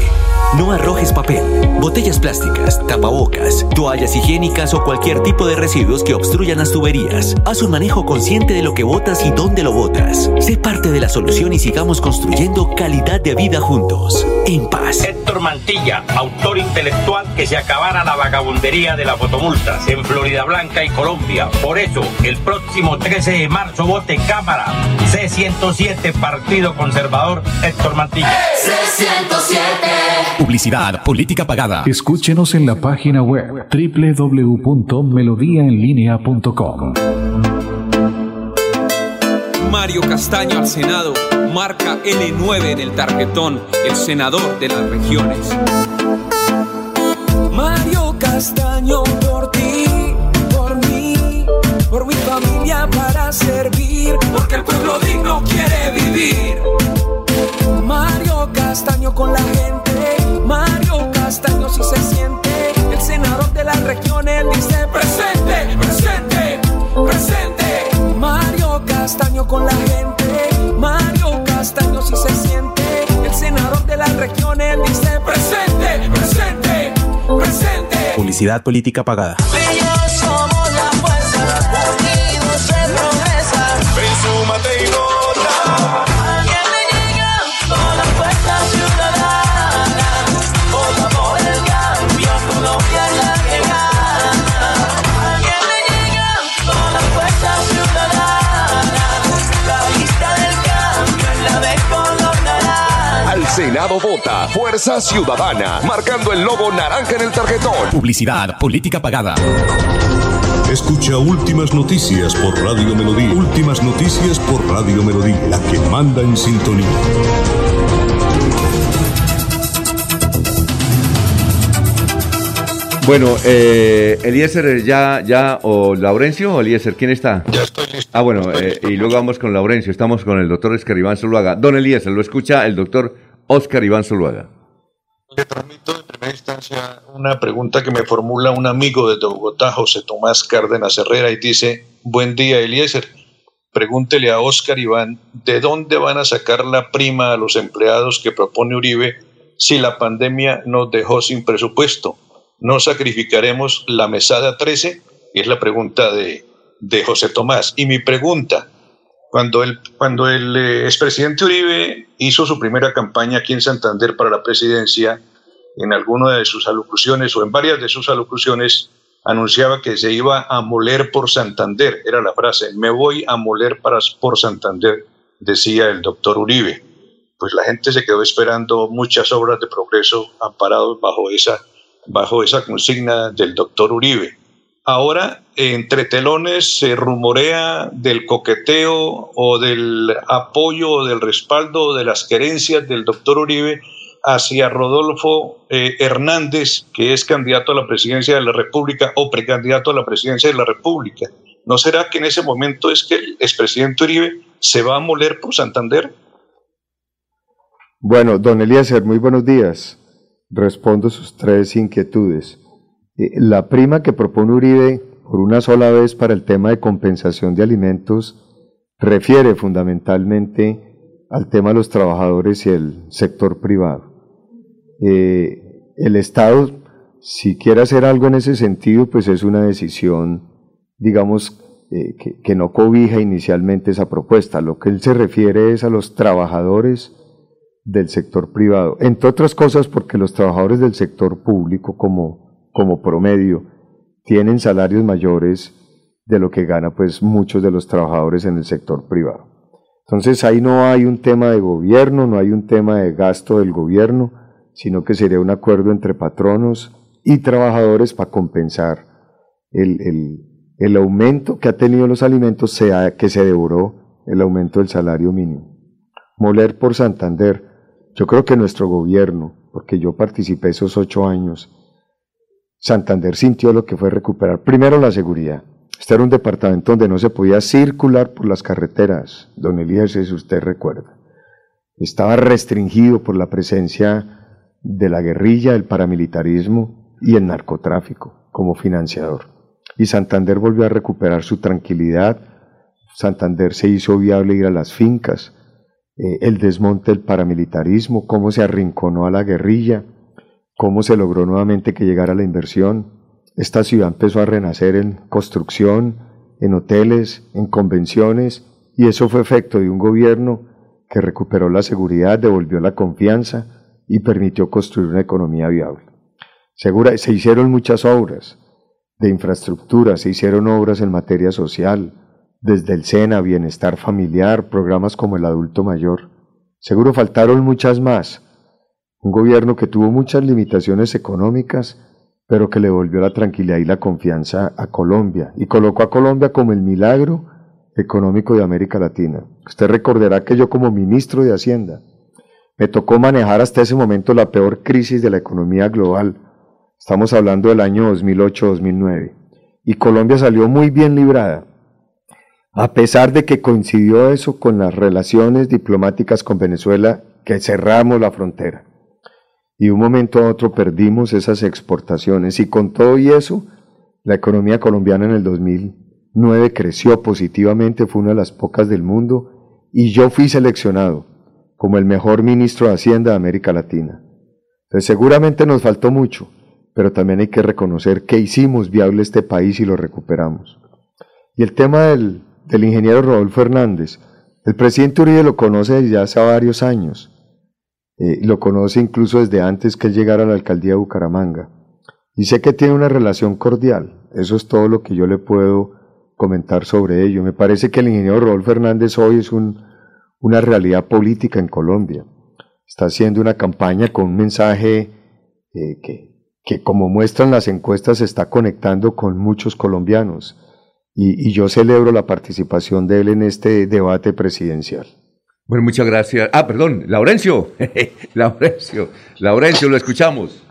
No arrojes papel, botellas plásticas, tapabocas, toallas higiénicas o cualquier tipo de residuos que obstruyan las tuberías. Haz un manejo consciente de lo que botas y dónde lo botas. Sé parte de la solución y sigamos construyendo calidad de vida juntos. En paz. Héctor Mantilla, autor intelectual que se acabara la vagabundería de las fotomultas en Florida Blanca y Colombia. Por eso, el próximo 13 de marzo vote Cámara C107 Partido Conservador Héctor Mantilla. C107. Publicidad, política pagada. Escúchenos en la página web www.melodiaenlinea.com. Mario Castaño al Senado, marca L9 en el tarjetón, el senador de las regiones. Mario Castaño por ti, por mí, por mi familia para servir, porque el pueblo digno quiere vivir. Mario Castaño con la gente, Mario Castaño si se siente, el senador de las regiones dice presente, presente, presente. Mario Castaño con la gente, Mario Castaño si se siente, el senador de las regiones dice presente, presente, presente. Publicidad política pagada. Senado vota Fuerza Ciudadana, marcando el logo naranja en el tarjetón. Publicidad, política pagada. Escucha Últimas Noticias por Radio Melodía. Últimas Noticias por Radio Melodía, la que manda en sintonía. Bueno, eh, Eliezer ya, ya, o Laurencio o Eliezer, ¿quién está? Ya estoy listo. Ah, bueno, eh, y luego vamos con Laurencio, estamos con el doctor Oscar Iván Zuluaga. Don Eliezer, lo escucha el doctor Oscar Iván Zuluaga. Le transmito en primera instancia una pregunta que me formula un amigo de Bogotá, José Tomás Cárdenas Herrera, y dice, buen día, Eliezer. Pregúntele a Oscar Iván, ¿de dónde van a sacar la prima a los empleados que propone Uribe si la pandemia nos dejó sin presupuesto? ¿No sacrificaremos la mesada 13? Y es la pregunta de, de José Tomás. Y mi pregunta, cuando el, cuando el eh, expresidente Uribe hizo su primera campaña aquí en Santander para la presidencia, en alguna de sus alocuciones o en varias de sus alocuciones, anunciaba que se iba a moler por Santander. Era la frase, me voy a moler para, por Santander, decía el doctor Uribe. Pues la gente se quedó esperando muchas obras de progreso amparados bajo esa, bajo esa consigna del doctor Uribe. Ahora, entre telones, se rumorea del coqueteo o del apoyo o del respaldo de las querencias del doctor Uribe hacia Rodolfo eh, Hernández, que es candidato a la presidencia de la República o precandidato a la presidencia de la República. ¿No será que en ese momento es que el expresidente Uribe se va a moler por Santander? Bueno, don Eliezer, muy buenos días. Respondo sus tres inquietudes. Eh, La prima que propone Uribe por una sola vez para el tema de compensación de alimentos refiere fundamentalmente al tema de los trabajadores y el sector privado. Eh, el Estado, si quiere hacer algo en ese sentido, pues es una decisión, digamos, eh, que, que no cobija inicialmente esa propuesta. Lo que él se refiere es a los trabajadores del sector privado, entre otras cosas porque los trabajadores del sector público como, como promedio tienen salarios mayores de lo que gana pues muchos de los trabajadores en el sector privado. Entonces ahí no hay un tema de gobierno, no hay un tema de gasto del gobierno, sino que sería un acuerdo entre patronos y trabajadores para compensar el, el, el aumento que ha tenido los alimentos, sea que se devoró el aumento del salario mínimo. Moler por Santander, yo creo que nuestro gobierno, porque yo participé esos ocho años, Santander sintió lo que fue recuperar primero la seguridad. Este era un departamento donde no se podía circular por las carreteras, don Elías, si usted recuerda. Estaba restringido por la presencia de la guerrilla, el paramilitarismo y el narcotráfico como financiador. Y Santander volvió a recuperar su tranquilidad. Santander se hizo viable ir a las fincas, eh, el desmonte del paramilitarismo, cómo se arrinconó a la guerrilla cómo se logró nuevamente que llegara la inversión. Esta ciudad empezó a renacer en construcción, en hoteles, en convenciones, y eso fue efecto de un gobierno que recuperó la seguridad, devolvió la confianza y permitió construir una economía viable. Segura, se hicieron muchas obras de infraestructura, se hicieron obras en materia social, desde el SENA, bienestar familiar, programas como el adulto mayor. Seguro faltaron muchas más. Un gobierno que tuvo muchas limitaciones económicas, pero que le volvió la tranquilidad y la confianza a Colombia y colocó a Colombia como el milagro económico de América Latina. Usted recordará que yo como ministro de Hacienda me tocó manejar hasta ese momento la peor crisis de la economía global. Estamos hablando del año 2008-2009. Y Colombia salió muy bien librada, a pesar de que coincidió eso con las relaciones diplomáticas con Venezuela, que cerramos la frontera. Y un momento a otro perdimos esas exportaciones. Y con todo y eso, la economía colombiana en el 2009 creció positivamente, fue una de las pocas del mundo, y yo fui seleccionado como el mejor ministro de Hacienda de América Latina. Entonces seguramente nos faltó mucho, pero también hay que reconocer que hicimos viable este país y lo recuperamos. Y el tema del, del ingeniero Rodolfo Hernández, el presidente Uribe lo conoce desde hace varios años, eh, lo conoce incluso desde antes que llegara a la alcaldía de Bucaramanga, y sé que tiene una relación cordial, eso es todo lo que yo le puedo comentar sobre ello. Me parece que el ingeniero Rodolfo Hernández hoy es un una realidad política en Colombia. Está haciendo una campaña con un mensaje eh, que, que, como muestran las encuestas, se está conectando con muchos colombianos. Y, yo celebro la participación de él en este debate presidencial. Bueno, muchas gracias. Ah, perdón, Laurencio. Laurencio, Laurencio, lo escuchamos.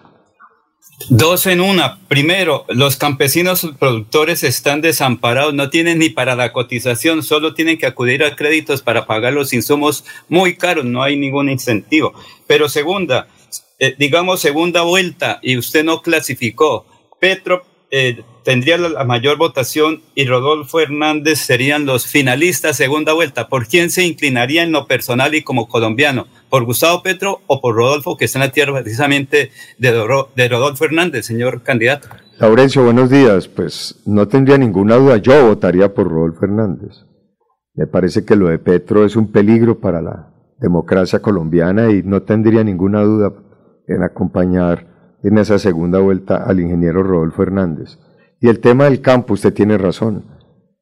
Dos en una. Primero, los campesinos productores están desamparados, no tienen ni para la cotización, solo tienen que acudir a créditos para pagar los insumos muy caros, no hay ningún incentivo. Pero segunda, eh, digamos segunda vuelta y usted no clasificó. Petro eh, tendría la, mayor votación y Rodolfo Hernández serían los finalistas segunda vuelta. ¿Por quién se inclinaría en lo personal y como colombiano? ¿Por Gustavo Petro o por Rodolfo, que está en la tierra precisamente de, de Rodolfo Hernández, señor candidato? Laurencio, buenos días. Pues no tendría ninguna duda, yo votaría por Rodolfo Hernández. Me parece que lo de Petro es un peligro para la democracia colombiana y no tendría ninguna duda en acompañar en esa segunda vuelta al ingeniero Rodolfo Hernández. Y el tema del campo, usted tiene razón.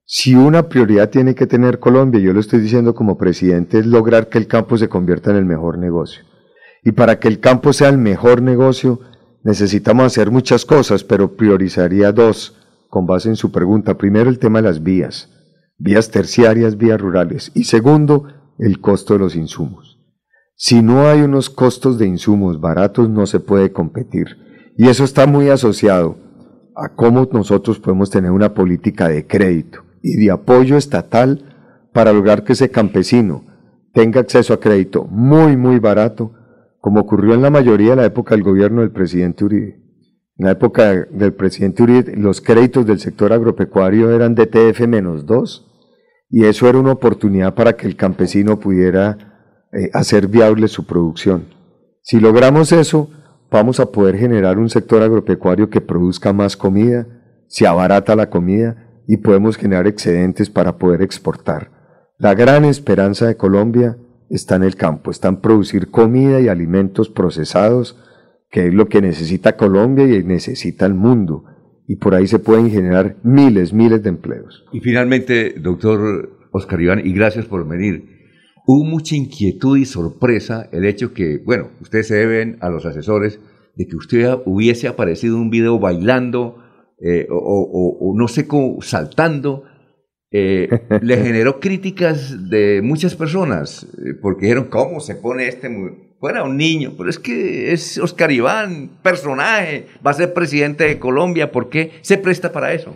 Si una prioridad tiene que tener Colombia, yo lo estoy diciendo como presidente, es lograr que el campo se convierta en el mejor negocio. Y para que el campo sea el mejor negocio, necesitamos hacer muchas cosas, pero priorizaría dos con base en su pregunta. Primero, el tema de las vías, vías terciarias, vías rurales. Y segundo, el costo de los insumos. Si no hay unos costos de insumos baratos, no se puede competir. Y eso está muy asociado a cómo nosotros podemos tener una política de crédito y de apoyo estatal para lograr que ese campesino tenga acceso a crédito muy, muy barato, como ocurrió en la mayoría de la época del gobierno del presidente Uribe. En la época del presidente Uribe, los créditos del sector agropecuario eran menos dos, y eso era una oportunidad para que el campesino pudiera eh, hacer viable su producción. Si logramos eso, vamos a poder generar un sector agropecuario que produzca más comida, se abarata la comida y podemos generar excedentes para poder exportar. La gran esperanza de Colombia está en el campo, está en producir comida y alimentos procesados, que es lo que necesita Colombia y necesita el mundo. Y por ahí se pueden generar miles, miles de empleos. Y finalmente, doctor Oscar Iván, y gracias por venir. Hubo mucha inquietud y sorpresa el hecho que, bueno, ustedes se deben a los asesores de que usted hubiese aparecido un video bailando eh, o, o- o no sé cómo, saltando. Eh, le generó críticas de muchas personas eh, porque dijeron, ¿cómo se pone este? Fuera un niño, pero es que es Oscar Iván, personaje, va a ser presidente de Colombia, ¿por qué se presta para eso?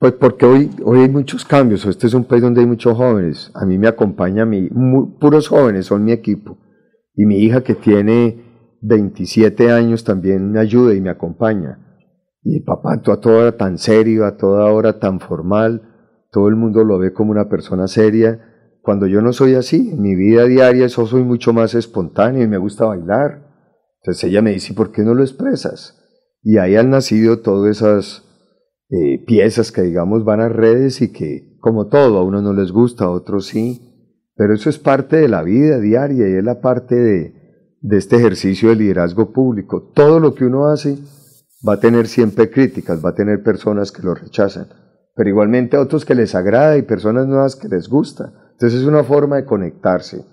Pues porque hoy, hoy hay muchos cambios, este es un país donde hay muchos jóvenes, a mí me acompaña mi, mu- puros jóvenes son mi equipo, y mi hija que tiene 27 años también me ayuda y me acompaña, y papá, tú a toda hora tan serio, a toda hora tan formal, todo el mundo lo ve como una persona seria, cuando yo no soy así, en mi vida diaria yo soy mucho más espontáneo y me gusta bailar, Entonces ella me dice, ¿por qué no lo expresas? Y ahí han nacido todas esas eh, piezas que digamos van a redes y que como todo, a uno no les gusta, a otros sí, pero eso es parte de la vida diaria y es la parte de, de este ejercicio de liderazgo público. Todo lo que uno hace va a tener siempre críticas, va a tener personas que lo rechazan, pero igualmente a otros que les agrada y personas nuevas que les gusta. Entonces es una forma de conectarse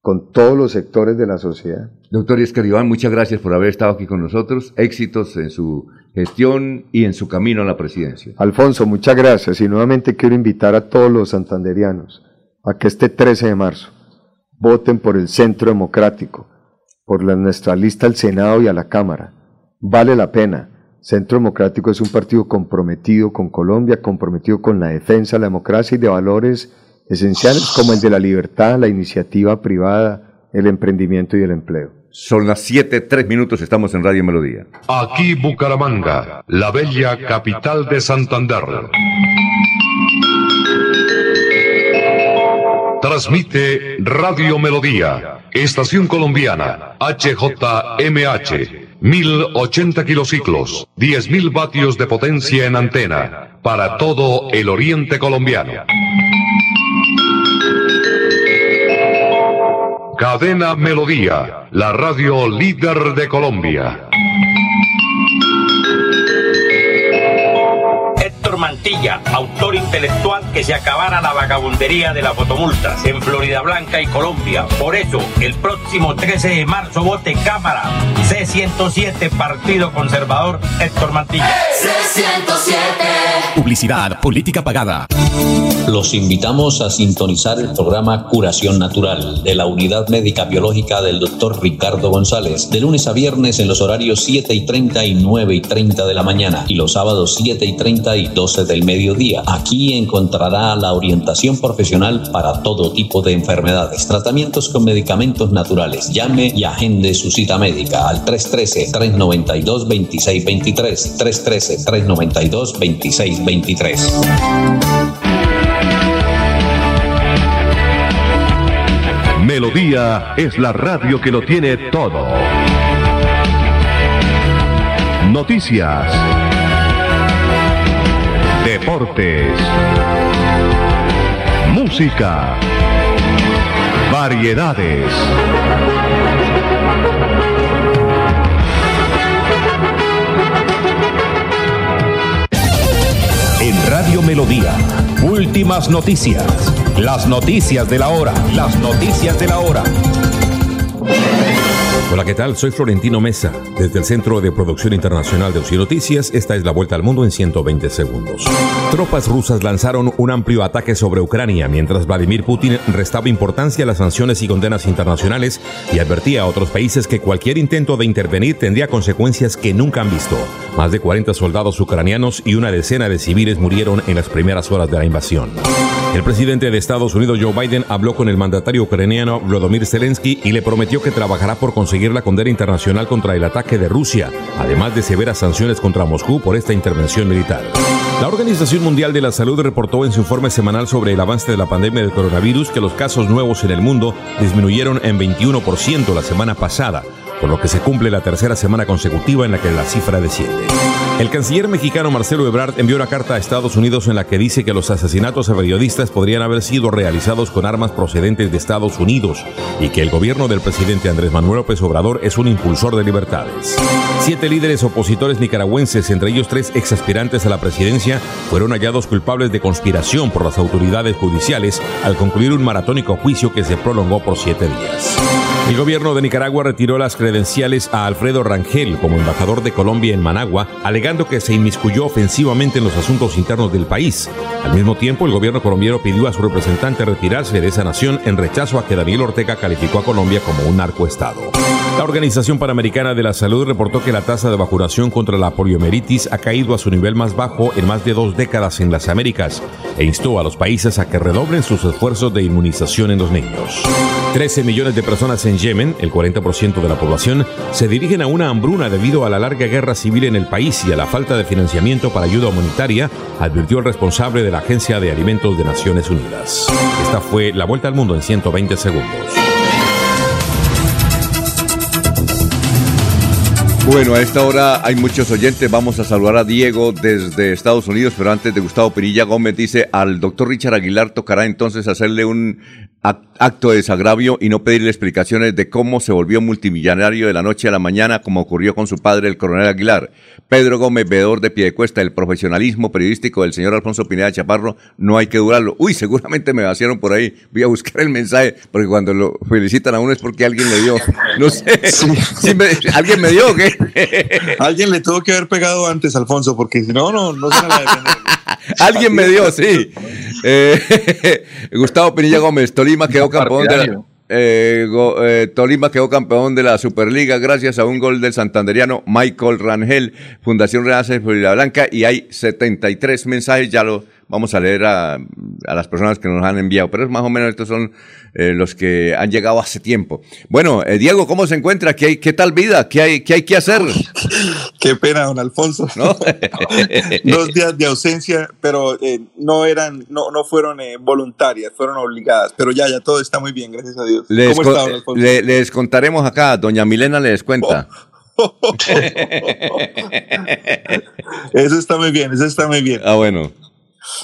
con todos los sectores de la sociedad. Doctor Escaribán, muchas gracias por haber estado aquí con nosotros. Éxitos en su gestión y en su camino a la presidencia. Alfonso, muchas gracias y nuevamente quiero invitar a todos los santanderianos a que este 13 de marzo voten por el Centro Democrático, por la, nuestra lista al Senado y a la Cámara. Vale la pena. Centro Democrático es un partido comprometido con Colombia, comprometido con la defensa de la democracia y de valores esenciales como el de la libertad, la iniciativa privada, el emprendimiento y el empleo. Son las 7, 3 minutos, estamos en Radio Melodía. Aquí Bucaramanga, la bella capital de Santander. Transmite Radio Melodía, Estación Colombiana, HJMH, 1080 kilociclos, 10.000 vatios de potencia en antena, para todo el oriente colombiano. Cadena Melodía, la radio líder de Colombia. Mantilla, intelectual que se acabara la vagabundería de las fotomultas en Florida Blanca y Colombia. Por eso, el próximo 13 de marzo vote Cámara C107 Partido Conservador Héctor Mantilla. C107. Publicidad, política pagada. Los invitamos a sintonizar el programa Curación Natural de la Unidad Médica Biológica del Dr. Ricardo González, de lunes a viernes en los horarios 7 y 30 y 9 y 30 de la mañana y los sábados 7 y 30 y 12 del mediodía. Aquí encontrará la orientación profesional para todo tipo de enfermedades, tratamientos con medicamentos naturales. Llame y agende su cita médica al 313-392-2623, 313-392-2623. Melodía es la radio que lo tiene todo. Noticias. Deportes. Música. Variedades. En Radio Melodía, últimas noticias. Las noticias de la hora. Las noticias de la hora. Hola, ¿qué tal? Soy Florentino Mesa. Desde el Centro de Producción Internacional de Ocio Noticias, esta es la vuelta al mundo en 120 segundos. Tropas rusas lanzaron un amplio ataque sobre Ucrania mientras Vladimir Putin restaba importancia a las sanciones y condenas internacionales y advertía a otros países que cualquier intento de intervenir tendría consecuencias que nunca han visto. Más de 40 soldados ucranianos y una decena de civiles murieron en las primeras horas de la invasión. El presidente de Estados Unidos, Joe Biden, habló con el mandatario ucraniano Volodymyr Zelensky y le prometió que trabajará por conseguir la condena internacional contra el ataque de Rusia, además de severas sanciones contra Moscú por esta intervención militar. La Organización Mundial de la Salud reportó en su informe semanal sobre el avance de la pandemia del coronavirus que los casos nuevos en el mundo disminuyeron en 21% la semana pasada, por lo que se cumple la tercera semana consecutiva en la que la cifra desciende. El canciller mexicano Marcelo Ebrard envió una carta a Estados Unidos en la que dice que los asesinatos a periodistas podrían haber sido realizados con armas procedentes de Estados Unidos y que el gobierno del presidente Andrés Manuel López Obrador es un impulsor de libertades. Siete líderes opositores nicaragüenses, entre ellos tres exaspirantes a la presidencia, fueron hallados culpables de conspiración por las autoridades judiciales al concluir un maratónico juicio que se prolongó por siete días. El gobierno de Nicaragua retiró las credenciales a Alfredo Rangel como embajador de Colombia en Managua, alegando que se inmiscuyó ofensivamente en los asuntos internos del país. Al mismo tiempo, el gobierno colombiano pidió a su representante retirarse de esa nación en rechazo a que Daniel Ortega calificó a Colombia como un narcoestado. La Organización Panamericana de la Salud reportó que la tasa de vacunación contra la poliomielitis ha caído a su nivel más bajo en más de dos décadas en las Américas e instó a los países a que redoblen sus esfuerzos de inmunización en los niños. 13 millones de personas en Yemen, el 40% de la población, se dirigen a una hambruna debido a la larga guerra civil en el país y a la falta de financiamiento para ayuda humanitaria, advirtió el responsable de la Agencia de Alimentos de Naciones Unidas. Esta fue la vuelta al mundo en 120 segundos. Bueno, a esta hora hay muchos oyentes. Vamos a saludar a Diego desde Estados Unidos, pero antes de Gustavo Pirilla Gómez dice, al doctor Richard Aguilar tocará entonces hacerle un acto de desagravio y no pedirle explicaciones de cómo se volvió multimillonario de la noche a la mañana, como ocurrió con su padre, el coronel Aguilar. Pedro Gómez, veedor de Piedecuesta, el profesionalismo periodístico del señor Alfonso Pineda Chaparro, no hay que durarlo. Uy, seguramente me vaciaron por ahí. Voy a buscar el mensaje, porque cuando lo felicitan a uno es porque alguien le dio. No sé. Sí me- ¿Alguien me dio o qué? Alguien le tuvo que haber pegado antes, Alfonso, porque si no, no, no se la. Alguien me dio, sí. Eh, Gustavo Pinilla Gómez, Tolima quedó campeón de la, eh, go- eh, Tolima quedó campeón de la Superliga gracias a un gol del santanderiano Michael Rangel, Fundación Real de Florida Blanca, y hay 73 mensajes, ya lo vamos a leer a, a las personas que nos han enviado, pero más o menos estos son eh, los que han llegado hace tiempo. Bueno, eh, Diego, ¿cómo se encuentra? ¿Qué, hay, ¿Qué tal vida? ¿Qué hay, qué hay que hacer? Qué pena, don Alfonso. ¿No? Dos días de ausencia, pero eh, no eran, no, no fueron voluntarias, fueron obligadas. Pero ya, ya todo está muy bien, gracias a Dios. Les, ¿Cómo está, don Alfonso? le- les contaremos acá, doña Milena les cuenta. Eso está muy bien, eso está muy bien. Ah, bueno.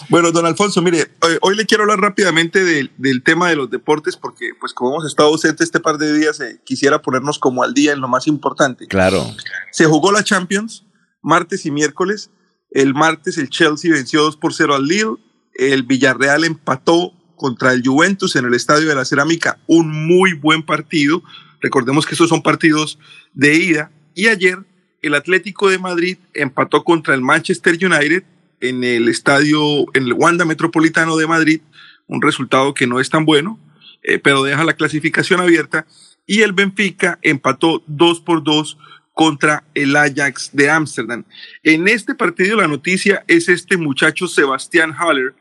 Bueno, don Alfonso, mire, hoy, hoy le quiero hablar rápidamente del, del tema de los deportes porque, pues, como hemos estado ausentes este par de días, eh, quisiera ponernos como al día en lo más importante. Claro. Se jugó la Champions martes y miércoles. El martes el Chelsea venció 2 por 0 al Lille. El Villarreal empató contra el Juventus en el Estadio de la Cerámica. Un muy buen partido. Recordemos que estos son partidos de ida. Y ayer el Atlético de Madrid empató contra el Manchester United en el estadio, en el Wanda Metropolitano de Madrid. Un resultado que no es tan bueno, eh, pero deja la clasificación abierta. Y el Benfica empató 2 por 2 contra el Ajax de Ámsterdam. En este partido la noticia es este muchacho Sebastián Haller,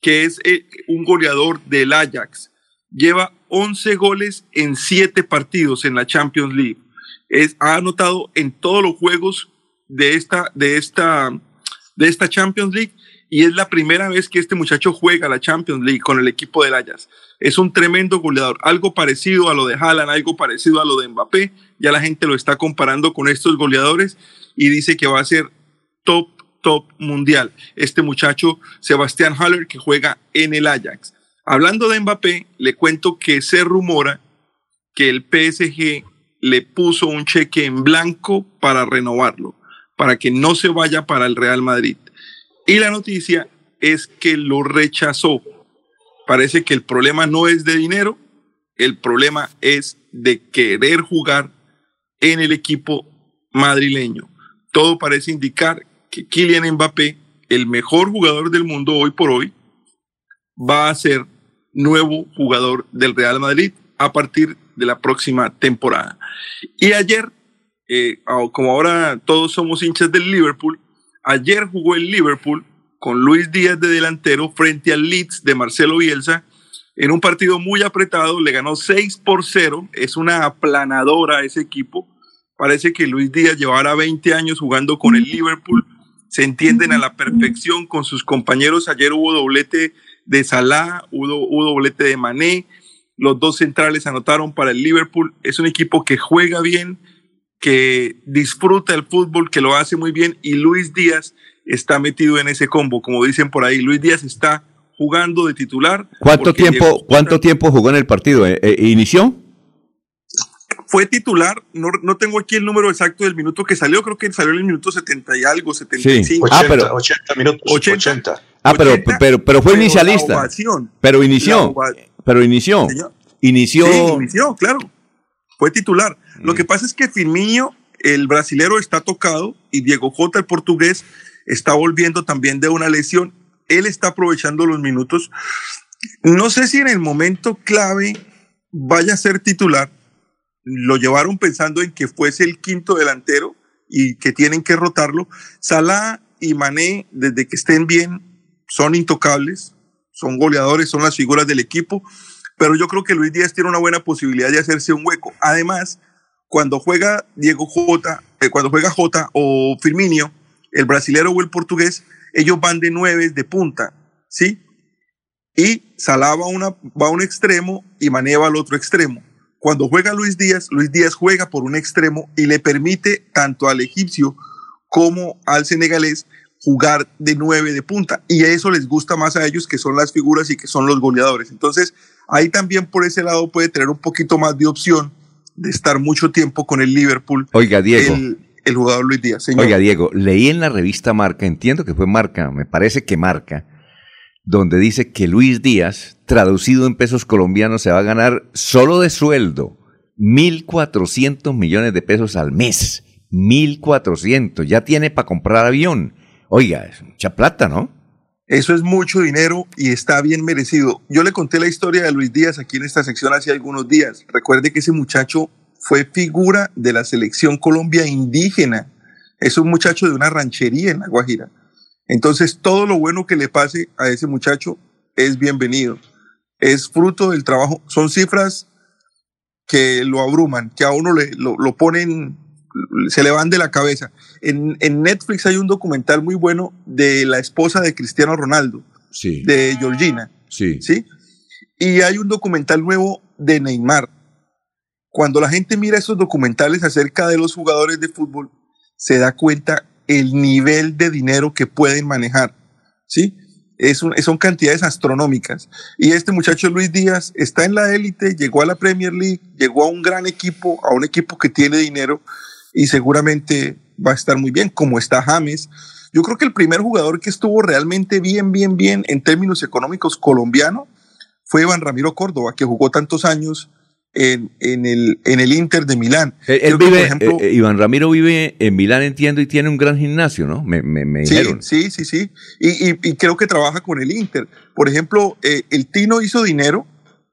que es eh, un goleador del Ajax. Lleva 11 goles en 7 partidos en la Champions League. Es, ha anotado en todos los juegos de esta, de, esta, de esta Champions League y es la primera vez que este muchacho juega la Champions League con el equipo del Ajax. Es un tremendo goleador, algo parecido a lo de Haaland, algo parecido a lo de Mbappé. Ya la gente lo está comparando con estos goleadores y dice que va a ser top, top mundial. Este muchacho, Sebastián Haller, que juega en el Ajax. Hablando de Mbappé, le cuento que se rumora que el PSG le puso un cheque en blanco para renovarlo, para que no se vaya para el Real Madrid. Y la noticia es que lo rechazó. Parece que el problema no es de dinero, el problema es de querer jugar en el equipo madrileño. Todo parece indicar que Kylian Mbappé, el mejor jugador del mundo hoy por hoy, va a ser nuevo jugador del Real Madrid a partir de la próxima temporada. Y ayer, eh, como ahora todos somos hinchas del Liverpool, ayer jugó el Liverpool con Luis Díaz de delantero frente al Leeds de Marcelo Bielsa en un partido muy apretado, le ganó 6 por 0, es una aplanadora ese equipo. Parece que Luis Díaz llevará 20 años jugando con el Liverpool, se entienden a la perfección con sus compañeros. Ayer hubo doblete de Salah, hubo, hubo doblete de Mané, los dos centrales anotaron para el Liverpool. Es un equipo que juega bien, que disfruta el fútbol, que lo hace muy bien y Luis Díaz está metido en ese combo, como dicen por ahí. Luis Díaz está jugando de titular. ¿Cuánto tiempo, cuánto tiempo jugó en el partido? Eh, eh, ¿Inició? fue titular, no, no tengo aquí el número exacto del minuto que salió, creo que salió en el minuto 70 y algo, 75. Ah, pero- 80 minutos. 80. Ah, pero, 80, pero, pero fue pero inicialista. ovación, Pero inició. Pero inició. Señor. Inició. Sí, inició, claro. Fue titular. Mm. Lo que pasa es que Firmino, el brasilero, está tocado y Diego Jota, el portugués, está volviendo también de una lesión. Él está aprovechando los minutos. No sé si en el momento clave vaya a ser titular. Lo llevaron pensando en que fuese el quinto delantero y que tienen que rotarlo. Salah y Mané, desde que estén bien, son intocables, son goleadores, son las figuras del equipo, pero yo creo que Luis Díaz tiene una buena posibilidad de hacerse un hueco. Además, cuando juega Diego Jota, eh, cuando juega Jota o Firmino, el brasilero o el portugués, ellos van de nueve de punta, ¿sí? Y Salah va, a una, va a un extremo y Mané va al otro extremo. Cuando juega Luis Díaz, Luis Díaz juega por un extremo y le permite tanto al egipcio como al senegalés jugar de nueve de punta. Y eso les gusta más a ellos, que son las figuras y que son los goleadores. Entonces, ahí también por ese lado puede tener un poquito más de opción de estar mucho tiempo con el Liverpool. Oiga, Diego. El, el jugador Luis Díaz. Señor. Oiga, Diego, leí en la revista Marca, entiendo que fue Marca, me parece que Marca, donde dice que Luis Díaz, traducido en pesos colombianos, se va a ganar solo de sueldo 1.400 millones de pesos al mes. 1.400. Ya tiene para comprar avión. Oiga, es mucha plata, ¿no? Eso es mucho dinero y está bien merecido. Yo le conté la historia de Luis Díaz aquí en esta sección hace algunos días. Recuerde que ese muchacho fue figura de la selección Colombia indígena. Es un muchacho de una ranchería en La Guajira. Entonces, todo lo bueno que le pase a ese muchacho es bienvenido. Es fruto del trabajo. Son cifras que lo abruman, que a uno le, lo, lo ponen, se le van de la cabeza. En, en, Netflix hay un documental muy bueno de la esposa de Cristiano Ronaldo, sí. de Georgina. Sí. ¿sí? Y hay un documental nuevo de Neymar. Cuando la gente mira esos documentales acerca de los jugadores de fútbol, se da cuenta el nivel de dinero que pueden manejar. ¿sí? Es un, son cantidades astronómicas. Y este muchacho Luis Díaz está en la élite, llegó a la Premier League, llegó a un gran equipo, a un equipo que tiene dinero y seguramente va a estar muy bien, como está James. Yo creo que el primer jugador que estuvo realmente bien, bien, bien en términos económicos colombiano fue Iván Ramiro Córdoba, que jugó tantos años en, en, el, en el Inter de Milán. Él, él vive, que, ejemplo, eh, Iván Ramiro vive en Milán, entiendo, y tiene un gran gimnasio, ¿no? Me, me, me sí, dijeron. Sí, sí, sí. Y, y, y, creo que trabaja con el Inter. Por ejemplo, eh, el Tino hizo dinero,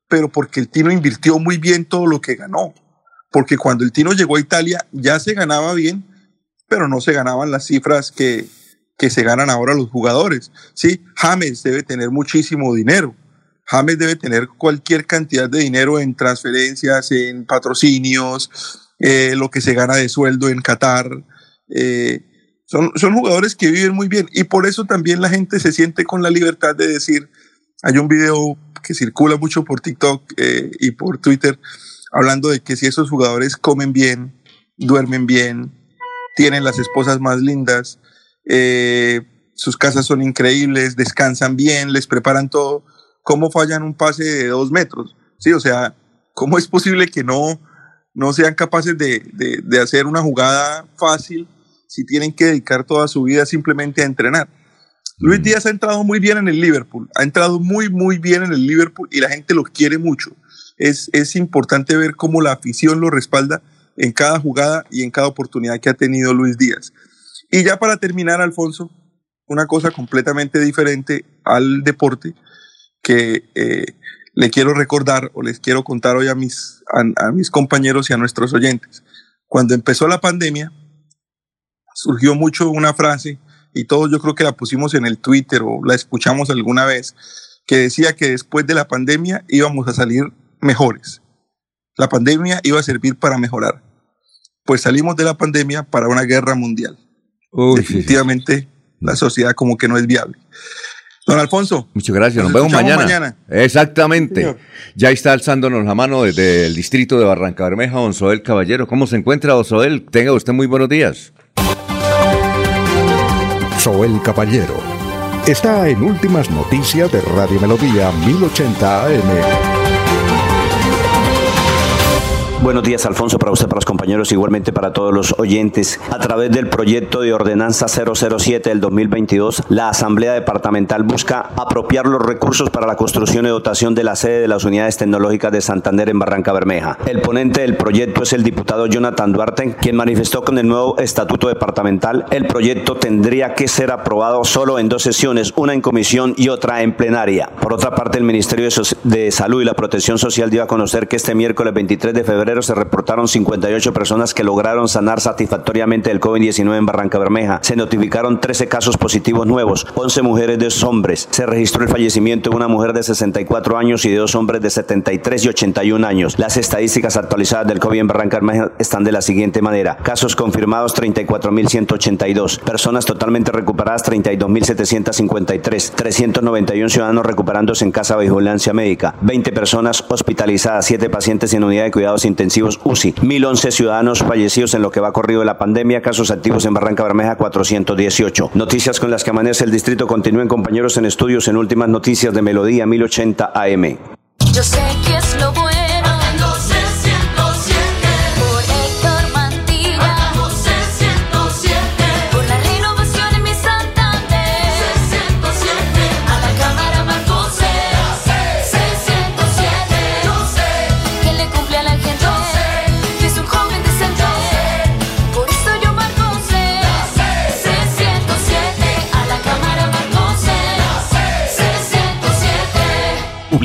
pero porque el Tino invirtió muy bien todo lo que ganó. Porque cuando el Tino llegó a Italia ya se ganaba bien, pero no se ganaban las cifras que, que se ganan ahora los jugadores. Sí, James debe tener muchísimo dinero. James debe tener cualquier cantidad de dinero en transferencias, en patrocinios, eh, lo que se gana de sueldo en Qatar. Eh, son, son jugadores que viven muy bien y por eso también la gente se siente con la libertad de decir, hay un video que circula mucho por TikTok eh, y por Twitter hablando de que si esos jugadores comen bien, duermen bien, tienen las esposas más lindas, eh, sus casas son increíbles, descansan bien, les preparan todo, ¿cómo fallan un pase de dos metros? Sí, o sea, ¿cómo es posible que no, no sean capaces de, de, de hacer una jugada fácil si tienen que dedicar toda su vida simplemente a entrenar? Luis Díaz ha entrado muy bien en el Liverpool, ha entrado muy, muy bien en el Liverpool y la gente lo quiere mucho. Es, es importante ver cómo la afición lo respalda en cada jugada y en cada oportunidad que ha tenido Luis Díaz. Y ya para terminar, Alfonso, una cosa completamente diferente al deporte que eh, le quiero recordar o les quiero contar hoy a mis, a, a mis compañeros y a nuestros oyentes. Cuando empezó la pandemia, surgió mucho una frase y todos yo creo que la pusimos en el Twitter o la escuchamos alguna vez, que decía que después de la pandemia íbamos a salir mejores. La pandemia iba a servir para mejorar. Pues salimos de la pandemia para una guerra mundial. Uy, Definitivamente sí, sí. la sociedad como que no es viable. Don Alfonso. Muchas gracias. Nos, nos vemos mañana. mañana. Exactamente. Ya está alzándonos la mano desde el distrito de Barranca Bermeja, Don Soel Caballero. ¿Cómo se encuentra, Don Soel? Tenga usted muy buenos días. Soel Caballero. Está en Últimas Noticias de Radio Melodía 1080 AM. Buenos días, Alfonso, para usted, para los compañeros, igualmente para todos los oyentes. A través del proyecto de ordenanza 007 del 2022, la Asamblea Departamental busca apropiar los recursos para la construcción y dotación de la sede de las unidades tecnológicas de Santander en Barranca Bermeja. El ponente del proyecto es el diputado Jonathan Duarte, quien manifestó con el nuevo estatuto departamental el proyecto tendría que ser aprobado solo en dos sesiones, una en comisión y otra en plenaria. Por otra parte, el Ministerio de Salud y la Protección Social dio a conocer que este miércoles 23 de febrero se reportaron 58 personas que lograron sanar satisfactoriamente del COVID-19 en Barranca Bermeja. Se notificaron 13 casos positivos nuevos, 11 mujeres de dos hombres. Se registró el fallecimiento de una mujer de 64 años y de dos hombres de 73 y 81 años. Las estadísticas actualizadas del COVID en Barranca Bermeja están de la siguiente manera. Casos confirmados 34.182. Personas totalmente recuperadas 32.753. 391 ciudadanos recuperándose en casa de vigilancia médica. 20 personas hospitalizadas. 7 pacientes en unidad de cuidados intensivos UCI. 1.011 ciudadanos fallecidos en lo que va corrido de la pandemia. Casos activos en Barranca Bermeja 418. Noticias con las que amanece el distrito. Continúen compañeros en estudios en últimas noticias de Melodía 1080 AM.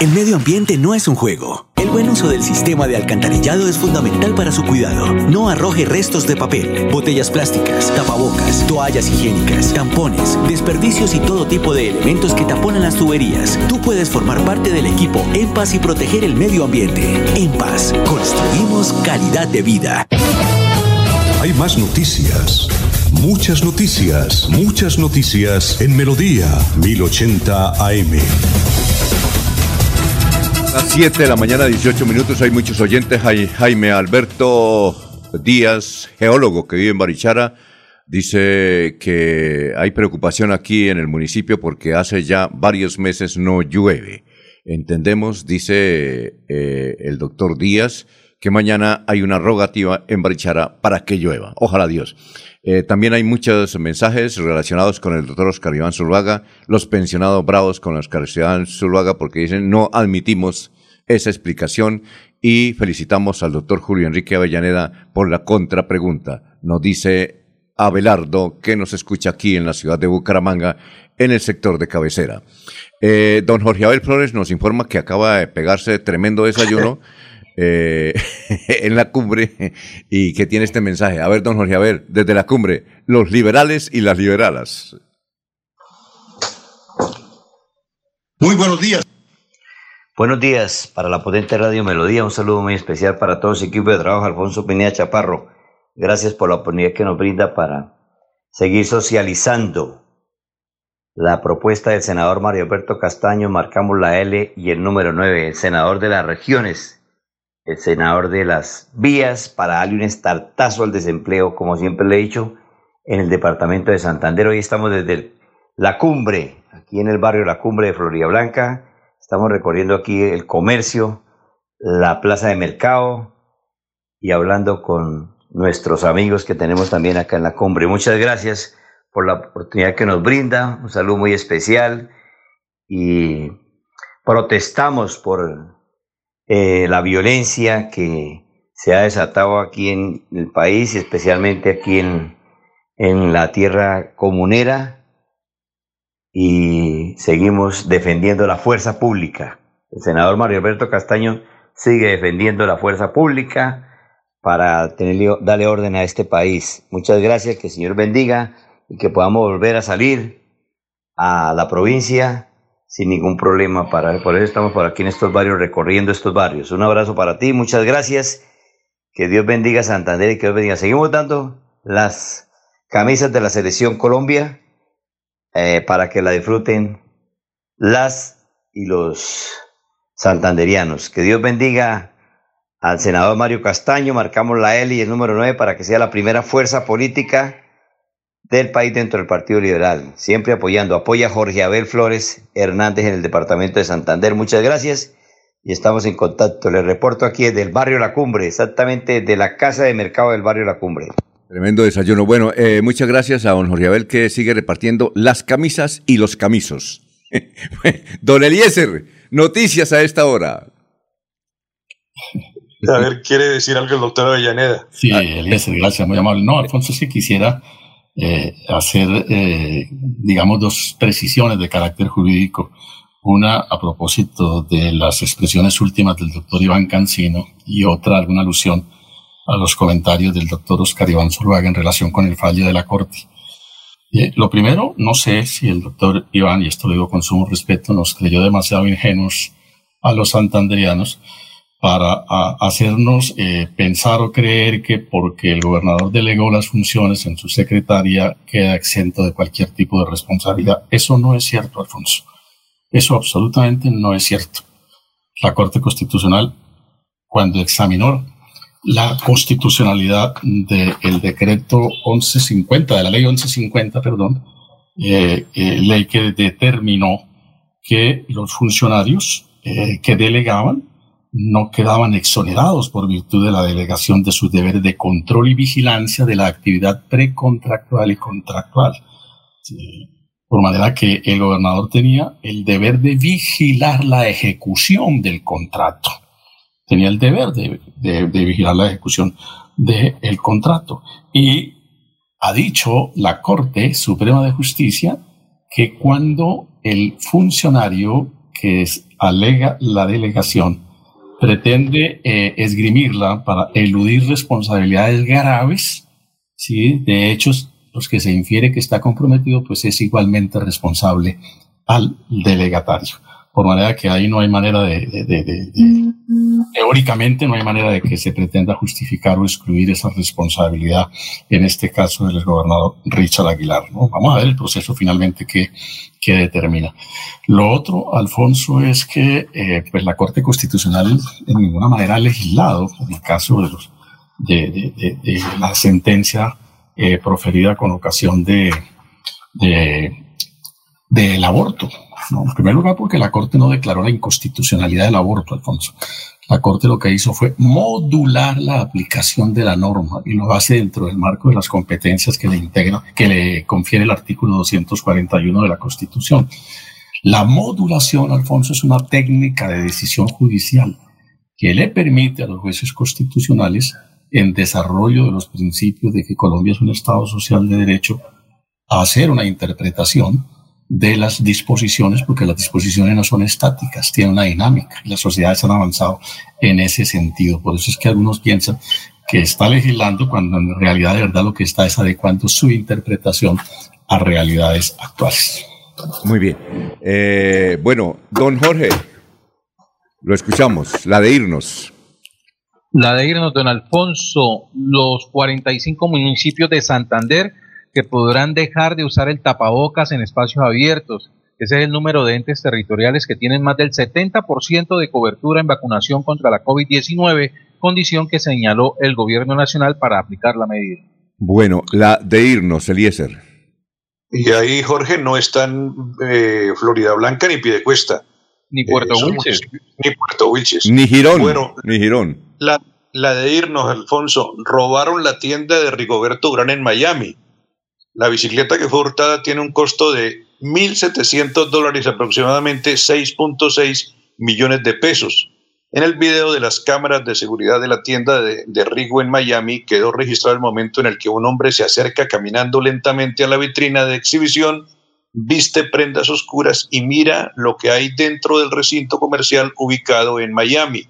El medio ambiente no es un juego. El buen uso del sistema de alcantarillado es fundamental para su cuidado. No arroje restos de papel, botellas plásticas, tapabocas, toallas higiénicas, tampones, desperdicios y todo tipo de elementos que taponan las tuberías. Tú puedes formar parte del equipo En Paz y proteger el medio ambiente. En Paz, construimos calidad de vida. Hay más noticias. Muchas noticias, muchas noticias en Melodía 1080 AM. A las 7 de la mañana, 18 minutos, hay muchos oyentes. Jai- Jaime Alberto Díaz, geólogo que vive en Barichara, dice que hay preocupación aquí en el municipio porque hace ya varios meses no llueve. Entendemos, dice eh, el doctor Díaz, que mañana hay una rogativa en Barichara para que llueva. Ojalá Dios. Eh, también hay muchos mensajes relacionados con el doctor Oscar Iván Zuluaga, los pensionados bravos con Oscar Iván Zuluaga, porque dicen no admitimos esa explicación y felicitamos al doctor Julio Enrique Avellaneda por la contrapregunta. Nos dice Abelardo, que nos escucha aquí en la ciudad de Bucaramanga, en el sector de cabecera. Eh, don Jorge Abel Flores nos informa que acaba de pegarse tremendo desayuno eh, en la cumbre y que tiene este mensaje. A ver, don Jorge Abel, desde la cumbre, los liberales y las liberalas. Muy buenos días. Buenos días para la potente Radio Melodía. Un saludo muy especial para todo su equipo de trabajo, Alfonso Pineda Chaparro. Gracias por la oportunidad que nos brinda para seguir socializando la propuesta del senador Mario Alberto Castaño. Marcamos la L y el número 9, el senador de las regiones, el senador de las vías, para darle un estartazo al desempleo, como siempre le he dicho, en el departamento de Santander. Hoy estamos desde la cumbre, aquí en el barrio La Cumbre de Florida Blanca. Estamos recorriendo aquí el comercio, la plaza de mercado y hablando con nuestros amigos que tenemos también acá en la cumbre. Muchas gracias por la oportunidad que nos brinda, un saludo muy especial y protestamos por eh, la violencia que se ha desatado aquí en el país especialmente aquí en, en la tierra comunera y seguimos defendiendo la fuerza pública. El senador Mario Alberto Castaño sigue defendiendo la fuerza pública para tenerle, darle orden a este país. Muchas gracias, que el Señor bendiga y que podamos volver a salir a la provincia sin ningún problema. Para, por eso estamos por aquí en estos barrios, recorriendo estos barrios. Un abrazo para ti, muchas gracias. Que Dios bendiga Santander y que Dios bendiga. Seguimos dando las camisas de la selección Colombia eh, para que la disfruten las y los santanderianos. Que Dios bendiga al senador Mario Castaño, marcamos la L y el número 9 para que sea la primera fuerza política del país dentro del Partido Liberal. Siempre apoyando. Apoya a Jorge Abel Flores Hernández en el departamento de Santander. Muchas gracias y estamos en contacto. Les reporto aquí desde el barrio La Cumbre, exactamente de la casa de mercado del barrio La Cumbre. Tremendo desayuno. Bueno, eh, muchas gracias a don Jorge Abel que sigue repartiendo las camisas y los camisos. don Eliezer, noticias a esta hora. A ver, quiere decir algo el doctor Avellaneda. Sí, Eliezer, gracias, muy amable. No, Alfonso, sí quisiera eh, hacer, eh, digamos, dos precisiones de carácter jurídico. Una a propósito de las expresiones últimas del doctor Iván Cancino y otra alguna alusión a los comentarios del doctor Oscar Iván Zuluaga en relación con el fallo de la Corte. Eh, lo primero, no sé si el doctor Iván, y esto lo digo con sumo respeto, nos creyó demasiado ingenuos a los santanderianos para hacernos eh, pensar o creer que porque el gobernador delegó las funciones en su secretaría queda exento de cualquier tipo de responsabilidad. Eso no es cierto, Alfonso. Eso absolutamente no es cierto. La Corte Constitucional, cuando examinó la constitucionalidad del decreto 1150, de la ley 1150, perdón, eh, eh, ley que determinó que los funcionarios que delegaban no quedaban exonerados por virtud de la delegación de sus deberes de control y vigilancia de la actividad precontractual y contractual. Por manera que el gobernador tenía el deber de vigilar la ejecución del contrato. Tenía el deber de, de, de vigilar la ejecución del contrato. Y ha dicho la Corte Suprema de Justicia que cuando el funcionario que es, alega la delegación pretende eh, esgrimirla para eludir responsabilidades graves, ¿sí? de hechos los que se infiere que está comprometido, pues es igualmente responsable al delegatario. Por manera que ahí no hay manera de, de, de, de teóricamente no hay manera de que se pretenda justificar o excluir esa responsabilidad, en este caso del gobernador Richard Aguilar. ¿no? Vamos a ver el proceso finalmente que, que determina. Lo otro, Alfonso, es que eh, pues la Corte Constitucional en ninguna manera ha legislado en el caso de, los, de, la sentencia eh, proferida con ocasión de, del aborto. ¿No? En primer lugar, porque la Corte no declaró la inconstitucionalidad del aborto, Alfonso. La Corte lo que hizo fue modular la aplicación de la norma y lo hace dentro del marco de las competencias que le integra, que le confiere el artículo 241 de la Constitución. La modulación, Alfonso, es una técnica de decisión judicial que le permite a los jueces constitucionales, en desarrollo de los principios de que Colombia es un Estado social de derecho, hacer una interpretación de las disposiciones, porque las disposiciones no son estáticas, tienen una dinámica. Y las sociedades han avanzado en ese sentido. Por eso es que algunos piensan que está legislando cuando en realidad de verdad lo que está es adecuando su interpretación a realidades actuales. Muy bien. Eh, bueno, don Jorge, lo escuchamos, la de irnos. La de irnos, don Alfonso, los 45 municipios de Santander que podrán dejar de usar el tapabocas en espacios abiertos. Ese es el número de entes territoriales que tienen más del 70% de cobertura en vacunación contra la COVID-19, condición que señaló el gobierno nacional para aplicar la medida. Bueno, la de irnos, Eliezer. Y ahí, Jorge, no están eh, Florida Blanca ni Piedecuesta. Ni Puerto Eh, Wilches. Ni Puerto Wilches. Ni Girón. Bueno, Ni Girón. la, la de irnos, Alfonso, robaron la tienda de Rigoberto Urán en Miami. La bicicleta que fue hurtada tiene un costo de 1.700 dólares, aproximadamente 6.6 millones de pesos. En el video de las cámaras de seguridad de la tienda de, de Rigo en Miami quedó registrado el momento en el que un hombre se acerca caminando lentamente a la vitrina de exhibición, viste prendas oscuras y mira lo que hay dentro del recinto comercial ubicado en Miami.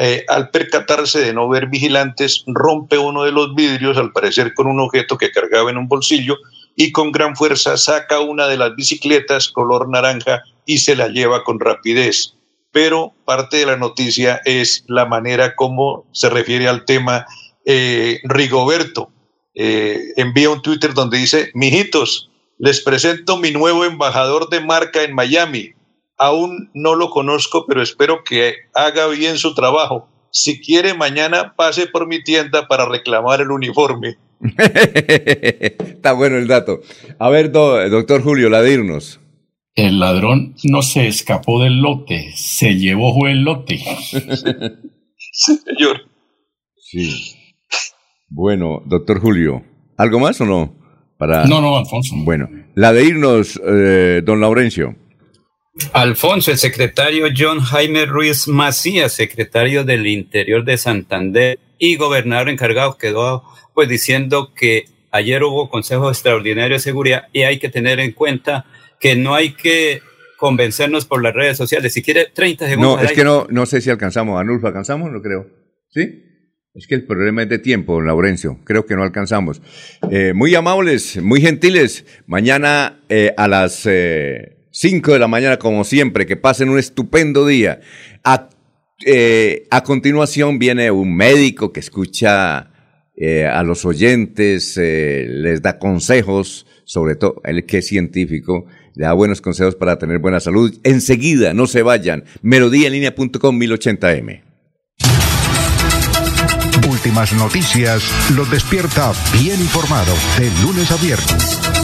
Eh, al percatarse de no ver vigilantes, rompe uno de los vidrios, al parecer con un objeto que cargaba en un bolsillo, y con gran fuerza saca una de las bicicletas color naranja y se la lleva con rapidez. Pero parte de la noticia es la manera como se refiere al tema eh, Rigoberto. Eh, envía un Twitter donde dice, mijitos, les presento mi nuevo embajador de marca en Miami. Aún no lo conozco, pero espero que haga bien su trabajo. Si quiere, mañana pase por mi tienda para reclamar el uniforme. Está bueno el dato. A ver, do- doctor Julio, la de irnos. El ladrón no se escapó del lote, se llevó el lote. Señor. Sí. Bueno, doctor Julio, ¿algo más o no? Para... No, no, Alfonso. Bueno, la de irnos, eh, don Laurencio. Alfonso, el secretario John Jaime Ruiz Macías, secretario del Interior de Santander y gobernador encargado, quedó pues diciendo que ayer hubo Consejo Extraordinario de Seguridad y hay que tener en cuenta que no hay que convencernos por las redes sociales. Si quiere 30 segundos. No, es que no, no sé si alcanzamos. Anulfo, ¿alcanzamos? No creo. ¿Sí? Es que el problema es de tiempo, Laurencio. Creo que no alcanzamos. Eh, muy amables, muy gentiles. Mañana eh, a las eh, 5 de la mañana, como siempre, que pasen un estupendo día. A, eh, a continuación viene un médico que escucha eh, a los oyentes, eh, les da consejos, sobre todo el que es científico, le da buenos consejos para tener buena salud. Enseguida, no se vayan. Melodíaenlínea.com 1080m. Últimas noticias los despierta bien informados de lunes a viernes.